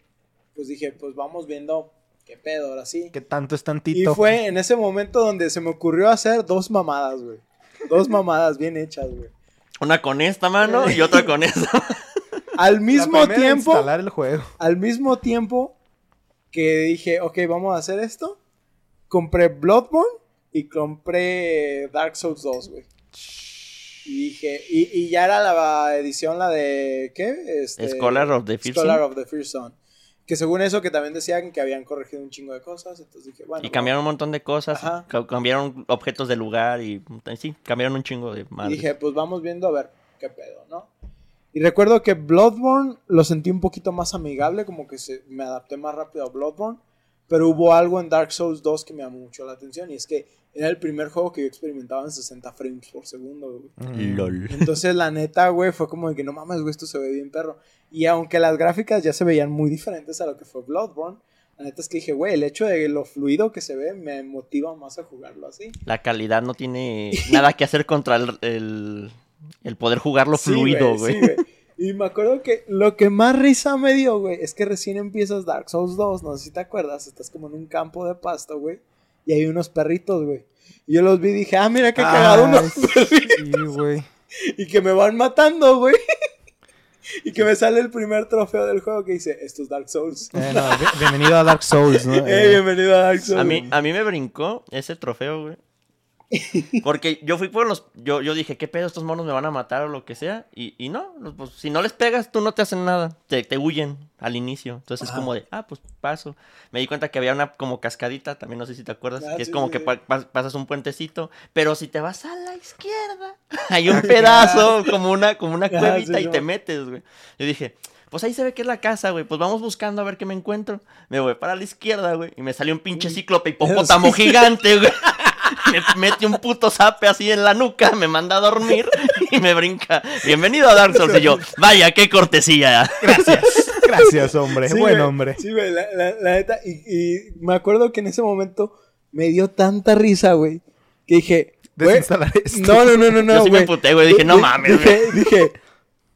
Speaker 1: Pues dije, pues vamos viendo qué pedo ahora sí.
Speaker 2: Que tanto es
Speaker 1: Y
Speaker 2: tantito.
Speaker 1: fue en ese momento donde se me ocurrió hacer dos mamadas, güey. Dos mamadas bien hechas, güey.
Speaker 3: Una con esta mano y otra con esta.
Speaker 1: Al mismo tiempo,
Speaker 2: Instalar el juego.
Speaker 1: al mismo tiempo que dije, ok, vamos a hacer esto, compré Bloodborne y compré Dark Souls 2, güey. Y dije, y, y ya era la edición, la de, ¿qué? Este,
Speaker 3: Scholar of the First
Speaker 1: Scholar of the First Son. Que según eso, que también decían que habían corregido un chingo de cosas. Entonces dije, bueno.
Speaker 3: Y cambiaron un montón de cosas.
Speaker 1: Ajá.
Speaker 3: ca- Cambiaron objetos de lugar y sí, cambiaron un chingo de
Speaker 1: Y
Speaker 3: madres.
Speaker 1: dije, pues vamos viendo a ver qué pedo, ¿no? Y recuerdo que Bloodborne lo sentí un poquito más amigable, como que se, me adapté más rápido a Bloodborne. Pero hubo algo en Dark Souls 2 que me llamó mucho la atención y es que era el primer juego que yo experimentaba en 60 frames por segundo, güey.
Speaker 2: Mm.
Speaker 3: LOL.
Speaker 1: Entonces, la neta, güey, fue como de que no mames, güey, esto se ve bien perro. Y aunque las gráficas ya se veían muy diferentes a lo que fue Bloodborne, la neta es que dije, güey, el hecho de lo fluido que se ve me motiva más a jugarlo así.
Speaker 3: La calidad no tiene nada que hacer contra el, el, el poder jugarlo
Speaker 1: Sí,
Speaker 3: fluido, güey.
Speaker 1: sí, güey. y me acuerdo que lo que más risa me dio, güey, es que recién empiezas Dark Souls 2, no sé si te acuerdas, estás como en un campo de pasto, güey, y hay unos perritos, güey. Y yo los vi y dije, ah, mira qué cagado
Speaker 2: Ay,
Speaker 1: unos
Speaker 2: Sí, güey.
Speaker 1: y que me van matando, güey. y que me sale el primer trofeo del juego que dice, esto es Dark Souls.
Speaker 2: Eh, no, bienvenido a Dark Souls, ¿no?
Speaker 1: Eh,
Speaker 2: Eh,
Speaker 1: bienvenido a Dark Souls.
Speaker 3: A mí, a mí me brincó ese trofeo, güey. Porque yo fui por los. Yo, yo dije, ¿qué pedo? Estos monos me van a matar o lo que sea. Y, y no, pues si no les pegas, tú no te hacen nada. Te, te huyen al inicio. Entonces es como de, ah, pues paso. Me di cuenta que había una como cascadita, también no sé si te acuerdas,
Speaker 1: Ah,
Speaker 3: que es como
Speaker 1: sí,
Speaker 3: que pa- pasas un puentecito. Pero si te vas a la izquierda, hay un pedazo, como una, como una
Speaker 1: Ajá,
Speaker 3: cuevita
Speaker 1: sí,
Speaker 3: y
Speaker 1: no.
Speaker 3: te metes, güey. Yo dije. Pues ahí se ve que es la casa, güey. Pues vamos buscando a ver qué me encuentro. Me voy para la izquierda, güey. Y me salió un pinche cíclope hipopótamo gigante, güey. Me mete un puto zape así en la nuca, me manda a dormir y me brinca. Bienvenido a Dark Souls. Y yo, vaya, qué cortesía.
Speaker 2: Gracias. Gracias, hombre.
Speaker 1: Sí,
Speaker 2: Buen
Speaker 1: güey.
Speaker 2: hombre.
Speaker 1: Sí, güey, la, la- la neta. Y, y me acuerdo que en ese momento me dio tanta risa, güey, que dije, güey,
Speaker 2: Desinstalar esto.
Speaker 1: no, no, no, no, no,
Speaker 3: Yo sí me
Speaker 1: güey.
Speaker 3: emputé, güey. Dije, no mames,
Speaker 1: Dije, dije,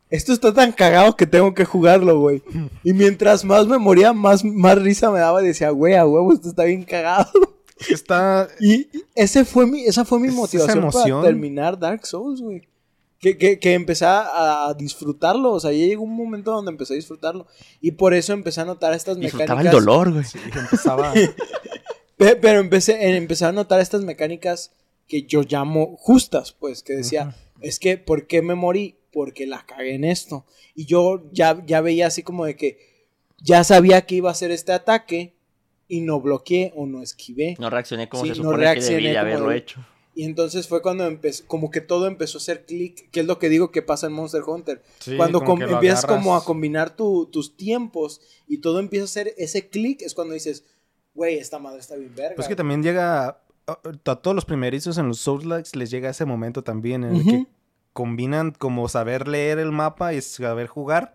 Speaker 1: esto está tan cagado que tengo que jugarlo, güey. Y mientras más me moría, más, más risa me daba y decía, güey, a huevo, esto está bien cagado.
Speaker 2: Está.
Speaker 1: Y ese fue mi, esa fue mi motivación para terminar Dark Souls, güey. Que, que, que empecé a, disfrutarlo. O sea, ya llegó un momento donde empecé a disfrutarlo. Y por eso empecé a notar estas
Speaker 3: Disfrutaba
Speaker 1: mecánicas.
Speaker 3: el dolor, güey.
Speaker 2: Sí, empezaba.
Speaker 1: Pe- Pero empecé, eh, empecé a notar estas mecánicas que yo llamo justas, pues, que decía, es que, ¿por qué me morí? Porque la cagué en esto. Y yo ya, ya veía así como de que ya sabía que iba a hacer este ataque y no bloqueé o no esquivé.
Speaker 3: No reaccioné como
Speaker 1: Sí,
Speaker 3: se
Speaker 1: no
Speaker 3: supone que
Speaker 1: reaccioné
Speaker 3: debí haberlo
Speaker 1: de-
Speaker 3: hecho.
Speaker 1: Y entonces fue cuando empezó, como que todo empezó a hacer clic, que es lo que digo que pasa en Monster Hunter.
Speaker 2: Sí,
Speaker 1: cuando
Speaker 2: como
Speaker 1: com-
Speaker 2: que
Speaker 1: empiezas como a
Speaker 2: agarras.
Speaker 1: combinar tu- tus tiempos y todo empieza a hacer ese clic, es cuando dices, güey, esta madre está bien verga.
Speaker 2: Pues que también llega. A, a todos los primerizos en los Souls les llega ese momento también en el que
Speaker 1: Ujú.
Speaker 2: combinan como saber leer el mapa y saber jugar.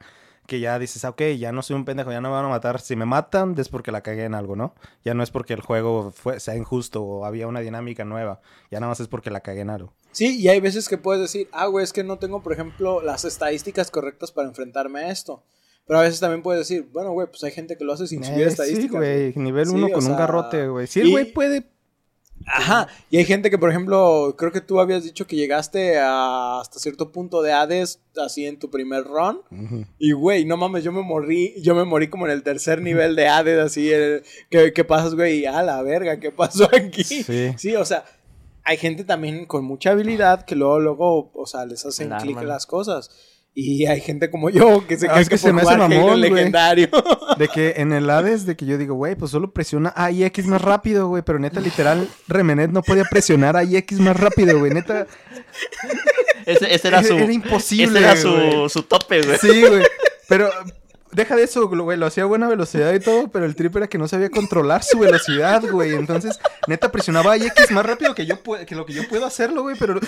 Speaker 2: Que ya dices, ah, ok, ya no soy un pendejo, ya no me van a matar. Si me matan es porque la cagué en algo, ¿no? Ya no es porque el juego fue, sea injusto o había una dinámica nueva. Ya nada más es porque la cagué en algo.
Speaker 1: Sí, y hay veces que puedes decir, ah, güey, es que no tengo, por ejemplo, las estadísticas correctas para enfrentarme a esto. Pero a veces también puedes decir, bueno, güey, pues hay gente que lo hace sin subir
Speaker 2: Eh,
Speaker 1: estadísticas.
Speaker 2: Sí, güey. Nivel
Speaker 1: Sí,
Speaker 2: 1
Speaker 1: o
Speaker 2: con un garrote, güey. Sí, el güey puede.
Speaker 1: Ajá, y hay gente que, por ejemplo, creo que tú habías dicho que llegaste a hasta cierto punto de Hades así en tu primer run. Y, güey, no mames, yo me morí, yo me morí como en el tercer nivel de Hades, así, el- ¿qué, qué pasas, güey? A la verga, ¿qué pasó aquí?
Speaker 2: Sí.
Speaker 1: Sí, o sea, hay gente también con mucha habilidad que luego, luego, o sea, les hacen clic las cosas. Y hay gente como yo que se
Speaker 2: Ah,
Speaker 1: cree
Speaker 2: es
Speaker 1: que,
Speaker 2: que se me hace mamón,
Speaker 1: legendario.
Speaker 2: De que en el Hades, de que yo digo, güey, pues solo presiona A y X más rápido, güey. Pero neta, literal, Remenet no podía presionar A y X más rápido, güey. Neta,
Speaker 3: Ese, ese era su.
Speaker 2: era imposible.
Speaker 3: ese era su, su tope, güey.
Speaker 2: Sí, güey. Pero deja de eso, güey. Lo hacía a buena velocidad y todo, pero el trip era que no sabía controlar su velocidad, güey. Entonces, neta, presionaba A y X más rápido que, yo que lo que yo puedo hacerlo, güey. Pero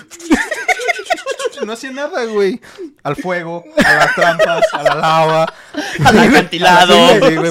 Speaker 2: no hacía nada, güey. Al fuego, a las trampas, a la lava.
Speaker 3: Al acantilado.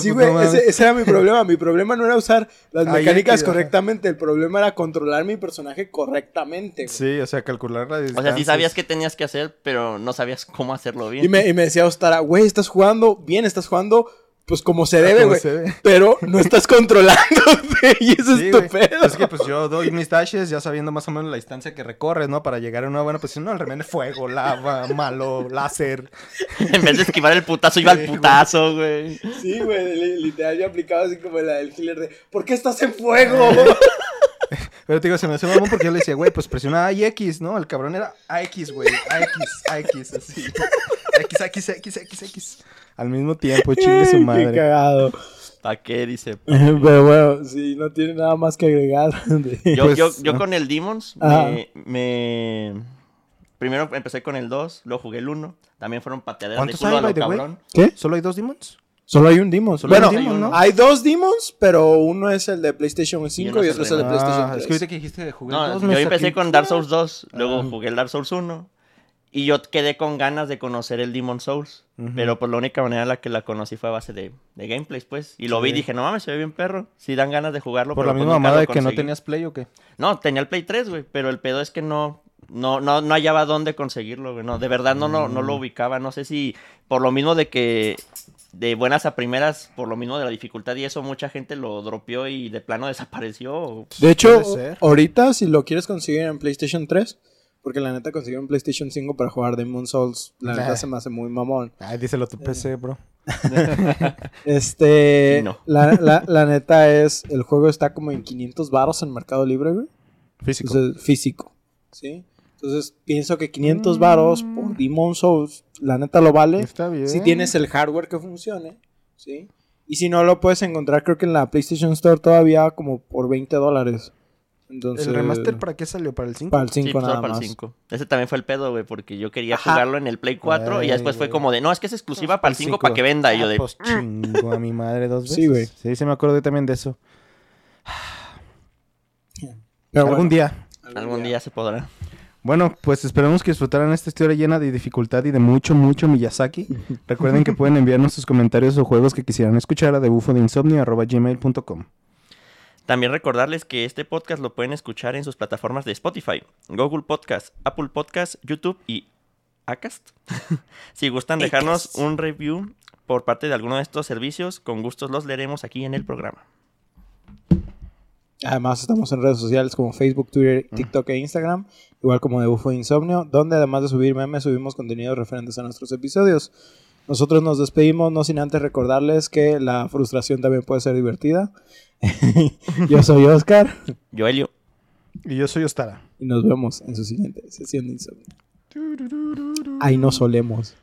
Speaker 2: Sí, güey,
Speaker 1: ese, ese era mi problema. Mi problema no era usar las
Speaker 2: Ahí
Speaker 1: mecánicas correctamente. El problema era controlar mi personaje correctamente. güey.
Speaker 2: Sí, o sea, calcular la distancia.
Speaker 3: O sea, sí sabías qué tenías que hacer, pero no sabías cómo hacerlo bien.
Speaker 1: Y me, y me decía Ostara, güey, estás jugando bien, estás jugando pues como se debe,
Speaker 2: Ah, Como
Speaker 1: güey. Pero no estás controlándote y eso
Speaker 2: Sí,
Speaker 1: es tu pedo.
Speaker 2: Es que pues yo doy mis dashes ya sabiendo más o menos la distancia que recorres, ¿no? Para llegar a una buena posición. No, el remene fuego, lava, malo, láser.
Speaker 3: en vez de esquivar el putazo, iba al putazo, güey.
Speaker 1: Sí, güey, li- literal yo aplicaba así como la del healer de ¿Por qué estás en fuego?
Speaker 2: Pero te digo, se me hace mamón porque yo le decía, güey, pues presiona A y X, ¿no? El cabrón era AX, güey. AX, AX, así. X, X, X, X, X. Al mismo tiempo, chingue su
Speaker 1: Qué
Speaker 2: madre.
Speaker 1: cagado.
Speaker 3: ¿Para qué? Dice.
Speaker 1: Pero bueno, sí, no tiene nada más que agregar.
Speaker 3: Yo,
Speaker 2: Pues,
Speaker 3: yo, yo
Speaker 2: no.
Speaker 3: con el Demons me, me- Primero empecé con el 2, luego jugué el 1. También fueron pateaderas de
Speaker 2: ¿Cuántos
Speaker 3: culo
Speaker 2: hay,
Speaker 3: a lo cabrón.
Speaker 1: ¿Qué?
Speaker 2: ¿Solo hay dos demons?
Speaker 1: Solo hay un Demon.
Speaker 2: Solo
Speaker 1: bueno,
Speaker 2: hay un Demon, ¿no?
Speaker 1: hay dos Demons, pero uno es el de PlayStation 5
Speaker 3: uno
Speaker 1: y,
Speaker 3: es
Speaker 1: otro es
Speaker 3: el
Speaker 1: de PlayStation
Speaker 2: Ah,
Speaker 1: 3.
Speaker 2: es que ahorita que dijiste de jugar
Speaker 3: No,
Speaker 2: dos,
Speaker 3: yo empecé
Speaker 2: saqué-
Speaker 3: con Dark Souls 2, luego
Speaker 2: Ah.
Speaker 3: jugué el Dark Souls 1. Y yo quedé con ganas de conocer el Demon Souls. Pero pues la única manera en la que la conocí fue a base de, de gameplays, pues. Y lo vi y dije, no mames, se ve bien perro. Sí dan ganas de jugarlo.
Speaker 2: Por
Speaker 3: pero
Speaker 2: la
Speaker 3: pues
Speaker 2: misma
Speaker 3: nunca
Speaker 2: mamada de que no tenías play o qué.
Speaker 3: No, tenía el Play 3, güey. Pero el pedo es que no, no, no, no hallaba dónde conseguirlo, güey. No, de verdad no, no, no lo
Speaker 2: Mm.
Speaker 3: ubicaba. No sé si por lo mismo de que de buenas a primeras, por lo mismo de la dificultad y eso, mucha gente lo dropeó y de plano desapareció.
Speaker 1: De hecho, ahorita si lo quieres conseguir en PlayStation 3, porque la neta conseguir un PlayStation 5 para jugar Demon Souls, la neta se me hace muy mamón.
Speaker 2: Ay, díselo a tu PC, bro.
Speaker 1: Este,
Speaker 3: Sí, no.
Speaker 1: la, la, la neta es, el juego está como en 500 baros en Mercado Libre, güey.
Speaker 2: Físico.
Speaker 1: Entonces, físico, ¿sí? Entonces, pienso que 500 varos por Demon Souls, la neta lo vale.
Speaker 2: Está bien.
Speaker 1: Si tienes el hardware que funcione, ¿sí? Y si no, lo puedes encontrar creo que en la PlayStation Store todavía como por 20 dólares. Entonces,
Speaker 2: ¿El remaster para qué salió? ¿para el 5?
Speaker 1: para el 5
Speaker 3: Sí, pues,
Speaker 1: nada
Speaker 3: para el
Speaker 1: más.
Speaker 3: 5. Ese también fue el pedo, güey, porque yo quería
Speaker 1: Ajá.
Speaker 3: jugarlo en el Play 4 y después fue
Speaker 2: Ay,
Speaker 3: como de, no, es que es exclusiva para el 5 para que venda. Y yo de,
Speaker 2: Pues chingo a mi madre dos veces.
Speaker 1: Sí, güey.
Speaker 2: Sí, se me acordé también de eso.
Speaker 1: Pero
Speaker 2: Algún
Speaker 1: bueno,
Speaker 2: día.
Speaker 3: algún día se podrá.
Speaker 2: Bueno, pues esperamos que disfrutaran esta historia llena de dificultad y de mucho, mucho Miyazaki. Recuerden que pueden enviarnos sus comentarios o juegos que quisieran escuchar a debufodeinsomnio.gmail.com
Speaker 3: También recordarles que este podcast lo pueden escuchar en sus plataformas de Spotify, Google Podcast, Apple Podcast, YouTube y Acast. si gustan dejarnos
Speaker 1: Acast.
Speaker 3: un review por parte de alguno de estos servicios, con gustos los leeremos aquí en el programa.
Speaker 1: Además estamos en redes sociales como Facebook, Twitter, TikTok e Instagram, igual como de Bufo Insomnio, donde además de subir memes subimos contenidos referentes a nuestros episodios. Nosotros nos despedimos no sin antes recordarles que la frustración también puede ser divertida. Yo soy Oscar
Speaker 3: Yo, Helio.
Speaker 2: Y yo soy Ostara.
Speaker 1: y nos vemos en su siguiente sesión de Insomnio. Ahí nos solemos.